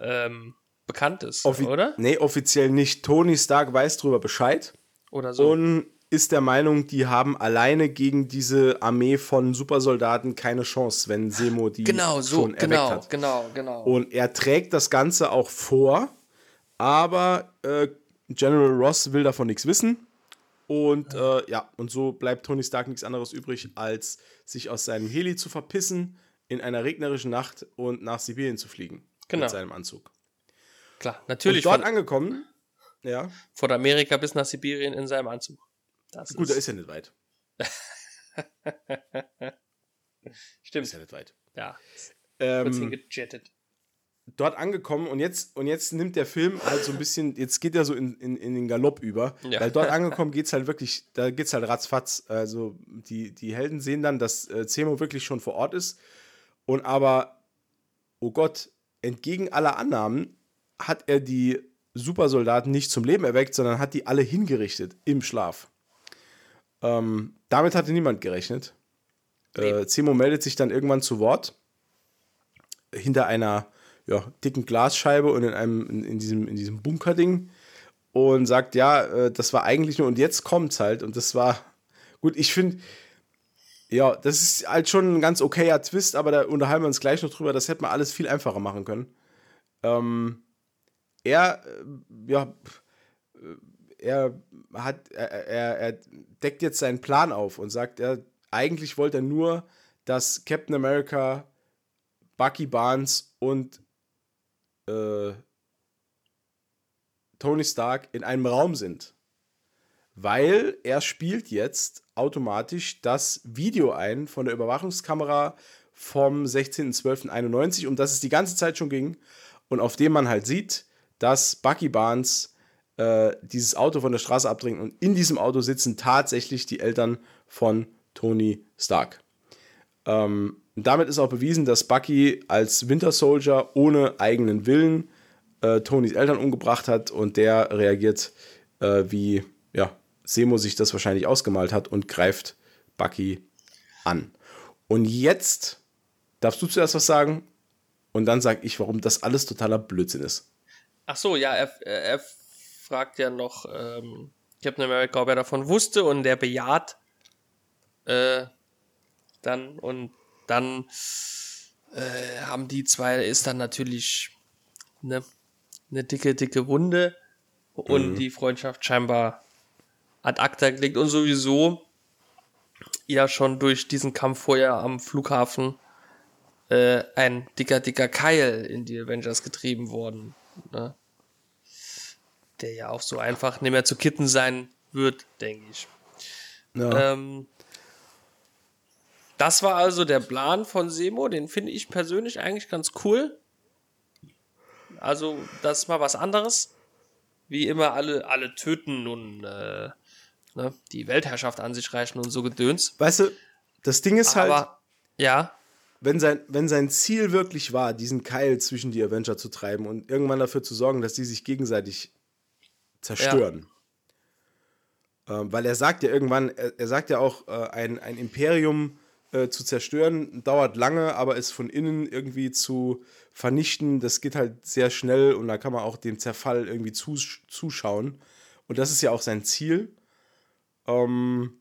ähm, bekannt ist, Offi oder? Nee, offiziell nicht. Tony Stark weiß darüber Bescheid Oder so. und ist der Meinung, die haben alleine gegen diese Armee von Supersoldaten keine Chance, wenn Semo die genau, so, schon erweckt genau, hat. genau, genau. Und er trägt das Ganze auch vor, aber äh, General Ross will davon nichts wissen. Und äh, ja, und so bleibt Tony Stark nichts anderes übrig, als sich aus seinem Heli zu verpissen in einer regnerischen Nacht und nach Sibirien zu fliegen. Genau. Mit seinem Anzug. Klar, Und natürlich dort von, angekommen, ja, von Amerika bis nach Sibirien in seinem Anzug. Das gut, da ist ja nicht weit. Stimmt. Ist ja nicht weit. Ja, Ähm, hingejettet. Dort angekommen und jetzt, und jetzt nimmt der Film halt so ein bisschen, jetzt geht er so in, in, in den Galopp über. Ja. Weil dort angekommen geht es halt wirklich, da geht es halt ratzfatz. Also die, die Helden sehen dann, dass äh, Zemo wirklich schon vor Ort ist. Und aber, oh Gott, entgegen aller Annahmen hat er die Supersoldaten nicht zum Leben erweckt, sondern hat die alle hingerichtet im Schlaf. Ähm, damit hatte niemand gerechnet. Äh, Zemo meldet sich dann irgendwann zu Wort hinter einer ja, dicken Glasscheibe und in einem in, in diesem in diesem Bunkerding und sagt ja, äh, das war eigentlich nur und jetzt kommt's halt und das war gut. Ich finde ja, das ist halt schon ein ganz okayer Twist, aber da unterhalten wir uns gleich noch drüber. Das hätte man alles viel einfacher machen können. Ähm, er, äh, ja, äh, er hat, er, er, deckt jetzt seinen Plan auf und sagt, er eigentlich wollte er nur, dass Captain America, Bucky Barnes und äh, Tony Stark in einem Raum sind. Weil er spielt jetzt automatisch das Video ein von der Überwachungskamera vom 16.12.91, um das es die ganze Zeit schon ging. Und auf dem man halt sieht, dass Bucky Barnes äh, dieses Auto von der Straße abdringt und in diesem Auto sitzen tatsächlich die Eltern von Tony Stark. Ähm, und damit ist auch bewiesen, dass Bucky als Winter Soldier ohne eigenen Willen äh, Tonys Eltern umgebracht hat und der reagiert, äh, wie ja, Semo sich das wahrscheinlich ausgemalt hat und greift Bucky an. Und jetzt darfst du zuerst was sagen und dann sag ich, warum das alles totaler Blödsinn ist. Ach so, ja, er, er, er fragt ja noch ähm, Captain America, ob er davon wusste und der bejaht äh, dann und dann äh, haben die zwei, ist dann natürlich eine ne dicke, dicke Wunde und die Freundschaft scheinbar ad acta gelegt und sowieso ja schon durch diesen Kampf vorher am Flughafen äh, ein dicker, dicker Keil in die Avengers getrieben worden. Ne? Der ja auch so einfach nicht mehr zu kitten sein wird, denke ich. Ja. Ähm, das war also der Plan von Semo, den finde ich persönlich eigentlich ganz cool. Also, das ist mal was anderes. Wie immer alle, alle töten und äh, ne, die Weltherrschaft an sich reichen und so Gedöns. weißt du, das Ding ist halt, Aber ja, wenn sein, wenn sein Ziel wirklich war, diesen Keil zwischen die Avenger zu treiben und irgendwann dafür zu sorgen, dass die sich gegenseitig zerstören. Ähm, weil er sagt ja irgendwann, er, er sagt ja auch, äh, ein, ein Imperium äh, zu zerstören dauert lange, aber es von innen irgendwie zu vernichten, das geht halt sehr schnell und da kann man auch dem Zerfall irgendwie zus zuschauen. Und das ist ja auch sein Ziel. Ähm,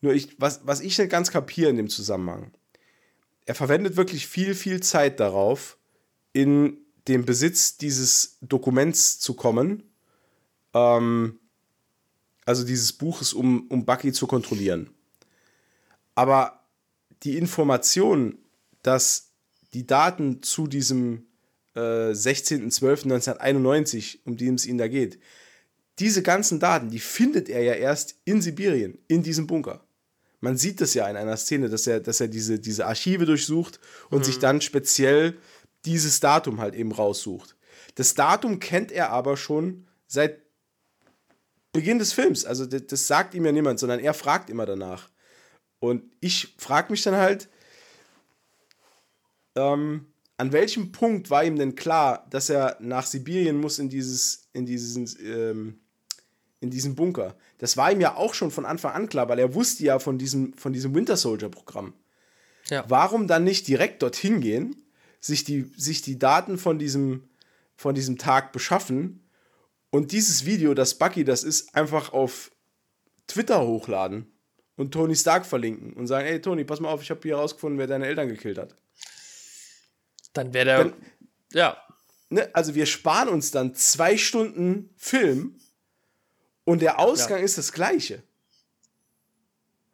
nur ich, was, was ich nicht ganz kapiere in dem Zusammenhang, er verwendet wirklich viel, viel Zeit darauf, in den Besitz dieses Dokuments zu kommen, ähm, also dieses Buches, um, um Bucky zu kontrollieren. Aber die Information, dass die Daten zu diesem äh, 16.12.1991, um die es ihnen da geht, diese ganzen Daten, die findet er ja erst in Sibirien, in diesem Bunker. Man sieht das ja in einer Szene, dass er, dass er diese, diese Archive durchsucht und mhm. sich dann speziell dieses Datum halt eben raussucht. Das Datum kennt er aber schon seit Beginn des Films. Also das, das sagt ihm ja niemand, sondern er fragt immer danach. Und ich frage mich dann halt, ähm, an welchem Punkt war ihm denn klar, dass er nach Sibirien muss in dieses, in diesen, ähm, in diesen Bunker? Das war ihm ja auch schon von Anfang an klar, weil er wusste ja von diesem, von diesem Winter Soldier Programm. Ja. Warum dann nicht direkt dorthin gehen, sich die, sich die Daten von diesem, von diesem Tag beschaffen und dieses Video, das Bucky das ist, einfach auf Twitter hochladen? Und Tony Stark verlinken und sagen, ey Tony, pass mal auf, ich habe hier herausgefunden, wer deine Eltern gekillt hat. Dann wäre der, dann, ja. Ne, also wir sparen uns dann zwei Stunden Film und der Ausgang ja. ist das gleiche.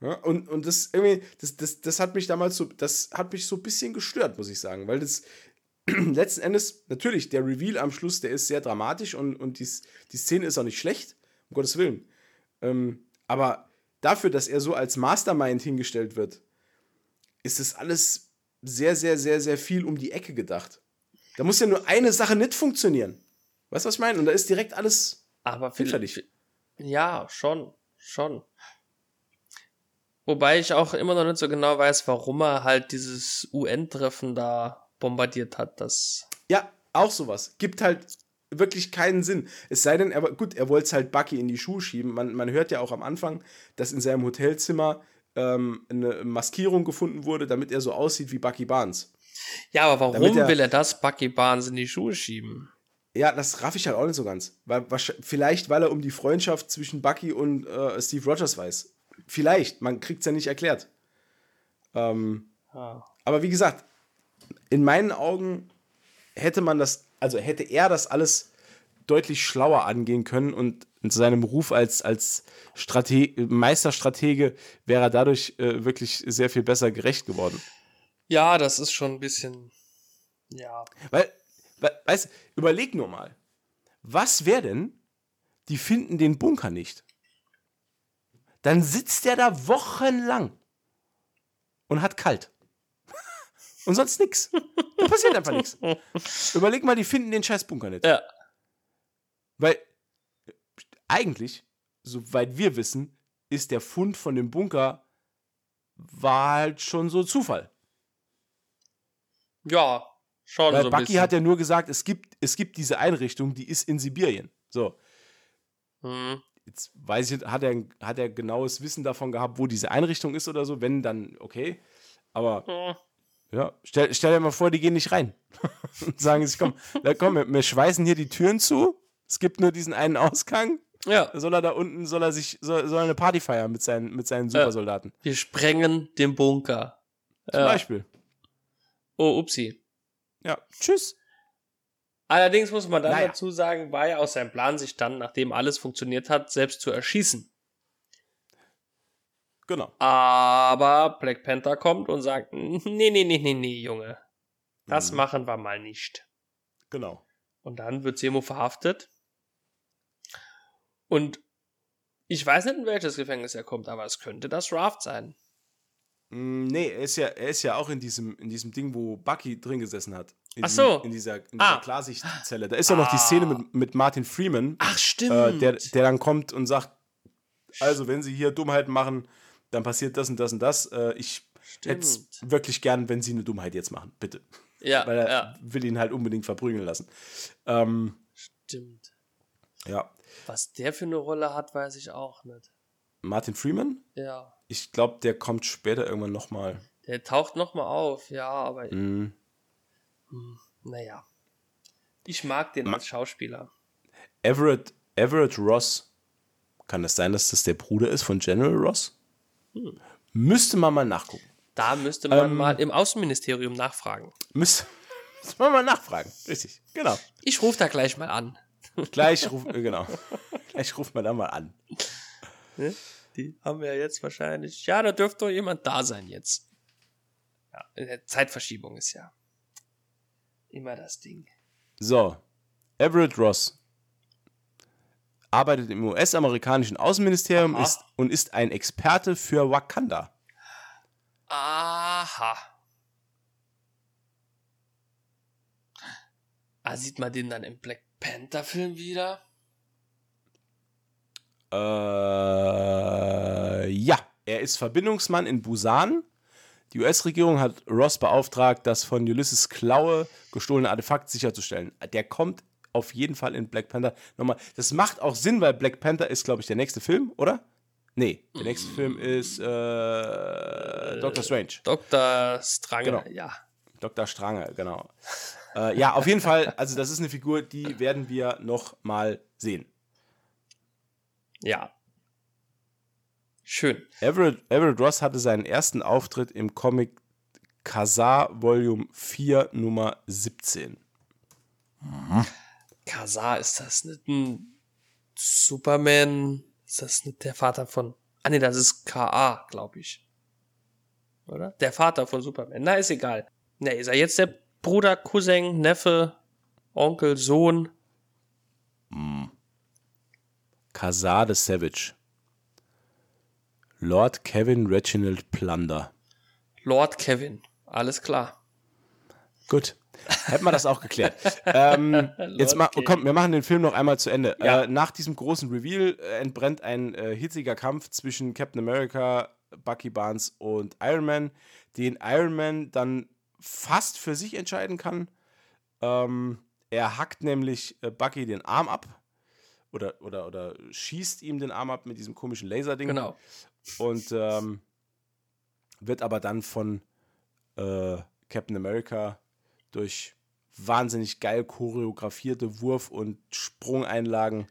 Ja, und, und das irgendwie, das, das, das hat mich damals so, das hat mich so ein bisschen gestört, muss ich sagen, weil das letzten Endes, natürlich, der Reveal am Schluss, der ist sehr dramatisch und, und die, die Szene ist auch nicht schlecht, um Gottes Willen. Ähm, aber dafür, dass er so als Mastermind hingestellt wird, ist es alles sehr, sehr, sehr, sehr viel um die Ecke gedacht. Da muss ja nur eine Sache nicht funktionieren. Weißt du, was ich meine? Und da ist direkt alles Aber fertig. Ja, schon, schon. Wobei ich auch immer noch nicht so genau weiß, warum er halt dieses UN-Treffen da bombardiert hat. Das ja, auch sowas. Gibt halt wirklich keinen Sinn. Es sei denn, aber gut, er wollte es halt Bucky in die Schuhe schieben. Man, man hört ja auch am Anfang, dass in seinem Hotelzimmer ähm, eine Maskierung gefunden wurde, damit er so aussieht wie Bucky Barnes. Ja, aber warum er, will er das Bucky Barnes in die Schuhe schieben? Ja, das raff ich halt auch nicht so ganz. Weil, vielleicht, weil er um die Freundschaft zwischen Bucky und äh, Steve Rogers weiß. Vielleicht, man kriegt es ja nicht erklärt. Ähm, ah. Aber wie gesagt, in meinen Augen hätte man das also hätte er das alles deutlich schlauer angehen können und in seinem Ruf als, als Strate Meisterstratege wäre er dadurch äh, wirklich sehr viel besser gerecht geworden. Ja, das ist schon ein bisschen. Ja. Weil, we weißt überleg nur mal. Was wäre denn, die finden den Bunker nicht? Dann sitzt der da wochenlang und hat kalt. Und sonst nichts. Da passiert einfach nichts. Überleg mal, die finden den scheiß Bunker nicht. Ja. Weil eigentlich, soweit wir wissen, ist der Fund von dem Bunker war halt schon so Zufall. Ja, schon Weil so Bucky bisschen. hat ja nur gesagt, es gibt, es gibt diese Einrichtung, die ist in Sibirien. So. Hm. Jetzt weiß ich, hat er, hat er genaues Wissen davon gehabt, wo diese Einrichtung ist oder so? Wenn, dann okay. Aber hm. Ja, stell, stell dir mal vor, die gehen nicht rein. und sagen sich, komm, da, komm, wir, wir schweißen hier die Türen zu. Es gibt nur diesen einen Ausgang. Ja. Soll er da unten, soll er sich, soll, soll er eine Party feiern mit seinen, mit seinen Supersoldaten. wir sprengen den Bunker. Zum ja. Beispiel. Oh, upsi. Ja, tschüss. Allerdings muss man dann naja. dazu sagen, war ja auch sein Plan, sich dann, nachdem alles funktioniert hat, selbst zu erschießen. Genau. Aber Black Panther kommt und sagt, nee, nee, nee, nee, nee, Junge. Das mhm. machen wir mal nicht. Genau. Und dann wird Semo verhaftet. Und ich weiß nicht, in welches Gefängnis er kommt, aber es könnte das Raft sein. Mm, nee, er ist ja, er ist ja auch in diesem, in diesem Ding, wo Bucky drin gesessen hat. In Ach so. Die, in dieser, in dieser ah. Klarsichtzelle. Da ist ja noch die Szene mit, mit Martin Freeman. Ach, stimmt. Äh, der, der dann kommt und sagt, also wenn sie hier Dummheiten machen, dann passiert das und das und das. Äh, ich hätte es wirklich gern, wenn sie eine Dummheit jetzt machen, bitte. Ja. Weil er ja. will ihn halt unbedingt verprügeln lassen. Ähm, Stimmt. Ja. Was der für eine Rolle hat, weiß ich auch nicht. Martin Freeman? Ja. Ich glaube, der kommt später irgendwann nochmal. Der taucht nochmal auf, ja, aber. Mhm. Hm, naja. Ich mag den als Schauspieler. Everett, Everett Ross. Kann es das sein, dass das der Bruder ist von General Ross? Hm. Müsste man mal nachgucken. Da müsste man ähm, mal im Außenministerium nachfragen. Müsste, müsste man mal nachfragen. Richtig, genau. Ich rufe da gleich mal an. Gleich ruf, genau. Gleich ruft man da mal an. Ne? Die haben wir jetzt wahrscheinlich. Ja, da dürfte doch jemand da sein jetzt. Ja, Zeitverschiebung ist ja immer das Ding. So, Everett Ross arbeitet im US-amerikanischen Außenministerium ist, und ist ein Experte für Wakanda. Aha. Ah, sieht man den dann im Black Panther-Film wieder? Äh, ja. Er ist Verbindungsmann in Busan. Die US-Regierung hat Ross beauftragt, das von Ulysses Klaue gestohlene Artefakt sicherzustellen. Der kommt auf jeden Fall in Black Panther nochmal. Das macht auch Sinn, weil Black Panther ist, glaube ich, der nächste Film, oder? Nee, der nächste Film ist äh, Doctor Strange. Dr. Strange, genau. ja. Dr. Strange, genau. äh, ja, auf jeden Fall, also das ist eine Figur, die werden wir noch mal sehen. Ja. Schön. Everett, Everett Ross hatte seinen ersten Auftritt im Comic Kazar Volume 4 Nummer 17. Mhm. Kazar, ist das nicht ein Superman? Ist das nicht der Vater von. Ah, nee, das ist K.A., glaube ich. Oder? Der Vater von Superman. Na, ist egal. Na, ist er jetzt der Bruder, Cousin, Neffe, Onkel, Sohn? Mm. Kazar the Savage. Lord Kevin Reginald Plunder. Lord Kevin, alles klar. Gut. Hätten wir das auch geklärt. ähm, jetzt mal, komm, wir machen den Film noch einmal zu Ende. Ja. Äh, nach diesem großen Reveal äh, entbrennt ein äh, hitziger Kampf zwischen Captain America, Bucky Barnes und Iron Man, den Iron Man dann fast für sich entscheiden kann. Ähm, er hackt nämlich äh, Bucky den Arm ab oder, oder, oder schießt ihm den Arm ab mit diesem komischen Laserding. Genau. Und ähm, wird aber dann von äh, Captain America durch wahnsinnig geil choreografierte Wurf- und Sprungeinlagen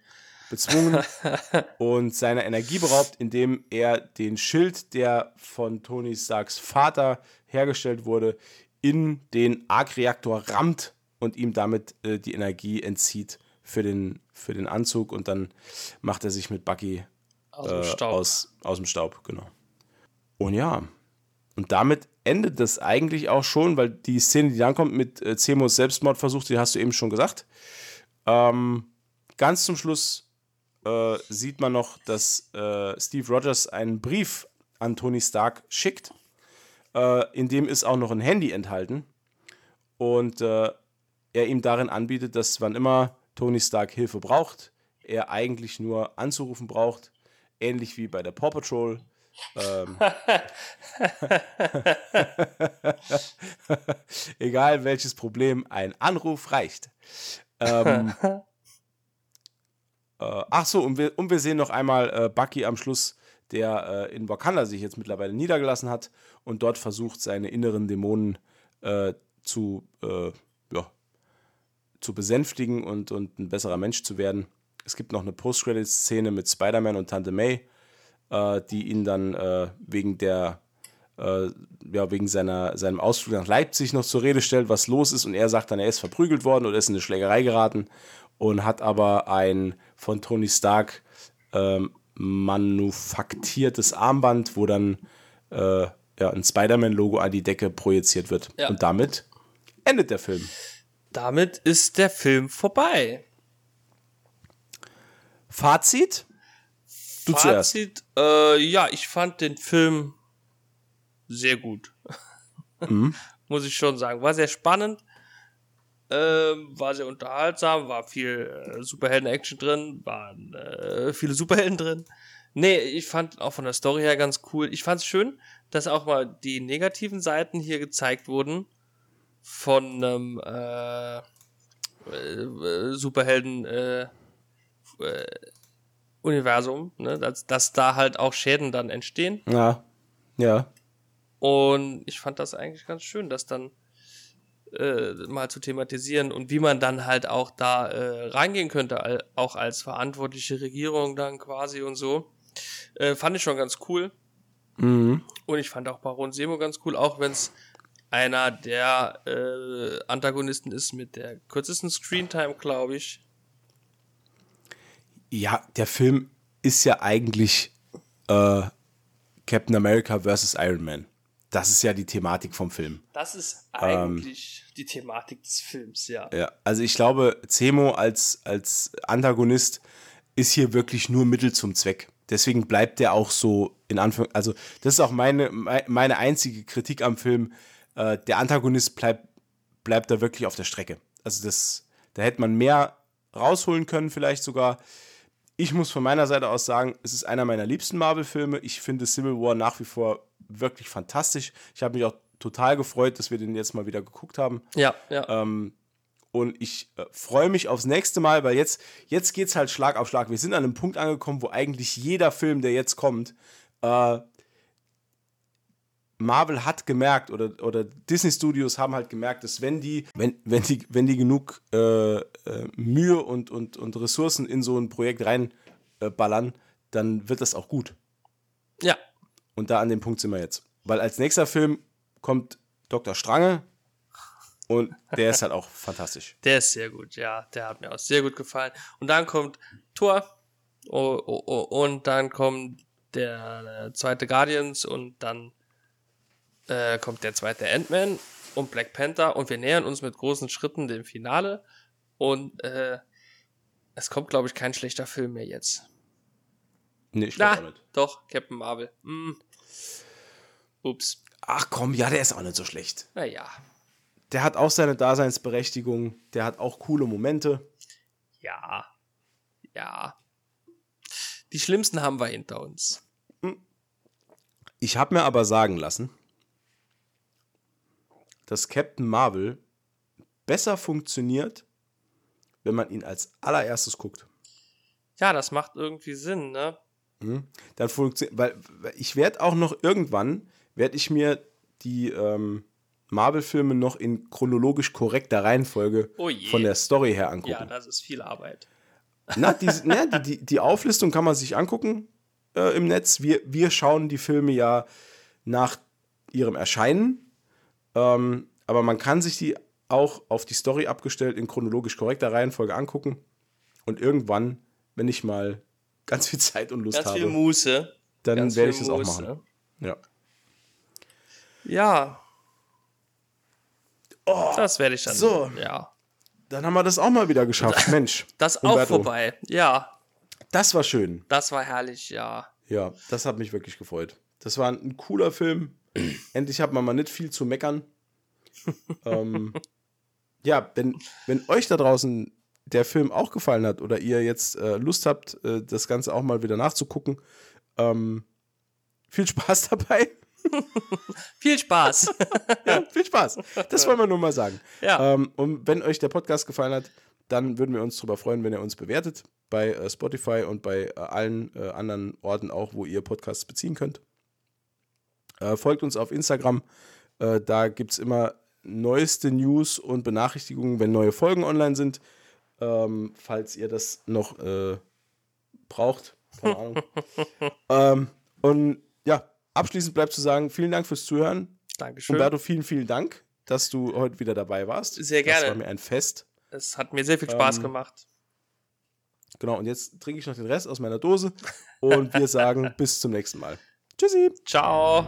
bezwungen und seiner Energie beraubt, indem er den Schild, der von Tony Starks Vater hergestellt wurde, in den Arc-Reaktor rammt und ihm damit äh, die Energie entzieht für den, für den Anzug und dann macht er sich mit Bucky aus, dem, äh, aus, aus dem Staub, genau. Und ja, und damit endet das eigentlich auch schon, weil die Szene, die dann kommt mit äh, Zemos Selbstmordversuch, die hast du eben schon gesagt. Ähm, ganz zum Schluss äh, sieht man noch, dass äh, Steve Rogers einen Brief an Tony Stark schickt. Äh, in dem ist auch noch ein Handy enthalten. Und äh, er ihm darin anbietet, dass wann immer Tony Stark Hilfe braucht, er eigentlich nur anzurufen braucht. Ähnlich wie bei der Paw Patrol ähm, Egal welches Problem, ein Anruf reicht. Ähm, äh, ach so, und wir, und wir sehen noch einmal äh, Bucky am Schluss, der äh, in Wakanda sich jetzt mittlerweile niedergelassen hat und dort versucht, seine inneren Dämonen äh, zu, äh, ja, zu besänftigen und, und ein besserer Mensch zu werden. Es gibt noch eine Post-Credit-Szene mit Spider-Man und Tante May äh, die ihn dann äh, wegen der äh, ja, wegen seiner, seinem Ausflug nach Leipzig noch zur Rede stellt, was los ist. Und er sagt dann, er ist verprügelt worden oder ist in eine Schlägerei geraten und hat aber ein von Tony Stark ähm, manufaktiertes Armband, wo dann äh, ja, ein Spider-Man-Logo an die Decke projiziert wird. Ja. Und damit endet der Film. Damit ist der Film vorbei. Fazit? Du Fazit, äh, ja, ich fand den Film sehr gut. Mhm. Muss ich schon sagen. War sehr spannend, äh, war sehr unterhaltsam, war viel äh, Superhelden-Action drin, waren äh, viele Superhelden drin. Nee, ich fand auch von der Story her ganz cool. Ich fand es schön, dass auch mal die negativen Seiten hier gezeigt wurden von einem äh, äh, Superhelden äh, äh Universum, ne? dass, dass da halt auch Schäden dann entstehen. Ja. Ja. Und ich fand das eigentlich ganz schön, das dann äh, mal zu thematisieren und wie man dann halt auch da äh, reingehen könnte, all, auch als verantwortliche Regierung dann quasi und so. Äh, fand ich schon ganz cool. Mhm. Und ich fand auch Baron Semo ganz cool, auch wenn es einer der äh, Antagonisten ist mit der kürzesten Screentime, glaube ich. Ja, der Film ist ja eigentlich äh, Captain America vs. Iron Man. Das ist ja die Thematik vom Film. Das ist eigentlich ähm, die Thematik des Films, ja. Ja, also ich glaube, Zemo als, als Antagonist ist hier wirklich nur Mittel zum Zweck. Deswegen bleibt der auch so in Anführungszeichen. Also, das ist auch meine, meine einzige Kritik am Film. Äh, der Antagonist bleibt, bleibt da wirklich auf der Strecke. Also, das, da hätte man mehr rausholen können, vielleicht sogar. Ich muss von meiner Seite aus sagen, es ist einer meiner liebsten Marvel-Filme. Ich finde Civil War nach wie vor wirklich fantastisch. Ich habe mich auch total gefreut, dass wir den jetzt mal wieder geguckt haben. Ja, ja. Ähm, und ich äh, freue mich aufs nächste Mal, weil jetzt, jetzt geht es halt Schlag auf Schlag. Wir sind an einem Punkt angekommen, wo eigentlich jeder Film, der jetzt kommt, äh, Marvel hat gemerkt oder, oder Disney Studios haben halt gemerkt, dass wenn die, wenn, wenn die, wenn die genug äh, äh, Mühe und, und, und Ressourcen in so ein Projekt reinballern, äh, dann wird das auch gut. Ja. Und da an dem Punkt sind wir jetzt. Weil als nächster Film kommt Dr. Strange und der ist halt auch fantastisch. Der ist sehr gut, ja. Der hat mir auch sehr gut gefallen. Und dann kommt Thor oh, oh, oh, und dann kommt der zweite Guardians und dann äh, kommt der zweite Ant-Man und Black Panther und wir nähern uns mit großen Schritten dem Finale und äh, es kommt, glaube ich, kein schlechter Film mehr jetzt. Nee, ich glaube nicht. Doch, Captain Marvel. Mm. Ups. Ach komm, ja, der ist auch nicht so schlecht. Naja. Der hat auch seine Daseinsberechtigung, der hat auch coole Momente. Ja. Ja. Die schlimmsten haben wir hinter uns. Ich habe mir aber sagen lassen, dass Captain Marvel besser funktioniert, wenn man ihn als allererstes guckt. Ja, das macht irgendwie Sinn, ne? Mhm. Dann funktioniert, weil, weil ich werde auch noch irgendwann, werde ich mir die ähm, Marvel-Filme noch in chronologisch korrekter Reihenfolge oh von der Story her angucken. Ja, das ist viel Arbeit. Na, die, na, die, die, die Auflistung kann man sich angucken äh, im Netz. Wir, wir schauen die Filme ja nach ihrem Erscheinen ähm, aber man kann sich die auch auf die Story abgestellt in chronologisch korrekter Reihenfolge angucken. Und irgendwann, wenn ich mal ganz viel Zeit und Lust ganz habe, viel Muße. dann werde ich das auch machen. Ja. Ja. Oh, das werde ich dann. So. Ja. Dann haben wir das auch mal wieder geschafft. Mensch. Das auch vorbei. Ja. Das war schön. Das war herrlich, ja. Ja, das hat mich wirklich gefreut. Das war ein cooler Film. Endlich hat man mal nicht viel zu meckern. ähm, ja, wenn, wenn euch da draußen der Film auch gefallen hat oder ihr jetzt äh, Lust habt, äh, das Ganze auch mal wieder nachzugucken, ähm, viel Spaß dabei. viel Spaß. ja, viel Spaß. Das wollen wir nur mal sagen. Ja. Ähm, und wenn euch der Podcast gefallen hat, dann würden wir uns darüber freuen, wenn ihr uns bewertet bei äh, Spotify und bei äh, allen äh, anderen Orten auch, wo ihr Podcasts beziehen könnt. Äh, folgt uns auf Instagram. Äh, da gibt es immer neueste News und Benachrichtigungen, wenn neue Folgen online sind. Ähm, falls ihr das noch äh, braucht. Keine Ahnung. ähm, und ja, abschließend bleibt zu sagen, vielen Dank fürs Zuhören. Dankeschön. Umberto, vielen, vielen Dank, dass du heute wieder dabei warst. Sehr gerne. Das war mir ein Fest. Es hat mir sehr viel Spaß Ähm, gemacht. Genau, und jetzt trinke ich noch den Rest aus meiner Dose und wir sagen bis zum nächsten Mal. Tschüssi. Ciao.